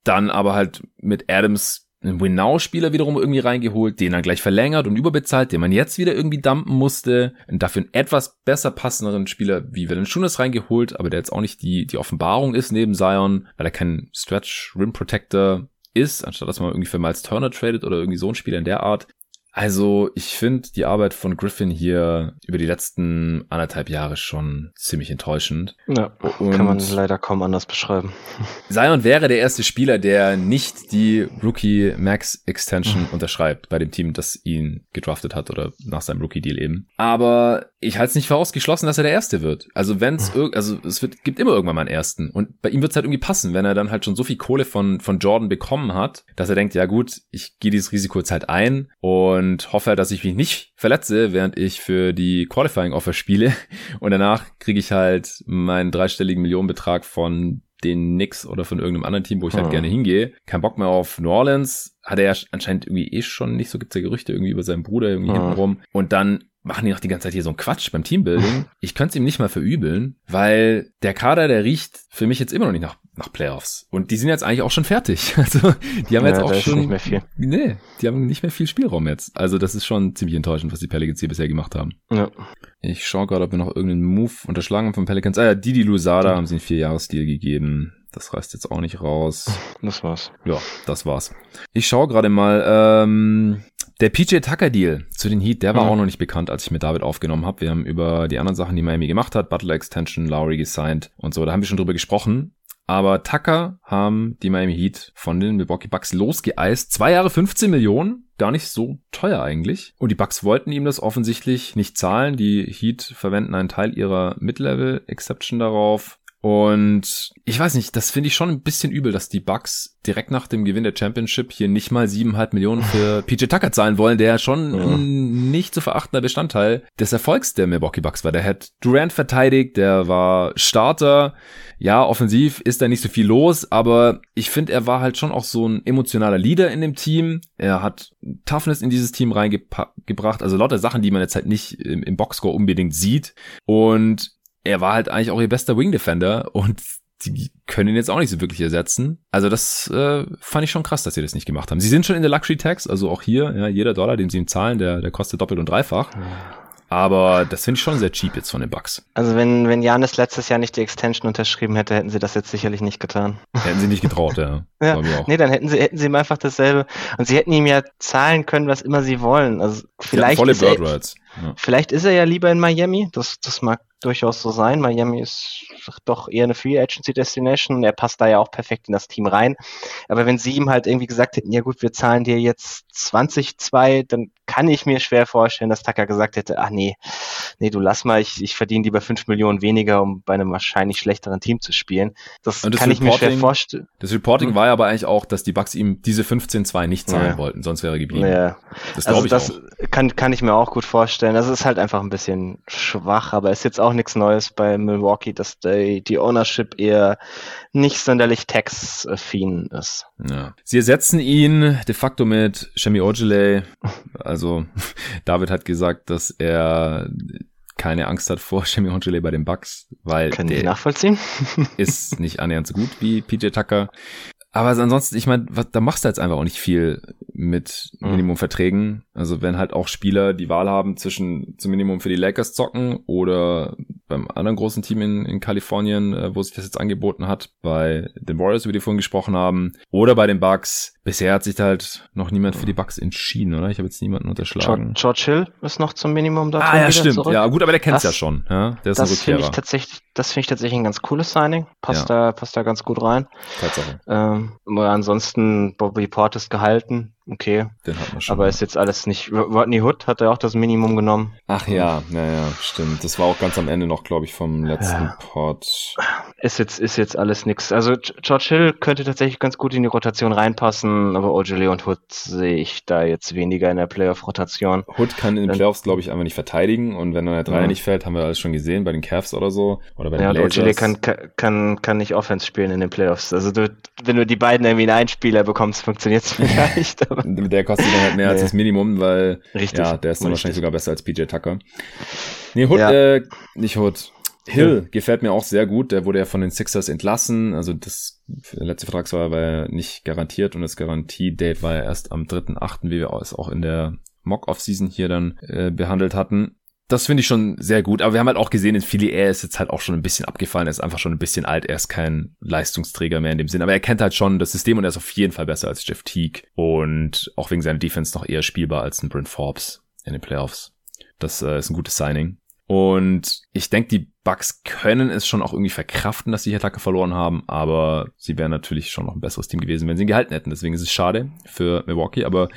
dann aber halt mit Adams einen Win-Now-Spieler wiederum irgendwie reingeholt, den er gleich verlängert und überbezahlt, den man jetzt wieder irgendwie dumpen musste. Und dafür einen etwas besser passenderen Spieler wie Valanciunas reingeholt, aber der jetzt auch nicht die, die Offenbarung ist neben Zion, weil er kein Stretch-Rim-Protector ist, anstatt dass man irgendwie für Miles Turner tradet oder irgendwie so ein Spieler in der Art. Also ich finde die Arbeit von Griffin hier über die letzten anderthalb Jahre schon ziemlich enttäuschend. Ja, Und kann man leider kaum anders beschreiben. Zion wäre der erste Spieler, der nicht die Rookie Max Extension unterschreibt bei dem Team, das ihn gedraftet hat oder nach seinem Rookie Deal eben. Aber ich halte es nicht für ausgeschlossen, dass er der Erste wird. Also wenn es mhm. also es wird, gibt immer irgendwann mal einen Ersten. Und bei ihm wird es halt irgendwie passen, wenn er dann halt schon so viel Kohle von, von Jordan bekommen hat, dass er denkt, ja gut, ich gehe dieses Risiko jetzt halt ein und hoffe halt, dass ich mich nicht verletze, während ich für die Qualifying Offer spiele. Und danach kriege ich halt meinen dreistelligen Millionenbetrag von den Knicks oder von irgendeinem anderen Team, wo ich halt hm. gerne hingehe. Kein Bock mehr auf New Orleans. Hat er ja anscheinend irgendwie eh schon nicht so, gibt's ja Gerüchte irgendwie über seinen Bruder irgendwie hm. hintenrum. Und dann machen die noch die ganze Zeit hier so einen Quatsch beim Teambuilding. Ich könnte es ihm nicht mal verübeln, weil der Kader, der riecht für mich jetzt immer noch nicht nach, nach Playoffs. Und die sind jetzt eigentlich auch schon fertig. Also die haben ja, jetzt auch schon. Nicht mehr viel. Nee, die haben nicht mehr viel Spielraum jetzt. Also das ist schon ziemlich enttäuschend, was die Pelicans hier bisher gemacht haben. Ja. Ich schaue gerade, ob wir noch irgendeinen Move unterschlagen haben von Pelicans. Ah ja, Didi Lusada ja. haben sie einen Vierjahres-Deal gegeben. Das reißt jetzt auch nicht raus. Das war's. Ja, das war's. Ich schaue gerade mal. Ähm, der PJ Tucker Deal zu den Heat, der war mhm. auch noch nicht bekannt, als ich mit David aufgenommen habe. Wir haben über die anderen Sachen, die Miami gemacht hat, Butler Extension, Lowry gesigned und so, da haben wir schon drüber gesprochen. Aber Tucker haben die Miami Heat von den Milwaukee Bucks losgeeist. Zwei Jahre 15 Millionen, gar nicht so teuer eigentlich. Und die Bucks wollten ihm das offensichtlich nicht zahlen. Die Heat verwenden einen Teil ihrer Mid-Level-Exception darauf. Und ich weiß nicht, das finde ich schon ein bisschen übel, dass die Bucks direkt nach dem Gewinn der Championship hier nicht mal siebeneinhalb Millionen für PJ Tucker zahlen wollen, der schon ja. ein nicht zu verachtender Bestandteil des Erfolgs der Milwaukee Bucks war. Der hat Durant verteidigt, der war Starter. Ja, offensiv ist da nicht so viel los, aber ich finde, er war halt schon auch so ein emotionaler Leader in dem Team. Er hat Toughness in dieses Team reingebracht, also lauter Sachen, die man jetzt halt nicht im, im Boxscore unbedingt sieht. Und er war halt eigentlich auch ihr bester Wing Defender und die können ihn jetzt auch nicht so wirklich ersetzen. Also das äh, fand ich schon krass, dass sie das nicht gemacht haben. Sie sind schon in der Luxury Tax, also auch hier, ja, jeder Dollar, den sie ihm zahlen, der, der kostet doppelt und dreifach. Aber das finde ich schon sehr cheap jetzt von den Bucks. Also wenn, wenn Janis letztes Jahr nicht die Extension unterschrieben hätte, hätten sie das jetzt sicherlich nicht getan. Hätten sie nicht getraut, ja. ja. Nee, dann hätten sie, hätten sie ihm einfach dasselbe. Und sie hätten ihm ja zahlen können, was immer sie wollen. Also vielleicht. volle Bird Rights. Ja. Vielleicht ist er ja lieber in Miami. Das, das mag durchaus so sein. Miami ist doch eher eine Free Agency Destination. Er passt da ja auch perfekt in das Team rein. Aber wenn sie ihm halt irgendwie gesagt hätten, ja gut, wir zahlen dir jetzt 20, 2, dann kann ich mir schwer vorstellen, dass Tucker gesagt hätte, ach nee, nee, du lass mal, ich, ich verdiene lieber 5 Millionen weniger, um bei einem wahrscheinlich schlechteren Team zu spielen. Das, das kann ich mir schwer vorstellen. Das Reporting hm. war ja aber eigentlich auch, dass die Bucks ihm diese 15-2 nicht zahlen ja. wollten, sonst wäre er geblieben. Ja. Das also glaube ich das auch. Kann, kann ich mir auch gut vorstellen. Das ist halt einfach ein bisschen schwach, aber ist jetzt auch nichts Neues bei Milwaukee, dass die, die Ownership eher nicht sonderlich tax-affin ist. Ja. Sie ersetzen ihn de facto mit Shemi Ojale. Also David hat gesagt, dass er keine Angst hat vor Shemi Ojale bei den Bucks, weil Können der nachvollziehen? ist nicht annähernd so gut wie PJ Tucker. Aber ansonsten, ich meine, da machst du jetzt einfach auch nicht viel mit mhm. Minimumverträgen. Also wenn halt auch Spieler die Wahl haben zwischen zum Minimum für die Lakers zocken oder beim anderen großen Team in, in Kalifornien, äh, wo sich das jetzt angeboten hat, bei den Warriors, über die wir vorhin gesprochen haben, oder bei den Bucks. Bisher hat sich da halt noch niemand für die Bucks entschieden, oder? Ich habe jetzt niemanden unterschlagen. George Hill ist noch zum Minimum da. Ah ja, stimmt. Zurück. Ja, gut, aber der kennt's ja schon. Ja? Der ist das finde ich tatsächlich, das finde ich tatsächlich ein ganz cooles Signing. Passt ja. da, passt da ganz gut rein. Tatsache. Ähm, ansonsten Bobby Portis gehalten okay. Den hat man schon. Aber ist jetzt alles nicht. Rodney Hood hat er auch das Minimum genommen. Ach ja, naja, stimmt. Das war auch ganz am Ende noch, glaube ich, vom letzten ja. Pod. Ist jetzt, ist jetzt alles nix. Also George Hill könnte tatsächlich ganz gut in die Rotation reinpassen, aber Ojale und Hood sehe ich da jetzt weniger in der Playoff-Rotation. Hood kann in den Playoffs, glaube ich, einfach nicht verteidigen und wenn dann der Dreier ja. nicht fällt, haben wir alles schon gesehen bei den Cavs oder so. Oder bei den ja, Blazers. Ojale kann, kann, kann nicht Offense spielen in den Playoffs. Also du, wenn du die beiden irgendwie in einen Spieler bekommst, funktioniert es vielleicht. Der kostet dann halt mehr nee. als das Minimum, weil Richtig. ja, der ist dann Richtig. wahrscheinlich sogar besser als PJ Tucker. Nee, Hood, ja. äh, nicht Hood. Hill ja. gefällt mir auch sehr gut. Der wurde ja von den Sixers entlassen. Also das letzte Vertragsjahr war ja nicht garantiert und das Garantiedate war ja erst am 3.8., wie wir es auch in der Mock-Off-Season hier dann äh, behandelt hatten das finde ich schon sehr gut. Aber wir haben halt auch gesehen, in Philly, er ist jetzt halt auch schon ein bisschen abgefallen. Er ist einfach schon ein bisschen alt. Er ist kein Leistungsträger mehr in dem Sinn. Aber er kennt halt schon das System und er ist auf jeden Fall besser als Jeff Teague. Und auch wegen seiner Defense noch eher spielbar als ein Brent Forbes in den Playoffs. Das äh, ist ein gutes Signing. Und ich denke, die Bucks können es schon auch irgendwie verkraften, dass sie hier Attacke verloren haben, aber sie wären natürlich schon noch ein besseres Team gewesen, wenn sie ihn gehalten hätten. Deswegen ist es schade für Milwaukee. Aber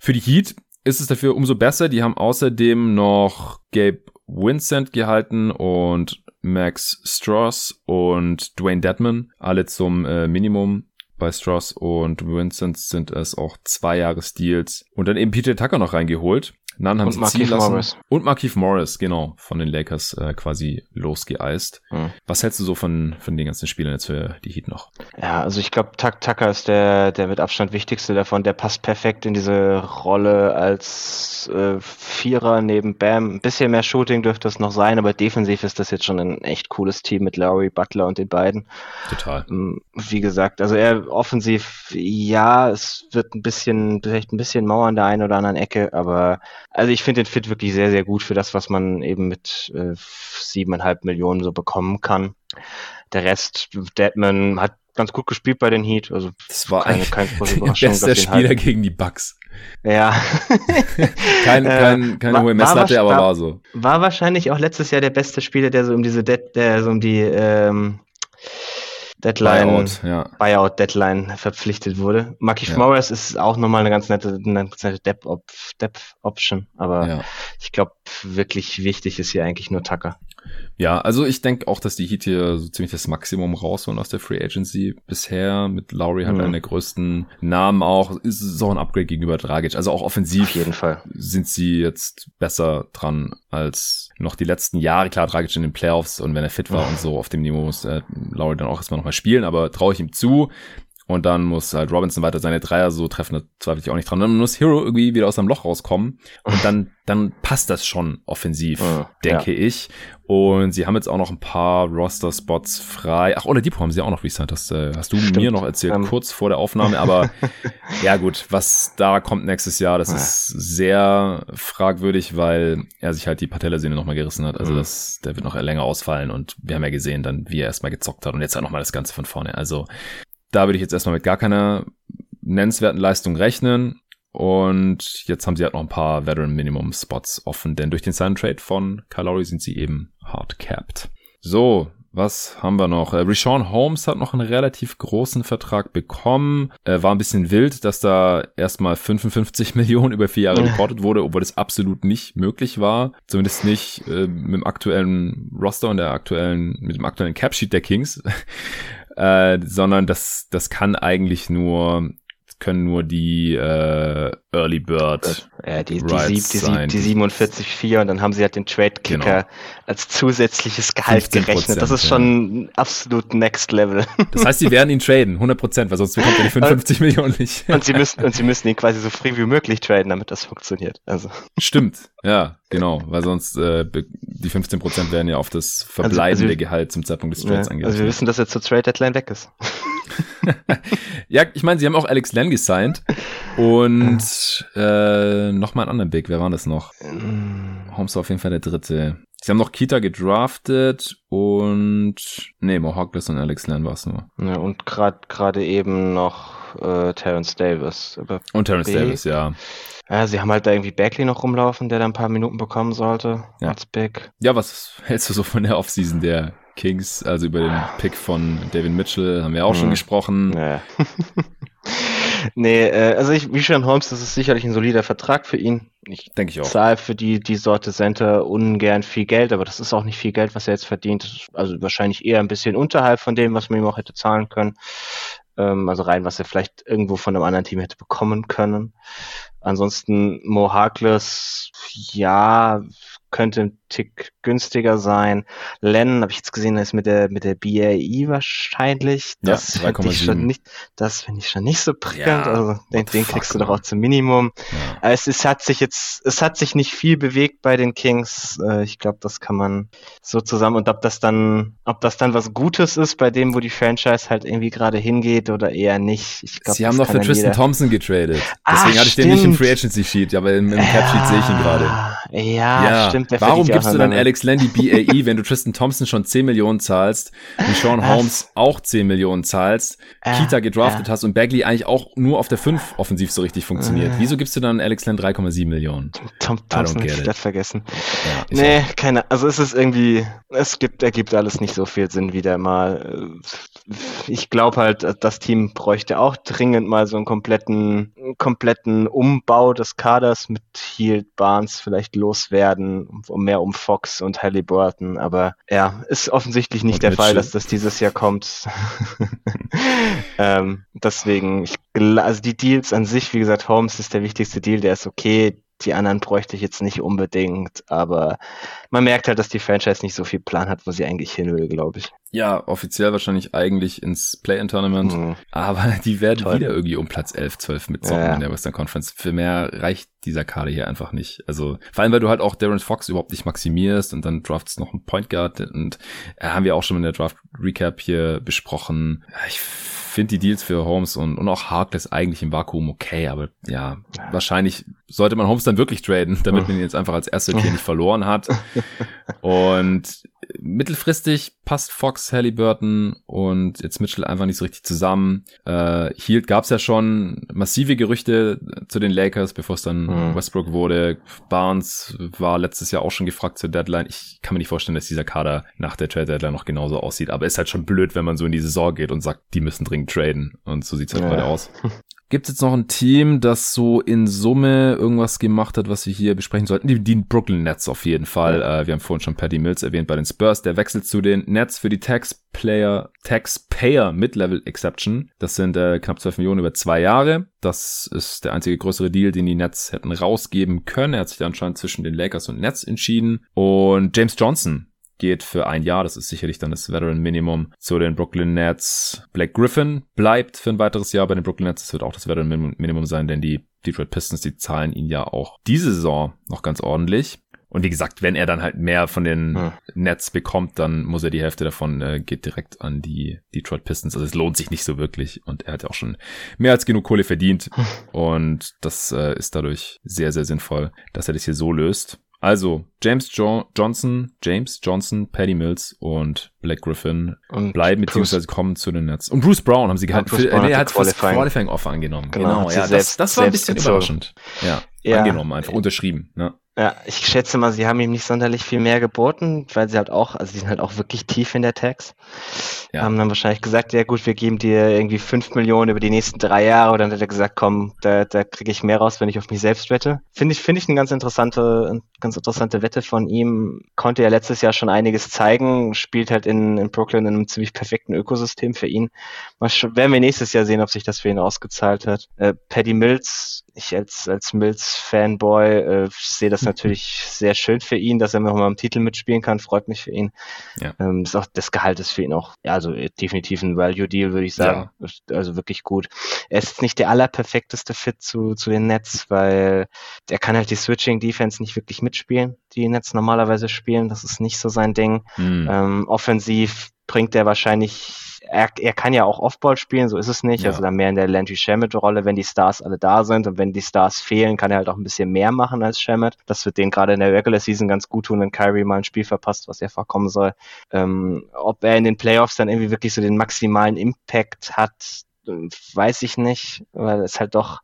für die Heat ist es dafür umso besser. Die haben außerdem noch Gabe Vincent gehalten und Max Stross und Dwayne Dedman, alle zum äh, Minimum bei Stross und Vincent sind es auch zwei Jahre Deals. Und dann eben Peter Tucker noch reingeholt. Nunn haben und sie Markeith ziehen lassen. Morris. Und Markeith Morris, genau, von den Lakers äh, quasi losgeeist. Mhm. Was hältst du so von, von den ganzen Spielern jetzt für die Heat noch? Ja, also ich glaube, Tucker ist der, der mit Abstand wichtigste davon. Der passt perfekt in diese Rolle als äh, Vierer neben Bam. Ein bisschen mehr Shooting dürfte es noch sein, aber defensiv ist das jetzt schon ein echt cooles Team mit Lowry, Butler und den beiden. Total. Ähm, wie gesagt, also er offensiv, ja, es wird ein bisschen, vielleicht ein bisschen Mauer an der einen oder anderen Ecke, aber also ich finde den Fit wirklich sehr, sehr gut für das, was man eben mit äh, siebeneinhalb Millionen so bekommen kann. Der Rest, Deadman hat ganz gut gespielt bei den Heat. Also das war keine, keine große Überraschung. Bester Spieler halten. gegen die Bucks. Ja. kein, kein, keine war, hohe Messlatte, aber war, war so. War wahrscheinlich auch letztes Jahr der beste Spieler, der so um diese, De der so um die ähm, Deadline, Buyout, ja. Buyout Deadline verpflichtet wurde. Marquis ja. Morris ist auch nochmal eine ganz nette, eine ganz nette Depth, Op Depth Option, aber ja. ich glaube, wirklich wichtig ist hier eigentlich nur Tucker. Ja, also ich denke auch, dass die Heat hier so ziemlich das Maximum rausholen aus der Free Agency bisher. Mit Lowry hat mhm. einen der größten Namen auch. Ist so ein Upgrade gegenüber Dragic. Also auch offensiv Auf jeden Fall. sind sie jetzt besser dran als noch die letzten Jahre. Klar, Dragic in den Playoffs und wenn er fit war mhm. und so auf dem Niveau muss äh, Lowry dann auch erstmal nochmal spielen, aber traue ich ihm zu. Und dann muss halt Robinson weiter seine Dreier so treffen, da zweifle ich auch nicht dran. dann muss Hero irgendwie wieder aus seinem Loch rauskommen. Und dann, dann passt das schon offensiv, oh, denke ja. ich. Und sie haben jetzt auch noch ein paar Roster-Spots frei. Ach, Oladipo haben sie auch noch resigned. Das äh, hast du Stimmt. mir noch erzählt, um. Ähm. kurz vor der Aufnahme. Aber ja gut, was da kommt nächstes Jahr, das ist sehr fragwürdig, weil er sich halt die Patellasehne nochmal gerissen hat. Also mhm. das, der wird noch länger ausfallen. Und wir haben ja gesehen dann, wie er erstmal gezockt hat. Und jetzt halt nochmal das Ganze von vorne. Also da würde ich jetzt erstmal mit gar keiner nennenswerten Leistung rechnen. Und jetzt haben sie halt noch ein paar Veteran Minimum Spots offen, denn durch den Sign Trade von Kyle sind sie eben hard capped. So, was haben wir noch? Äh, Rashawn Holmes hat noch einen relativ großen Vertrag bekommen. Äh, war ein bisschen wild, dass da erstmal 55 Millionen über vier Jahre reportet wurde, obwohl das absolut nicht möglich war. Zumindest nicht äh, mit dem aktuellen Roster und der aktuellen, mit dem aktuellen Capsheet der Kings. Äh, sondern das, das kann eigentlich nur können nur die äh, Early Bird. Ja, die, die, die, die, die 47,4 und dann haben sie halt den Trade-Kicker genau. als zusätzliches Gehalt gerechnet. Das ist schon ja. absolut Next Level. Das heißt, sie werden ihn traden, 100%, weil sonst bekommt er die 55 und, Millionen nicht. Und sie, müssen, und sie müssen ihn quasi so früh wie möglich traden, damit das funktioniert. Also. Stimmt, ja, genau, weil sonst äh, die 15% werden ja auf das verbleibende also, also, Gehalt zum Zeitpunkt des Trades ja, angerechnet. Also wir wissen, dass er zur Trade-Deadline weg ist. ja, ich meine, sie haben auch Alex Len gesigned und äh, nochmal einen anderen Big. Wer war das noch? Holmes war auf jeden Fall der dritte. Sie haben noch Kita gedraftet und nee, Mohawkless und Alex Len war es nur. Ja, und gerade gerade eben noch äh, Terrence Davis. und Terrence B. Davis, ja. Ja, sie haben halt da irgendwie Bagley noch rumlaufen, der da ein paar Minuten bekommen sollte ja. als Big. Ja, was hältst du so von der Offseason der Kings, also über den Pick von David Mitchell haben wir auch mhm. schon gesprochen. Ja. nee, äh, also ich, wie schon Holmes, das ist sicherlich ein solider Vertrag für ihn. Ich denke ich auch. zahle für die, die Sorte Center ungern viel Geld, aber das ist auch nicht viel Geld, was er jetzt verdient. Also wahrscheinlich eher ein bisschen unterhalb von dem, was man ihm auch hätte zahlen können. Ähm, also rein, was er vielleicht irgendwo von einem anderen Team hätte bekommen können. Ansonsten Mo Harkless, ja, könnte Tick günstiger sein. Len, habe ich jetzt gesehen, ist mit der mit der BAE wahrscheinlich. Das ja, finde ich schon nicht, das finde ich schon nicht so prickelnd. Ja, also den, den kriegst fuck, du doch auch zum Minimum. Ja. Es, es hat sich jetzt, es hat sich nicht viel bewegt bei den Kings. Äh, ich glaube, das kann man so zusammen und ob das dann, ob das dann was Gutes ist bei dem, wo die Franchise halt irgendwie gerade hingeht oder eher nicht. Ich glaub, Sie haben noch für Tristan jeder... Thompson getradet. Ah, Deswegen ah, hatte ich stimmt. den nicht im Free Agency Sheet, aber im, im Cap Sheet sehe ich ihn gerade. Ja, ja, stimmt. Warum gibst du dann Alex Landy BAE, wenn du Tristan Thompson schon 10 Millionen zahlst, wie Sean Holmes auch 10 Millionen zahlst, äh, Kita gedraftet äh. hast und Bagley eigentlich auch nur auf der 5 offensiv so richtig funktioniert? Äh. Wieso gibst du dann Alex Land 3,7 Millionen? Tom, Thompson komplett vergessen. Ja, nee, auch. keine, also es ist irgendwie, es gibt, ergibt alles nicht so viel Sinn wieder mal. Ich glaube halt, das Team bräuchte auch dringend mal so einen kompletten, kompletten Umbau des Kaders mit Heald Barnes vielleicht loswerden, um mehr um Fox und Halliburton. Aber ja, ist offensichtlich nicht und der Mitchell. Fall, dass das dieses Jahr kommt. ähm, deswegen, ich, also die Deals an sich, wie gesagt, Holmes ist der wichtigste Deal, der ist okay. Die anderen bräuchte ich jetzt nicht unbedingt, aber man merkt halt, dass die Franchise nicht so viel Plan hat, wo sie eigentlich hin will, glaube ich. Ja, offiziell wahrscheinlich eigentlich ins Play-In-Tournament, mhm. aber die werden Toll. wieder irgendwie um Platz 11, 12 mitzocken ja. in der Western Conference. Für mehr reicht dieser Kader hier einfach nicht. Also vor allem, weil du halt auch Darren Fox überhaupt nicht maximierst und dann draftst noch einen Point Guard und äh, haben wir auch schon in der Draft Recap hier besprochen. Ich finde die Deals für Holmes und, und auch Harkless eigentlich im Vakuum okay, aber ja, wahrscheinlich sollte man Holmes dann wirklich traden, damit man ihn jetzt einfach als erster Tier nicht verloren hat. Und mittelfristig passt Fox, Halliburton und jetzt Mitchell einfach nicht so richtig zusammen. Äh, Hield gab es ja schon massive Gerüchte zu den Lakers, bevor es dann mhm. Westbrook wurde. Barnes war letztes Jahr auch schon gefragt zur Deadline. Ich kann mir nicht vorstellen, dass dieser Kader nach der Trade Deadline noch genauso aussieht. Aber ist halt schon blöd, wenn man so in die Saison geht und sagt, die müssen dringend traden. Und so sieht's halt ja. gerade aus. Gibt es jetzt noch ein Team, das so in Summe irgendwas gemacht hat, was wir hier besprechen sollten? Die, die Brooklyn Nets auf jeden Fall. Ja. Äh, wir haben vorhin schon Patty Mills erwähnt bei den Spurs. Der wechselt zu den Nets für die Taxplayer, Taxpayer Mid-Level Exception. Das sind äh, knapp 12 Millionen über zwei Jahre. Das ist der einzige größere Deal, den die Nets hätten rausgeben können. Er hat sich anscheinend zwischen den Lakers und Nets entschieden. Und James Johnson geht für ein Jahr. Das ist sicherlich dann das Veteran Minimum zu den Brooklyn Nets. Blake Griffin bleibt für ein weiteres Jahr bei den Brooklyn Nets. Das wird auch das Veteran Minimum sein, denn die Detroit Pistons, die zahlen ihn ja auch diese Saison noch ganz ordentlich. Und wie gesagt, wenn er dann halt mehr von den hm. Nets bekommt, dann muss er die Hälfte davon äh, geht direkt an die Detroit Pistons. Also es lohnt sich nicht so wirklich. Und er hat ja auch schon mehr als genug Kohle verdient. Und das äh, ist dadurch sehr, sehr sinnvoll, dass er das hier so löst. Also James jo Johnson, James Johnson, Paddy Mills und Black Griffin und bleiben beziehungsweise kommen zu den Nets. Und Bruce Brown haben sie gehalten. Ja, nee, er hat das Qualifying Offer angenommen. Genau, genau ja, das, das war ein bisschen überraschend. Ja, ja, angenommen, einfach unterschrieben. Ne? Ja, ich schätze mal, sie haben ihm nicht sonderlich viel mehr geboten, weil sie halt auch, also sie sind halt auch wirklich tief in der Tax. Ja. Haben dann wahrscheinlich gesagt, ja gut, wir geben dir irgendwie fünf Millionen über die nächsten drei Jahre. Und dann hat er gesagt, komm, da, da kriege ich mehr raus, wenn ich auf mich selbst wette. Finde ich, finde ich eine ganz interessante, ganz interessante Wette von ihm. Konnte ja letztes Jahr schon einiges zeigen, spielt halt in, in Brooklyn in einem ziemlich perfekten Ökosystem für ihn. Mal werden wir nächstes Jahr sehen, ob sich das für ihn ausgezahlt hat. Äh, Paddy Mills, ich als, als Mills-Fanboy äh, sehe das natürlich sehr schön für ihn, dass er noch mal im Titel mitspielen kann, freut mich für ihn. Ja. Ähm, ist auch, das Gehalt ist für ihn auch, ja, also definitiv ein Value-Deal, würde ich sagen. Ja. Also wirklich gut. Er ist nicht der allerperfekteste Fit zu, zu den Nets, weil er kann halt die Switching-Defense nicht wirklich mitspielen, die Nets normalerweise spielen. Das ist nicht so sein Ding. Mhm. Ähm, offensiv bringt er wahrscheinlich er, er kann ja auch Offball spielen, so ist es nicht. Ja. Also dann mehr in der Landry Shamet-Rolle, wenn die Stars alle da sind und wenn die Stars fehlen, kann er halt auch ein bisschen mehr machen als Shamet. Das wird den gerade in der Regular Season ganz gut tun, wenn Kyrie mal ein Spiel verpasst, was er vorkommen soll. Ähm, ob er in den Playoffs dann irgendwie wirklich so den maximalen Impact hat, weiß ich nicht, weil es halt doch,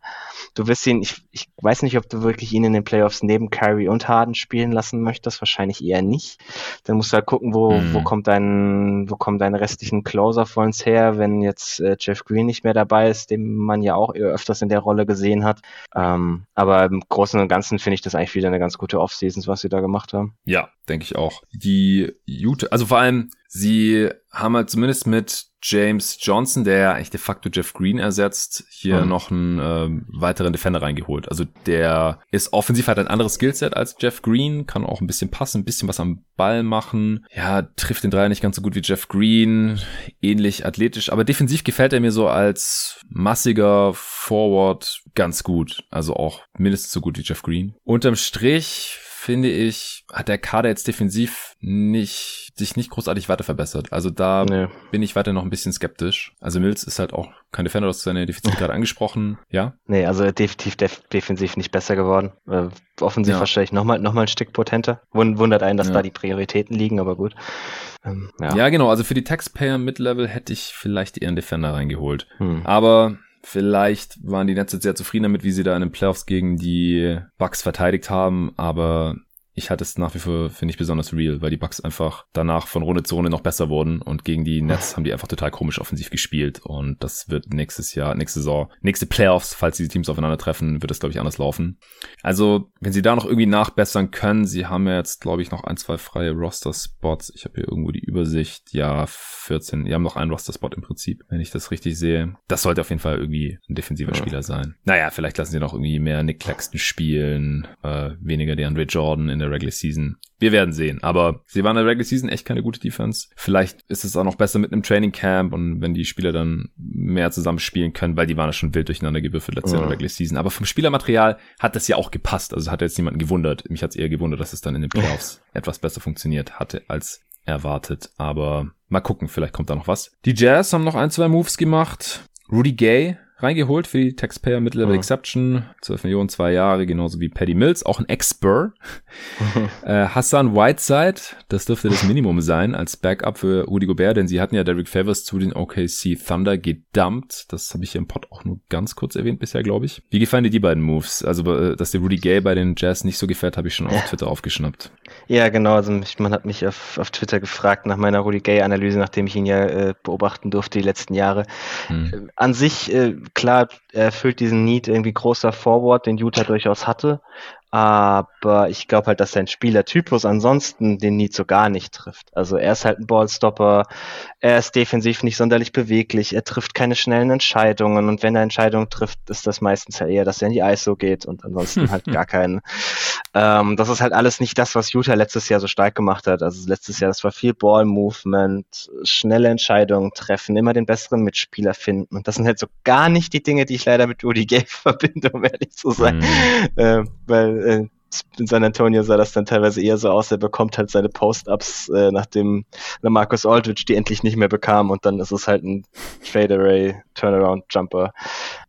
du wirst ihn, ich, ich weiß nicht, ob du wirklich ihn in den Playoffs neben Kyrie und Harden spielen lassen möchtest, wahrscheinlich eher nicht. Dann musst du halt gucken, wo, mhm. wo kommt dein, wo kommen deine restlichen Closer vor uns her, wenn jetzt äh, Jeff Green nicht mehr dabei ist, den man ja auch öfters in der Rolle gesehen hat. Ähm, aber im Großen und Ganzen finde ich das eigentlich wieder eine ganz gute Offseason, was sie da gemacht haben. Ja, denke ich auch. Die Utah, also vor allem, sie haben halt zumindest mit James Johnson, der eigentlich de facto Jeff Green ersetzt, hier mhm. noch einen äh, weiteren Defender reingeholt. Also der ist offensiv halt ein anderes Skillset als Jeff Green, kann auch ein bisschen passen, ein bisschen was am Ball machen. Ja, trifft den Dreier nicht ganz so gut wie Jeff Green, ähnlich athletisch, aber defensiv gefällt er mir so als massiger Forward ganz gut. Also auch mindestens so gut wie Jeff Green. Unterm Strich finde ich, hat der Kader jetzt defensiv nicht, sich nicht großartig weiter verbessert. Also da nee. bin ich weiter noch ein bisschen skeptisch. Also Mills ist halt auch kein Defender, das seine Defizite gerade angesprochen, ja? Nee, also definitiv def defensiv nicht besser geworden. Äh, offensiv ja. wahrscheinlich nochmal noch mal ein Stück potenter. Wundert einen, dass ja. da die Prioritäten liegen, aber gut. Ähm, ja. ja. genau. Also für die Taxpayer Mid-Level hätte ich vielleicht eher einen Defender reingeholt. Hm. Aber Vielleicht waren die Nets sehr zufrieden damit, wie sie da in den Playoffs gegen die Bucks verteidigt haben, aber ich hatte es nach wie vor, finde ich, besonders real, weil die Bucks einfach danach von Runde zu Runde noch besser wurden und gegen die Nets haben die einfach total komisch offensiv gespielt und das wird nächstes Jahr, nächste Saison, nächste Playoffs, falls diese Teams aufeinandertreffen, wird das, glaube ich, anders laufen. Also, wenn sie da noch irgendwie nachbessern können, sie haben ja jetzt, glaube ich, noch ein, zwei freie Roster-Spots. Ich habe hier irgendwo die Übersicht. Ja, 14. Die haben noch einen Roster-Spot im Prinzip, wenn ich das richtig sehe. Das sollte auf jeden Fall irgendwie ein defensiver ja. Spieler sein. Naja, vielleicht lassen sie noch irgendwie mehr Nick Claxton spielen, äh, weniger DeAndre Jordan in der Regular Season. Wir werden sehen. Aber sie waren in der Regular Season echt keine gute Defense. Vielleicht ist es auch noch besser mit einem Training Camp und wenn die Spieler dann mehr zusammen spielen können, weil die waren ja schon wild durcheinander gewürfelt in der Regular Season. Aber vom Spielermaterial hat das ja auch gepasst. Also hat jetzt niemanden gewundert. Mich hat es eher gewundert, dass es dann in den Playoffs etwas besser funktioniert hatte als erwartet. Aber mal gucken, vielleicht kommt da noch was. Die Jazz haben noch ein, zwei Moves gemacht. Rudy Gay reingeholt für die Taxpayer Mid-Level mhm. Exception. 12 Millionen, zwei Jahre, genauso wie Paddy Mills, auch ein Ex-Spur. äh, Hassan Whiteside, das dürfte das Minimum sein als Backup für Rudy Gobert, denn sie hatten ja Derek Favors zu den OKC Thunder gedumpt. Das habe ich hier im Pod auch nur ganz kurz erwähnt bisher, glaube ich. Wie gefallen dir die beiden Moves? Also, äh, dass der Rudy Gay bei den Jazz nicht so gefällt, habe ich schon auf Twitter aufgeschnappt. Ja, genau. Also man hat mich auf, auf Twitter gefragt nach meiner Rudy Gay-Analyse, nachdem ich ihn ja äh, beobachten durfte die letzten Jahre. Hm. An sich äh, klar, er erfüllt diesen Need irgendwie großer Forward, den Utah durchaus hatte. Aber ich glaube halt, dass sein Spielertypus ansonsten den so gar nicht trifft. Also er ist halt ein Ballstopper, er ist defensiv nicht sonderlich beweglich, er trifft keine schnellen Entscheidungen und wenn er Entscheidungen trifft, ist das meistens halt eher, dass er in die ISO geht und ansonsten halt gar keinen. Ähm, das ist halt alles nicht das, was Utah letztes Jahr so stark gemacht hat. Also letztes Jahr, das war viel Ball-Movement, schnelle Entscheidungen treffen, immer den besseren Mitspieler finden und das sind halt so gar nicht die Dinge, die ich leider mit Rudy Gay verbinde, um ehrlich zu sein. Mhm. Äh, weil äh, in San Antonio sah das dann teilweise eher so aus, er bekommt halt seine Post-Ups, äh, nachdem Marcus Aldridge die endlich nicht mehr bekam und dann ist es halt ein Fade-Array, Turnaround-Jumper.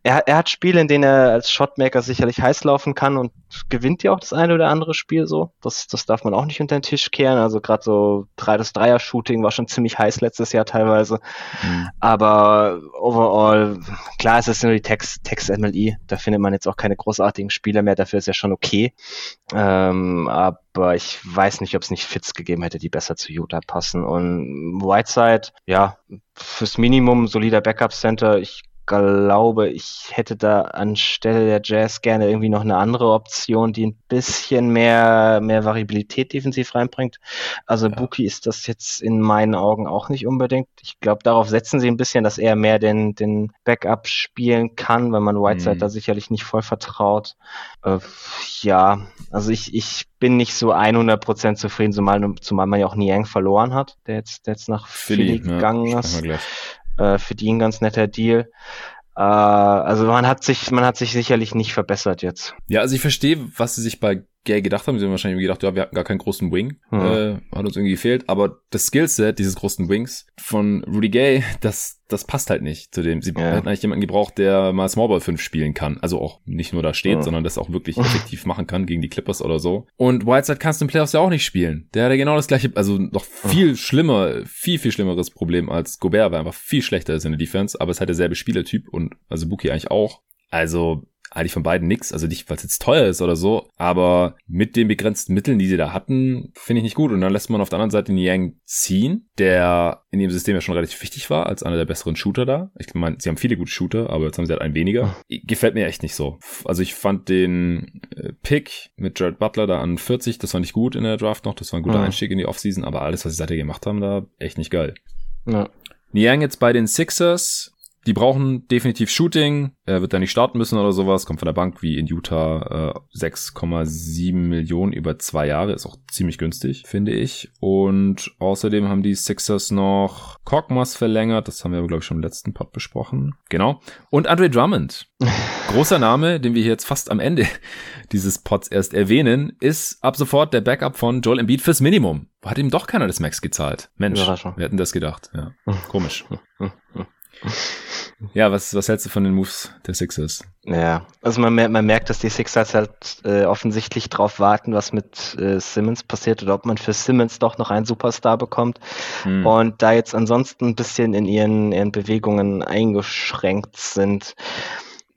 Er, er hat Spiele, in denen er als Shotmaker sicherlich heiß laufen kann und gewinnt ja auch das eine oder andere Spiel so. Das, das darf man auch nicht unter den Tisch kehren. Also gerade so 3 das Dreier-Shooting war schon ziemlich heiß letztes Jahr teilweise. Mhm. Aber overall, klar, es ist nur die Text, Text MLI. Da findet man jetzt auch keine großartigen Spieler mehr. Dafür ist ja schon okay. Ähm, aber ich weiß nicht, ob es nicht Fits gegeben hätte, die besser zu Utah passen. Und Whiteside, ja, fürs Minimum solider Backup-Center. Ich glaube, ich hätte da anstelle der Jazz gerne irgendwie noch eine andere Option, die ein bisschen mehr, mehr Variabilität defensiv reinbringt. Also ja. Buki ist das jetzt in meinen Augen auch nicht unbedingt. Ich glaube, darauf setzen sie ein bisschen, dass er mehr den, den Backup spielen kann, weil man Whiteside mhm. da sicherlich nicht voll vertraut. Äh, ja, also ich, ich bin nicht so 100% zufrieden, zumal, zumal man ja auch Niang verloren hat, der jetzt, der jetzt nach Philly, Philly gegangen ja, ist äh, für die ein ganz netter Deal. Äh, also man hat sich, man hat sich sicherlich nicht verbessert jetzt. Ja, also ich verstehe, was sie sich bei gedacht haben. Sie haben wahrscheinlich gedacht, ja, wir hatten gar keinen großen Wing. Mhm. Äh, hat uns irgendwie gefehlt. Aber das Skillset dieses großen Wings von Rudy Gay, das, das passt halt nicht zu dem. Sie ja. hätten eigentlich jemanden gebraucht, der mal Smallball 5 spielen kann. Also auch nicht nur da steht, mhm. sondern das auch wirklich effektiv machen kann gegen die Clippers oder so. Und Whiteside kannst du in Playoffs ja auch nicht spielen. Der hat ja genau das gleiche, also noch viel schlimmer, viel, viel schlimmeres Problem als Gobert, weil er einfach viel schlechter ist in der Defense, aber es ist halt derselbe Spielertyp und also Buki eigentlich auch. Also eigentlich von beiden nix. Also nicht, weil es jetzt teuer ist oder so, aber mit den begrenzten Mitteln, die sie da hatten, finde ich nicht gut. Und dann lässt man auf der anderen Seite den Yang ziehen, der in dem System ja schon relativ wichtig war, als einer der besseren Shooter da. Ich meine, sie haben viele gute Shooter, aber jetzt haben sie halt einen weniger. Gefällt mir echt nicht so. Also ich fand den äh, Pick mit Jared Butler da an 40, das fand ich gut in der Draft noch. Das war ein guter ja. Einstieg in die Offseason, aber alles, was sie seitdem gemacht haben, da echt nicht geil. Ja. Niang jetzt bei den Sixers die brauchen definitiv Shooting. Er wird da nicht starten müssen oder sowas. Kommt von der Bank wie in Utah äh, 6,7 Millionen über zwei Jahre. Ist auch ziemlich günstig, finde ich. Und außerdem haben die Sixers noch Korkmaz verlängert. Das haben wir, glaube ich, schon im letzten Pod besprochen. Genau. Und Andre Drummond. Großer Name, den wir hier jetzt fast am Ende dieses Pods erst erwähnen, ist ab sofort der Backup von Joel Embiid fürs Minimum. Hat ihm doch keiner das Max gezahlt. Mensch, wir hätten das gedacht. Ja, komisch. Ja, was, was hältst du von den Moves der Sixers? Ja, also man, man merkt, dass die Sixers halt äh, offensichtlich drauf warten, was mit äh, Simmons passiert oder ob man für Simmons doch noch einen Superstar bekommt. Hm. Und da jetzt ansonsten ein bisschen in ihren, ihren Bewegungen eingeschränkt sind.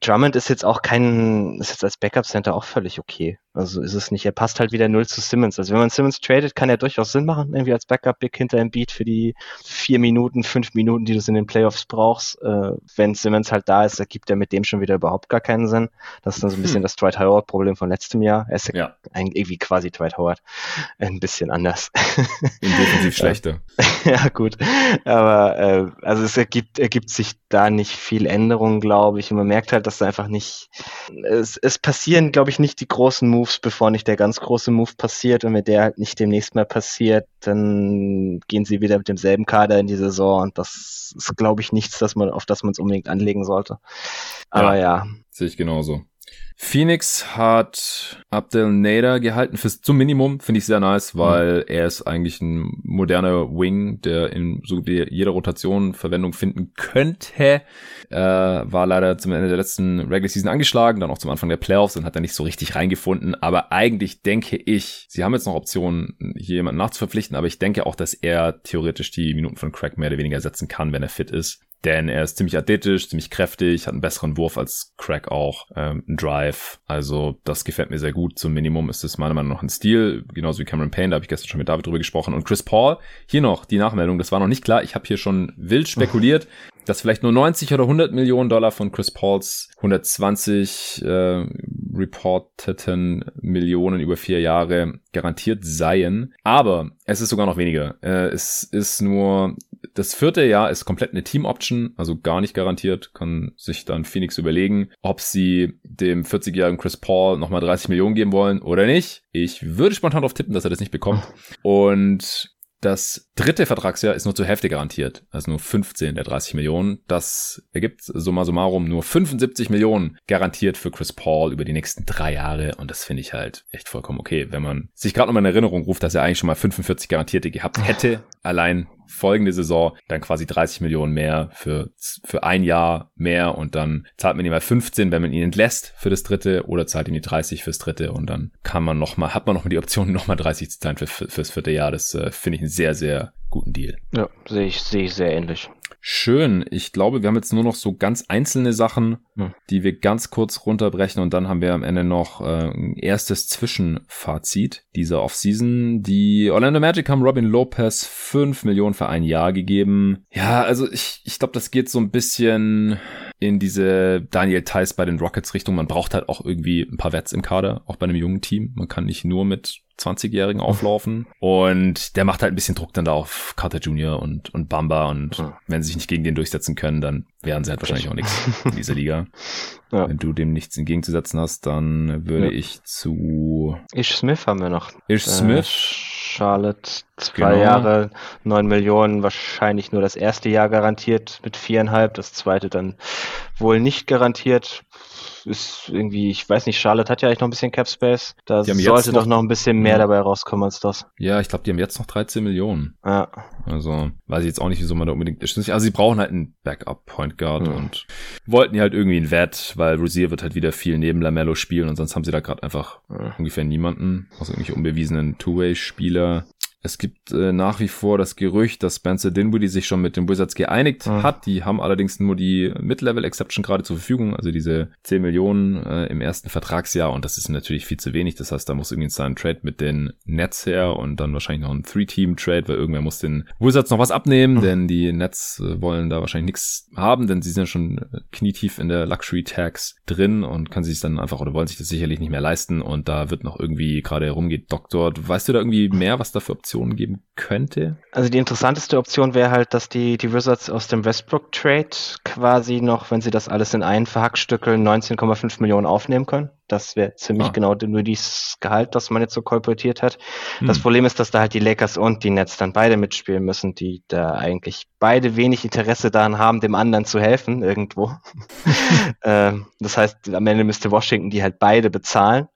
Drummond ist jetzt auch kein, ist jetzt als Backup Center auch völlig okay. Also ist es nicht. Er passt halt wieder null zu Simmons. Also wenn man Simmons tradet, kann er durchaus Sinn machen, irgendwie als Backup-Big hinter dem Beat für die vier Minuten, fünf Minuten, die du in den Playoffs brauchst. Äh, wenn Simmons halt da ist, ergibt er mit dem schon wieder überhaupt gar keinen Sinn. Das ist dann so ein bisschen hm. das Dwight Howard-Problem von letztem Jahr. Er ist ja. ein, irgendwie quasi Dwight Howard. Ein bisschen anders. Definitiv schlechter. ja, gut. Aber äh, also es ergibt, ergibt sich da nicht viel Änderung, glaube ich. Und man merkt halt, dass da einfach nicht, es, es passieren, glaube ich, nicht die großen Moves Moves, bevor nicht der ganz große Move passiert. Und wenn der halt nicht demnächst mehr passiert, dann gehen sie wieder mit demselben Kader in die Saison. Und das ist, glaube ich, nichts, dass man, auf das man es unbedingt anlegen sollte. Aber ja. ja. Sehe ich genauso. Phoenix hat Abdel Nader gehalten fürs zum Minimum, finde ich sehr nice, weil mhm. er ist eigentlich ein moderner Wing, der in so jeder Rotation Verwendung finden könnte. Äh, war leider zum Ende der letzten Regular Season angeschlagen, dann auch zum Anfang der Playoffs und hat da nicht so richtig reingefunden. Aber eigentlich denke ich, sie haben jetzt noch Optionen, hier jemanden nachzuverpflichten, aber ich denke auch, dass er theoretisch die Minuten von Craig mehr oder weniger setzen kann, wenn er fit ist. Denn er ist ziemlich athletisch, ziemlich kräftig, hat einen besseren Wurf als Craig auch, ähm, einen Drive. Also das gefällt mir sehr gut. Zum Minimum ist es meiner Meinung nach ein Stil, genauso wie Cameron Payne, da habe ich gestern schon mit David drüber gesprochen. Und Chris Paul, hier noch die Nachmeldung, das war noch nicht klar. Ich habe hier schon wild spekuliert, dass vielleicht nur 90 oder 100 Millionen Dollar von Chris Pauls 120 äh, reporteten Millionen über vier Jahre garantiert seien. Aber es ist sogar noch weniger. Äh, es ist nur das vierte Jahr ist komplett eine Team-Option, also gar nicht garantiert. Kann sich dann Phoenix überlegen, ob sie dem 40-jährigen Chris Paul nochmal 30 Millionen geben wollen oder nicht. Ich würde spontan darauf tippen, dass er das nicht bekommt. Und das dritte Vertragsjahr ist nur zur Hälfte garantiert, also nur 15 der 30 Millionen. Das ergibt summa summarum nur 75 Millionen garantiert für Chris Paul über die nächsten drei Jahre. Und das finde ich halt echt vollkommen okay, wenn man sich gerade nochmal in Erinnerung ruft, dass er eigentlich schon mal 45 garantierte gehabt hätte, allein folgende Saison dann quasi 30 Millionen mehr für, für ein Jahr mehr und dann zahlt man ihm mal 15, wenn man ihn entlässt für das dritte oder zahlt ihm die 30 fürs dritte und dann kann man noch mal, hat man noch mal die Option, noch mal 30 zu zahlen für, für, fürs vierte Jahr. Das äh, finde ich einen sehr, sehr guten Deal. Ja, sehe ich, sehe ich sehr ähnlich. Schön. Ich glaube, wir haben jetzt nur noch so ganz einzelne Sachen, die wir ganz kurz runterbrechen und dann haben wir am Ende noch äh, ein erstes Zwischenfazit dieser Offseason. Die Orlando Magic haben Robin Lopez 5 Millionen für ein Jahr gegeben. Ja, also ich, ich glaube, das geht so ein bisschen in diese Daniel Theiss bei den Rockets Richtung. Man braucht halt auch irgendwie ein paar Wets im Kader, auch bei einem jungen Team. Man kann nicht nur mit 20-Jährigen auflaufen. Und der macht halt ein bisschen Druck dann da auf Carter Jr. und, und Bamba. Und ja. wenn sie sich nicht gegen den durchsetzen können, dann wären sie halt wahrscheinlich auch nichts in dieser Liga. Ja. Wenn du dem nichts entgegenzusetzen hast, dann würde ja. ich zu Ish Smith haben wir noch. Ish Smith. Äh, Charlotte zwei genau. Jahre, neun Millionen, wahrscheinlich nur das erste Jahr garantiert mit viereinhalb, das zweite dann wohl nicht garantiert ist irgendwie, ich weiß nicht, Charlotte hat ja eigentlich noch ein bisschen Cap Space. Da sollte doch noch ein bisschen mehr dabei rauskommen als das. Ja, ich glaube, die haben jetzt noch 13 Millionen. Ja. Also, weiß ich jetzt auch nicht, wieso man da unbedingt ist. Also, sie brauchen halt einen Backup Point Guard mhm. und wollten ja halt irgendwie einen Wert, weil Rosier wird halt wieder viel neben Lamello spielen und sonst haben sie da gerade einfach mhm. ungefähr niemanden, außer irgendwelche unbewiesenen Two-Way-Spieler. Es gibt äh, nach wie vor das Gerücht, dass Spencer Dinwiddie sich schon mit den Wizards geeinigt mhm. hat. Die haben allerdings nur die Mid-Level-Exception gerade zur Verfügung, also diese 10 Millionen äh, im ersten Vertragsjahr und das ist natürlich viel zu wenig. Das heißt, da muss irgendwie ein Trade mit den Nets her und dann wahrscheinlich noch ein Three-Team-Trade, weil irgendwer muss den Wizards noch was abnehmen, mhm. denn die Nets äh, wollen da wahrscheinlich nichts haben, denn sie sind ja schon äh, knietief in der Luxury-Tax drin und können sich dann einfach oder wollen sich das sicherlich nicht mehr leisten und da wird noch irgendwie gerade herumgedoktort. Weißt du da irgendwie mehr, was da für Optionen Optionen geben könnte? Also die interessanteste Option wäre halt, dass die, die Wizards aus dem Westbrook-Trade quasi noch, wenn sie das alles in einen verhackstückeln, 19,5 Millionen aufnehmen können. Das wäre ziemlich ah. genau nur dieses Gehalt, das man jetzt so kolportiert hat. Hm. Das Problem ist, dass da halt die Lakers und die Nets dann beide mitspielen müssen, die da eigentlich beide wenig Interesse daran haben, dem anderen zu helfen irgendwo. ähm, das heißt, am Ende müsste Washington die halt beide bezahlen.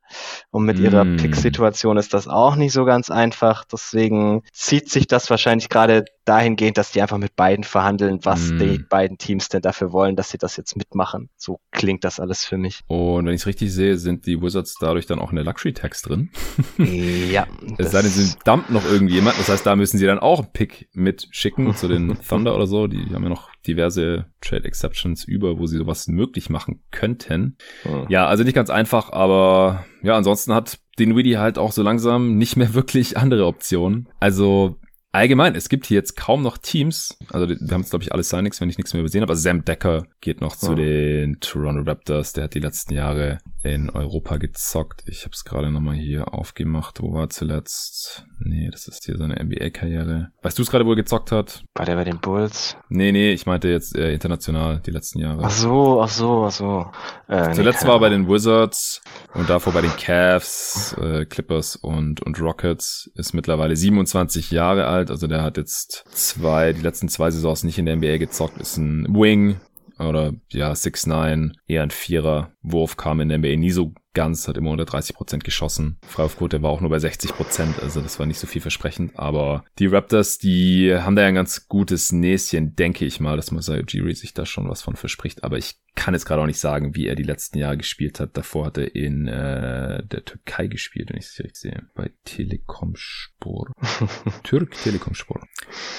Und mit ihrer mm. Pick-Situation ist das auch nicht so ganz einfach. Deswegen zieht sich das wahrscheinlich gerade dahingehend, dass die einfach mit beiden verhandeln, was mm. die beiden Teams denn dafür wollen, dass sie das jetzt mitmachen. So klingt das alles für mich. Und wenn ich es richtig sehe, sind die Wizards dadurch dann auch in der Luxury-Tax drin. ja. Es sei denn, sie dumpen noch irgendjemand. Das heißt, da müssen sie dann auch einen Pick mitschicken zu den Thunder oder so. Die haben ja noch diverse Trade Exceptions über, wo sie sowas möglich machen könnten. Oh. Ja, also nicht ganz einfach, aber ja, ansonsten hat Dinwiddie halt auch so langsam nicht mehr wirklich andere Optionen. Also allgemein, es gibt hier jetzt kaum noch Teams. Also wir haben jetzt, glaube ich, alle Signings, wenn ich nichts mehr übersehen habe. Also Sam Decker geht noch zu oh. den Toronto Raptors. Der hat die letzten Jahre in Europa gezockt. Ich habe es gerade nochmal hier aufgemacht. Wo war zuletzt? Nee, das ist hier seine NBA-Karriere. Weißt du es gerade, wo er gezockt hat? War der bei den Bulls? Nee, nee, ich meinte jetzt äh, international die letzten Jahre. Ach so, ach so, ach so. Äh, zuletzt nee, war er bei den Wizards und davor bei den Cavs, äh, Clippers und, und Rockets. Ist mittlerweile 27 Jahre alt. Also der hat jetzt zwei, die letzten zwei Saisons nicht in der NBA gezockt. Ist ein Wing, oder ja, 6'9, eher ein Vierer. Wurf kam in der NBA nie so ganz, hat immer unter 30 Prozent geschossen. Freiwurfquote war auch nur bei 60%, Prozent, also das war nicht so vielversprechend. Aber die Raptors, die haben da ja ein ganz gutes Näschen, denke ich mal, dass Masai Ujiri sich da schon was von verspricht. Aber ich kann jetzt gerade auch nicht sagen, wie er die letzten Jahre gespielt hat. Davor hat er in äh, der Türkei gespielt, wenn ich es richtig sehe. Bei Telekom Spor. Türk Telekom Spor.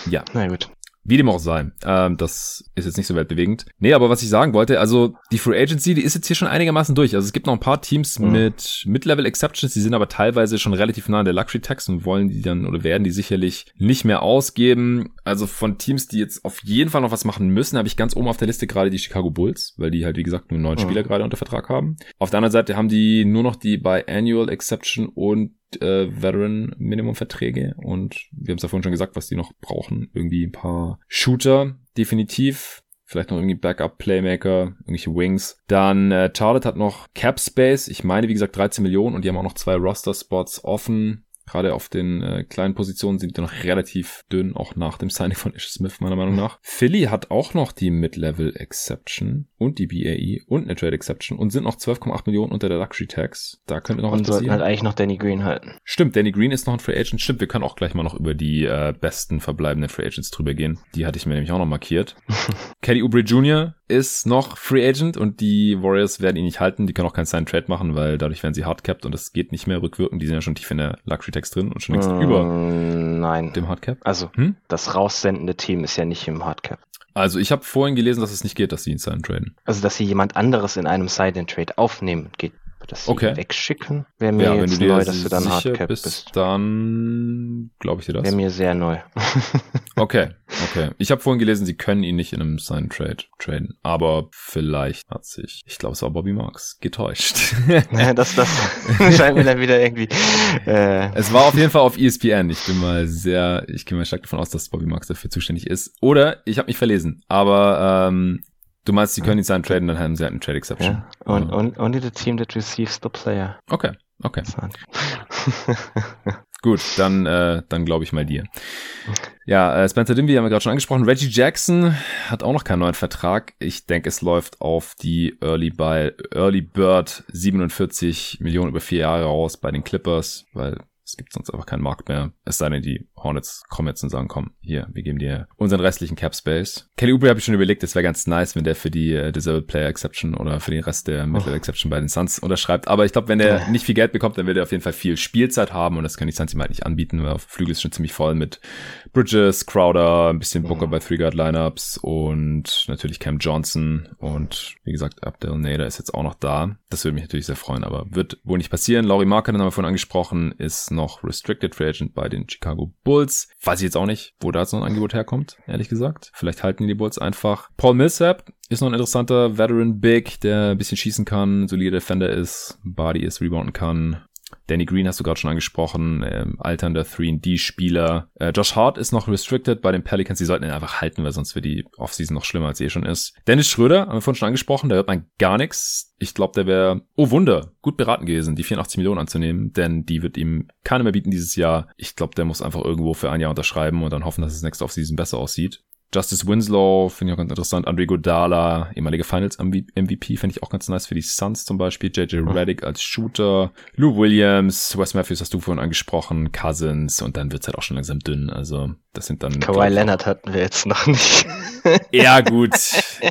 Ja. Na gut. Wie dem auch sei. Ähm, das ist jetzt nicht so weltbewegend. Nee, aber was ich sagen wollte, also die Free Agency, die ist jetzt hier schon einigermaßen durch. Also es gibt noch ein paar Teams mhm. mit Mid-Level Exceptions, die sind aber teilweise schon relativ nah an der Luxury Tax und wollen die dann oder werden die sicherlich nicht mehr ausgeben. Also von Teams, die jetzt auf jeden Fall noch was machen müssen, habe ich ganz oben auf der Liste gerade die Chicago Bulls, weil die halt, wie gesagt, nur neun mhm. Spieler gerade unter Vertrag haben. Auf der anderen Seite haben die nur noch die bei Annual Exception und äh, Veteran Minimum Verträge und wir haben es ja vorhin schon gesagt, was die noch brauchen. Irgendwie ein paar Shooter, definitiv. Vielleicht noch irgendwie Backup Playmaker, irgendwelche Wings. Dann äh, Charlotte hat noch Cap Space. Ich meine, wie gesagt, 13 Millionen und die haben auch noch zwei Roster Spots offen. Gerade auf den äh, kleinen Positionen sind die noch relativ dünn, auch nach dem Signing von Ish Smith, meiner Meinung nach. Philly hat auch noch die Mid-Level Exception und die BAE und eine Trade Exception und sind noch 12,8 Millionen unter der Luxury Tax. Da könnte noch und was sollten halt eigentlich noch Danny Green halten. Stimmt, Danny Green ist noch ein Free Agent. Stimmt, wir können auch gleich mal noch über die äh, besten verbleibenden Free Agents drüber gehen. Die hatte ich mir nämlich auch noch markiert. Kelly Oubre Jr. ist noch Free Agent und die Warriors werden ihn nicht halten. Die können auch keinen Sign Trade machen, weil dadurch werden sie hardcapped und es geht nicht mehr rückwirkend. Die sind ja schon tief in der Luxury Text drin und schon längst mm, über nein. dem Hardcap. Also hm? das raussendende Team ist ja nicht im Hardcap. Also ich habe vorhin gelesen, dass es nicht geht, dass sie ihn sign traden. Also dass sie jemand anderes in einem Sign-Trade aufnehmen, geht das okay. wegschicken, wäre mir ja, jetzt neu, dass du dann Hardcap bist, bist. Dann glaube ich dir das. Wäre mir sehr neu. okay, okay. Ich habe vorhin gelesen, sie können ihn nicht in einem Sign Trade traden, aber vielleicht hat sich, ich glaube, es war Bobby Marks, getäuscht. ja, das, das scheint mir dann wieder irgendwie. Äh. Es war auf jeden Fall auf ESPN. Ich bin mal sehr, ich gehe mal stark davon aus, dass Bobby Marks dafür zuständig ist. Oder ich habe mich verlesen, aber ähm, Du meinst, sie können ihn sein traden, dann haben sie halt eine Trade Exception. Ja. Und, und, only the team that receives the player. Okay, okay. Gut, dann, äh, dann glaube ich mal dir. Ja, äh, Spencer Dimby haben wir gerade schon angesprochen. Reggie Jackson hat auch noch keinen neuen Vertrag. Ich denke, es läuft auf die Early, by, Early Bird 47 Millionen über vier Jahre raus bei den Clippers, weil es gibt sonst einfach keinen Markt mehr. Es sei denn, die Hornets kommen jetzt und sagen, komm, hier, wir geben dir unseren restlichen Cap Space. Kelly Oubre habe ich schon überlegt, es wäre ganz nice, wenn der für die äh, Disabled Player Exception oder für den Rest der Middle oh. Exception bei den Suns unterschreibt. Aber ich glaube, wenn der nicht viel Geld bekommt, dann wird er auf jeden Fall viel Spielzeit haben und das können die Suns ihm halt nicht anbieten, weil auf Flügel ist schon ziemlich voll mit Bridges, Crowder, ein bisschen Booker oh. bei Three Guard Lineups und natürlich Cam Johnson und wie gesagt, Abdel Nader ist jetzt auch noch da. Das würde mich natürlich sehr freuen, aber wird wohl nicht passieren. Laurie Marker, den haben wir vorhin angesprochen, ist noch Restricted Free Agent bei den Chicago Bulls. Weiß ich jetzt auch nicht, wo da jetzt ein Angebot herkommt, ehrlich gesagt. Vielleicht halten die Bulls einfach. Paul Millsap ist noch ein interessanter Veteran Big, der ein bisschen schießen kann, solider Defender ist, Body ist, rebounden kann. Danny Green hast du gerade schon angesprochen, ähm, alternder 3D-Spieler. Äh, Josh Hart ist noch restricted bei den Pelicans. Die sollten ihn einfach halten, weil sonst wird die Offseason noch schlimmer, als sie eh schon ist. Dennis Schröder, haben wir vorhin schon angesprochen, da hört man gar nichts. Ich glaube, der wäre, oh Wunder, gut beraten gewesen, die 84 Millionen anzunehmen, denn die wird ihm keiner mehr bieten dieses Jahr. Ich glaube, der muss einfach irgendwo für ein Jahr unterschreiben und dann hoffen, dass es nächste Offseason besser aussieht. Justice Winslow finde ich auch ganz interessant. Andre Godala, ehemalige Finals MVP, finde ich auch ganz nice für die Suns zum Beispiel. JJ Reddick als Shooter. Lou Williams, Wes Matthews hast du vorhin angesprochen. Cousins und dann wird's halt auch schon langsam dünn. Also das sind dann... Kawhi Leonard hatten wir jetzt noch nicht. ja gut,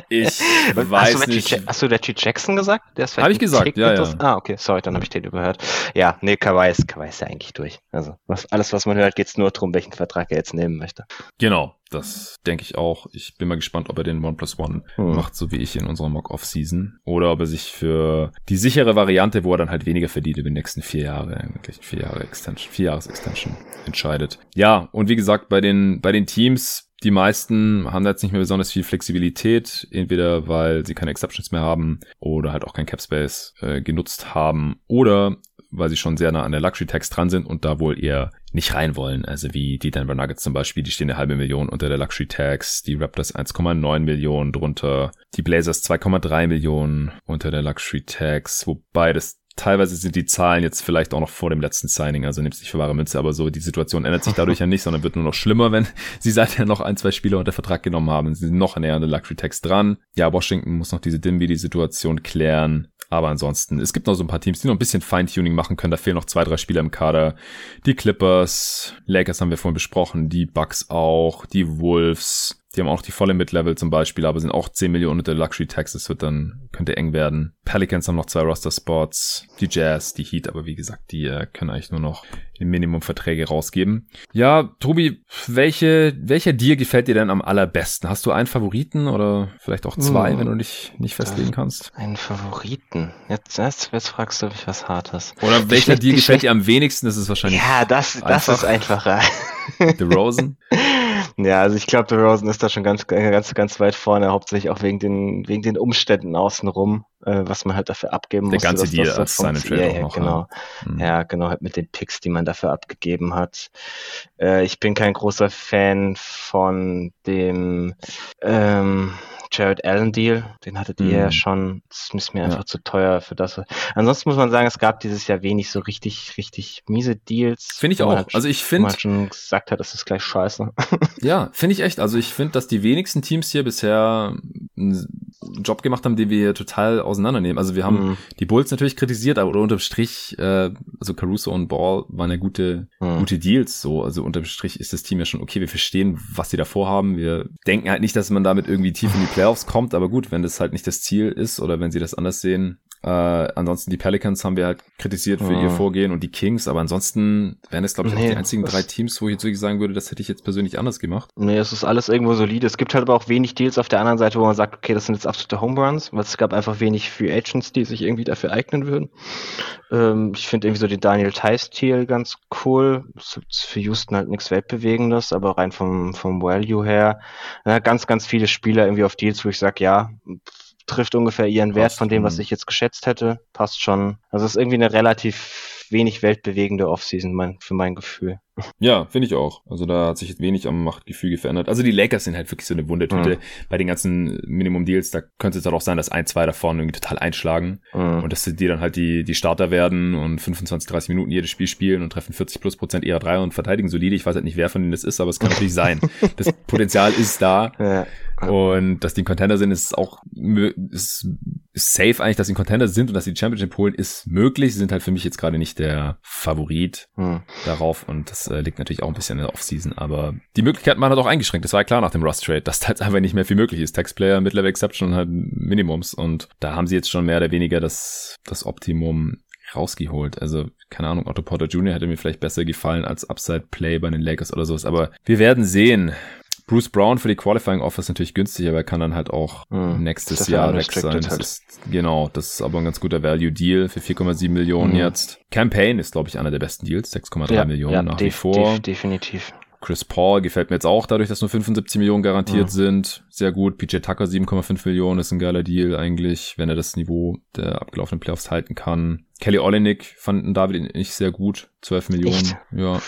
ich weiß hast nicht. Reggie, hast du Reggie Jackson gesagt? Habe ich gesagt, ja, ja. Ah, okay, sorry, dann habe ich den überhört. Ja, nee, Kawhi ist, Kawhi ist ja eigentlich durch. Also was, alles, was man hört, geht's nur darum, welchen Vertrag er jetzt nehmen möchte. Genau, das denke ich auch. Ich bin mal gespannt, ob er den One plus One hm. macht, so wie ich in unserer Mock-Off-Season. Oder ob er sich für die sichere Variante, wo er dann halt weniger verdient über die nächsten vier Jahre, wirklich vier Jahre Extension, vier Jahres Extension entscheidet. Ja, und wie gesagt, bei den, bei den Teams, die meisten haben jetzt nicht mehr besonders viel Flexibilität, entweder weil sie keine Exceptions mehr haben oder halt auch kein Cap Space äh, genutzt haben oder weil sie schon sehr nah an der Luxury Tax dran sind und da wohl eher nicht rein wollen. Also wie die Denver Nuggets zum Beispiel, die stehen eine halbe Million unter der Luxury Tax, die Raptors 1,9 Millionen drunter, die Blazers 2,3 Millionen unter der Luxury Tax, wobei das teilweise sind die Zahlen jetzt vielleicht auch noch vor dem letzten Signing, also nimmst nicht für wahre Münze, aber so die Situation ändert sich dadurch ja nicht, sondern wird nur noch schlimmer, wenn sie seither noch ein, zwei Spieler unter Vertrag genommen haben. Sie sind noch näher an der Luxury Tax dran. Ja, Washington muss noch diese Dimby-Situation klären. Aber ansonsten, es gibt noch so ein paar Teams, die noch ein bisschen Feintuning machen können. Da fehlen noch zwei, drei Spieler im Kader. Die Clippers, Lakers haben wir vorhin besprochen, die Bucks auch, die Wolves, Die haben auch die volle Mid-Level zum Beispiel, aber sind auch 10 Millionen unter Luxury Tax. Das wird dann, könnte eng werden. Pelicans haben noch zwei Roster-Spots. Die Jazz, die Heat, aber wie gesagt, die äh, können eigentlich nur noch Minimumverträge rausgeben. Ja, Tobi, welche, welcher Deal gefällt dir denn am allerbesten? Hast du einen Favoriten oder vielleicht auch zwei, hm, wenn du dich nicht festlegen kannst? Einen Favoriten? Jetzt, jetzt, jetzt fragst du mich was Hartes. Oder welcher Deal gefällt dir am wenigsten? Das ist wahrscheinlich. Ja, das, das ist einfacher. The Rosen? Ja, also ich glaube, der Rosen ist da schon ganz, ganz, ganz weit vorne, hauptsächlich auch wegen den, wegen den Umständen außenrum, äh, was man halt dafür abgeben muss. Der ganze Deal als seine Trade ja, auch noch. Genau. Ja. Mhm. ja, genau, halt mit den Picks, die man dafür abgegeben hat. Äh, ich bin kein großer Fan von dem, ähm, Jared Allen Deal, den hattet ihr ja mhm. schon. Das ist mir einfach ja. zu teuer für das. Ansonsten muss man sagen, es gab dieses Jahr wenig so richtig, richtig miese Deals. Finde ich auch. Halt, also ich finde. Man schon gesagt hat, das ist gleich scheiße. ja, finde ich echt. Also ich finde, dass die wenigsten Teams hier bisher einen Job gemacht haben, den wir total auseinandernehmen. Also wir haben mhm. die Bulls natürlich kritisiert, aber unterm Strich, äh, also Caruso und Ball waren ja gute, mhm. gute Deals. So, also unterm Strich ist das Team ja schon okay. Wir verstehen, was sie davor haben. Wir denken halt nicht, dass man damit irgendwie tief in die Playoffs kommt, aber gut, wenn das halt nicht das Ziel ist oder wenn sie das anders sehen, äh, ansonsten die Pelicans haben wir halt kritisiert für oh. ihr Vorgehen und die Kings, aber ansonsten wären es, glaube ich, nee, auch die einzigen drei Teams, wo ich jetzt wirklich sagen würde, das hätte ich jetzt persönlich anders gemacht. Nee, es ist alles irgendwo solide. Es gibt halt aber auch wenig Deals auf der anderen Seite, wo man sagt, okay, das sind jetzt absolute Home Runs, weil es gab einfach wenig Free Agents, die sich irgendwie dafür eignen würden. Ähm, ich finde irgendwie so den Daniel Tice-Deal ganz cool. Das ist für Houston halt nichts Weltbewegendes, aber rein vom, vom Value her, ja, ganz, ganz viele Spieler irgendwie auf Deals, wo ich sage, ja, trifft ungefähr ihren Wert von dem, was ich jetzt geschätzt hätte. Passt schon. Also es ist irgendwie eine relativ wenig weltbewegende Offseason mein, für mein Gefühl. Ja, finde ich auch. Also da hat sich jetzt wenig am Machtgefüge verändert. Also die Lakers sind halt wirklich so eine Wundertüte. Mhm. Bei den ganzen Minimum-Deals, da könnte es halt auch sein, dass ein, zwei davon irgendwie total einschlagen mhm. und dass die dann halt die, die Starter werden und 25, 30 Minuten jedes Spiel spielen und treffen 40 plus Prozent eher drei und verteidigen solide. Ich weiß halt nicht, wer von denen das ist, aber es kann natürlich sein. Das Potenzial ist da. Ja. Und dass die ein Contender sind, ist auch ist, ist safe eigentlich, dass sie ein Contender sind und dass sie die Championship holen, ist möglich. Sie sind halt für mich jetzt gerade nicht der Favorit hm. darauf und das äh, liegt natürlich auch ein bisschen in der Offseason. Aber die Möglichkeiten waren halt auch eingeschränkt. Das war ja klar nach dem Rust Trade, dass da jetzt einfach nicht mehr viel möglich ist. Taxplayer, Mid-Level Exception und halt Minimums und da haben sie jetzt schon mehr oder weniger das, das Optimum rausgeholt. Also, keine Ahnung, Otto Porter Jr. hätte mir vielleicht besser gefallen als Upside Play bei den Lakers oder sowas. Aber wir werden sehen. Bruce Brown für die Qualifying Offer ist natürlich günstig, aber er kann dann halt auch hm, nächstes Jahr weg sein. Das ist, genau, das ist aber ein ganz guter Value Deal für 4,7 Millionen hm. jetzt. Campaign ist, glaube ich, einer der besten Deals, 6,3 ja, Millionen ja, nach wie vor. Def definitiv. Chris Paul gefällt mir jetzt auch dadurch, dass nur 75 Millionen garantiert mhm. sind. Sehr gut. PJ Tucker 7,5 Millionen ist ein geiler Deal eigentlich, wenn er das Niveau der abgelaufenen Playoffs halten kann. Kelly Olenek fanden David nicht sehr gut. 12 Millionen. Echt? Ja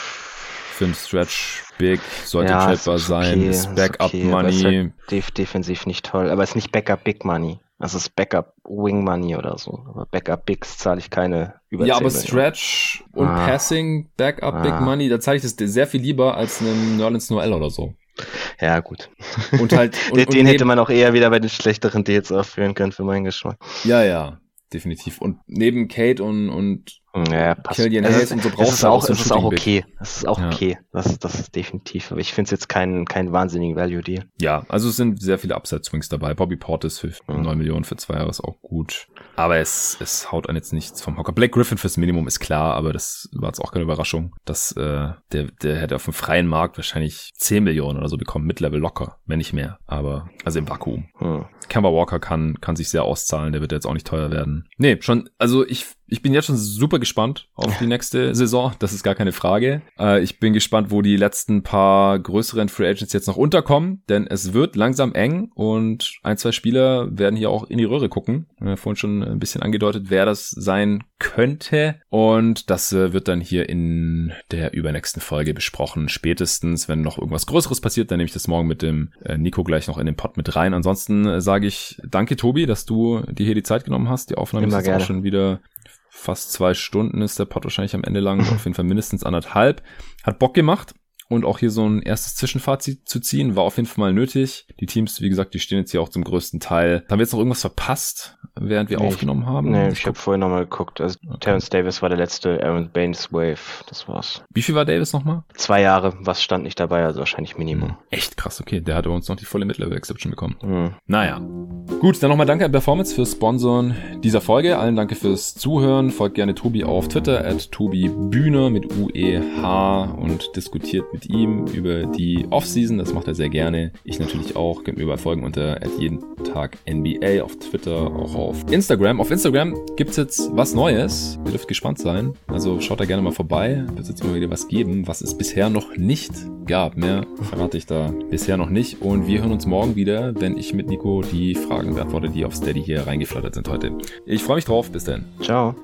für Stretch big, sollte ja, sein, okay, ist Backup okay, Money. Halt def defensiv nicht toll, aber es ist nicht Backup Big Money. Also es ist Backup Wing Money oder so. Aber Backup Bigs zahle ich keine über Ja, aber Stretch und ah. Passing, Backup ah. Big Money, da zahle ich das sehr viel lieber als einem Nerlens Noel oder so. Ja, gut. Und halt. Und, den, und den hätte man auch eher wieder bei den schlechteren Deals aufführen können für meinen Geschmack. Ja, ja definitiv. Und neben Kate und, und ja, passt. Killian Hayes ist, und so brauchst du auch, so es ist auch okay. Das ist auch ja. okay. Das, das ist definitiv. Aber ich finde es jetzt keinen kein wahnsinnigen Value-Deal. Ja, also es sind sehr viele Upside-Swings dabei. Bobby Portis für mhm. 9 Millionen für zwei Jahre ist auch gut. Aber es, es haut an jetzt nichts vom Hocker. Black Griffin fürs Minimum ist klar, aber das war jetzt auch keine Überraschung. Dass, äh, der, der hätte auf dem freien Markt wahrscheinlich 10 Millionen oder so bekommen. Mid-Level locker, wenn nicht mehr. Aber, also im Vakuum. Mhm. Kemba Walker kann, kann sich sehr auszahlen. Der wird jetzt auch nicht teuer werden. Nee, schon, also ich ich bin jetzt schon super gespannt auf die nächste Saison. Das ist gar keine Frage. Äh, ich bin gespannt, wo die letzten paar größeren Free Agents jetzt noch unterkommen, denn es wird langsam eng und ein, zwei Spieler werden hier auch in die Röhre gucken. Wir haben vorhin schon ein bisschen angedeutet, wer das sein könnte. Und das äh, wird dann hier in der übernächsten Folge besprochen. Spätestens, wenn noch irgendwas Größeres passiert, dann nehme ich das morgen mit dem äh, Nico gleich noch in den Pod mit rein. Ansonsten äh, sage ich danke, Tobi, dass du dir hier die Zeit genommen hast. Die Aufnahme Immer ist jetzt auch schon wieder fast zwei Stunden ist der Pod wahrscheinlich am Ende lang, auf jeden Fall mindestens anderthalb. Hat Bock gemacht. Und auch hier so ein erstes Zwischenfazit zu ziehen. War auf jeden Fall mal nötig. Die Teams, wie gesagt, die stehen jetzt hier auch zum größten Teil. Haben wir jetzt noch irgendwas verpasst, während wir nee, aufgenommen haben? Nee, ich habe vorhin nochmal geguckt. Also okay. Terence Davis war der letzte, Aaron Baines Wave. Das war's. Wie viel war Davis nochmal? Zwei Jahre. Was stand nicht dabei? Also wahrscheinlich Minimum. Hm. Echt krass. Okay, der hat uns noch die volle Mid-Level-Exception bekommen. Hm. Naja. Gut, dann nochmal danke an Performance fürs Sponsoren dieser Folge. Allen danke fürs Zuhören. Folgt gerne Tobi auf Twitter, at Tobi Bühne mit UEH und diskutiert mit ihm über die Offseason. Das macht er sehr gerne. Ich natürlich auch. Könnt mir überall folgen unter jeden Tag NBA auf Twitter, auch auf Instagram. Auf Instagram gibt's jetzt was Neues. Ihr dürft gespannt sein. Also schaut da gerne mal vorbei. Wird jetzt immer wieder was geben, was es bisher noch nicht gab. Mehr verrate ich da bisher noch nicht. Und wir hören uns morgen wieder, wenn ich mit Nico die Fragen beantworte, die auf Steady hier reingeflattert sind heute. Ich freue mich drauf. Bis dann. Ciao.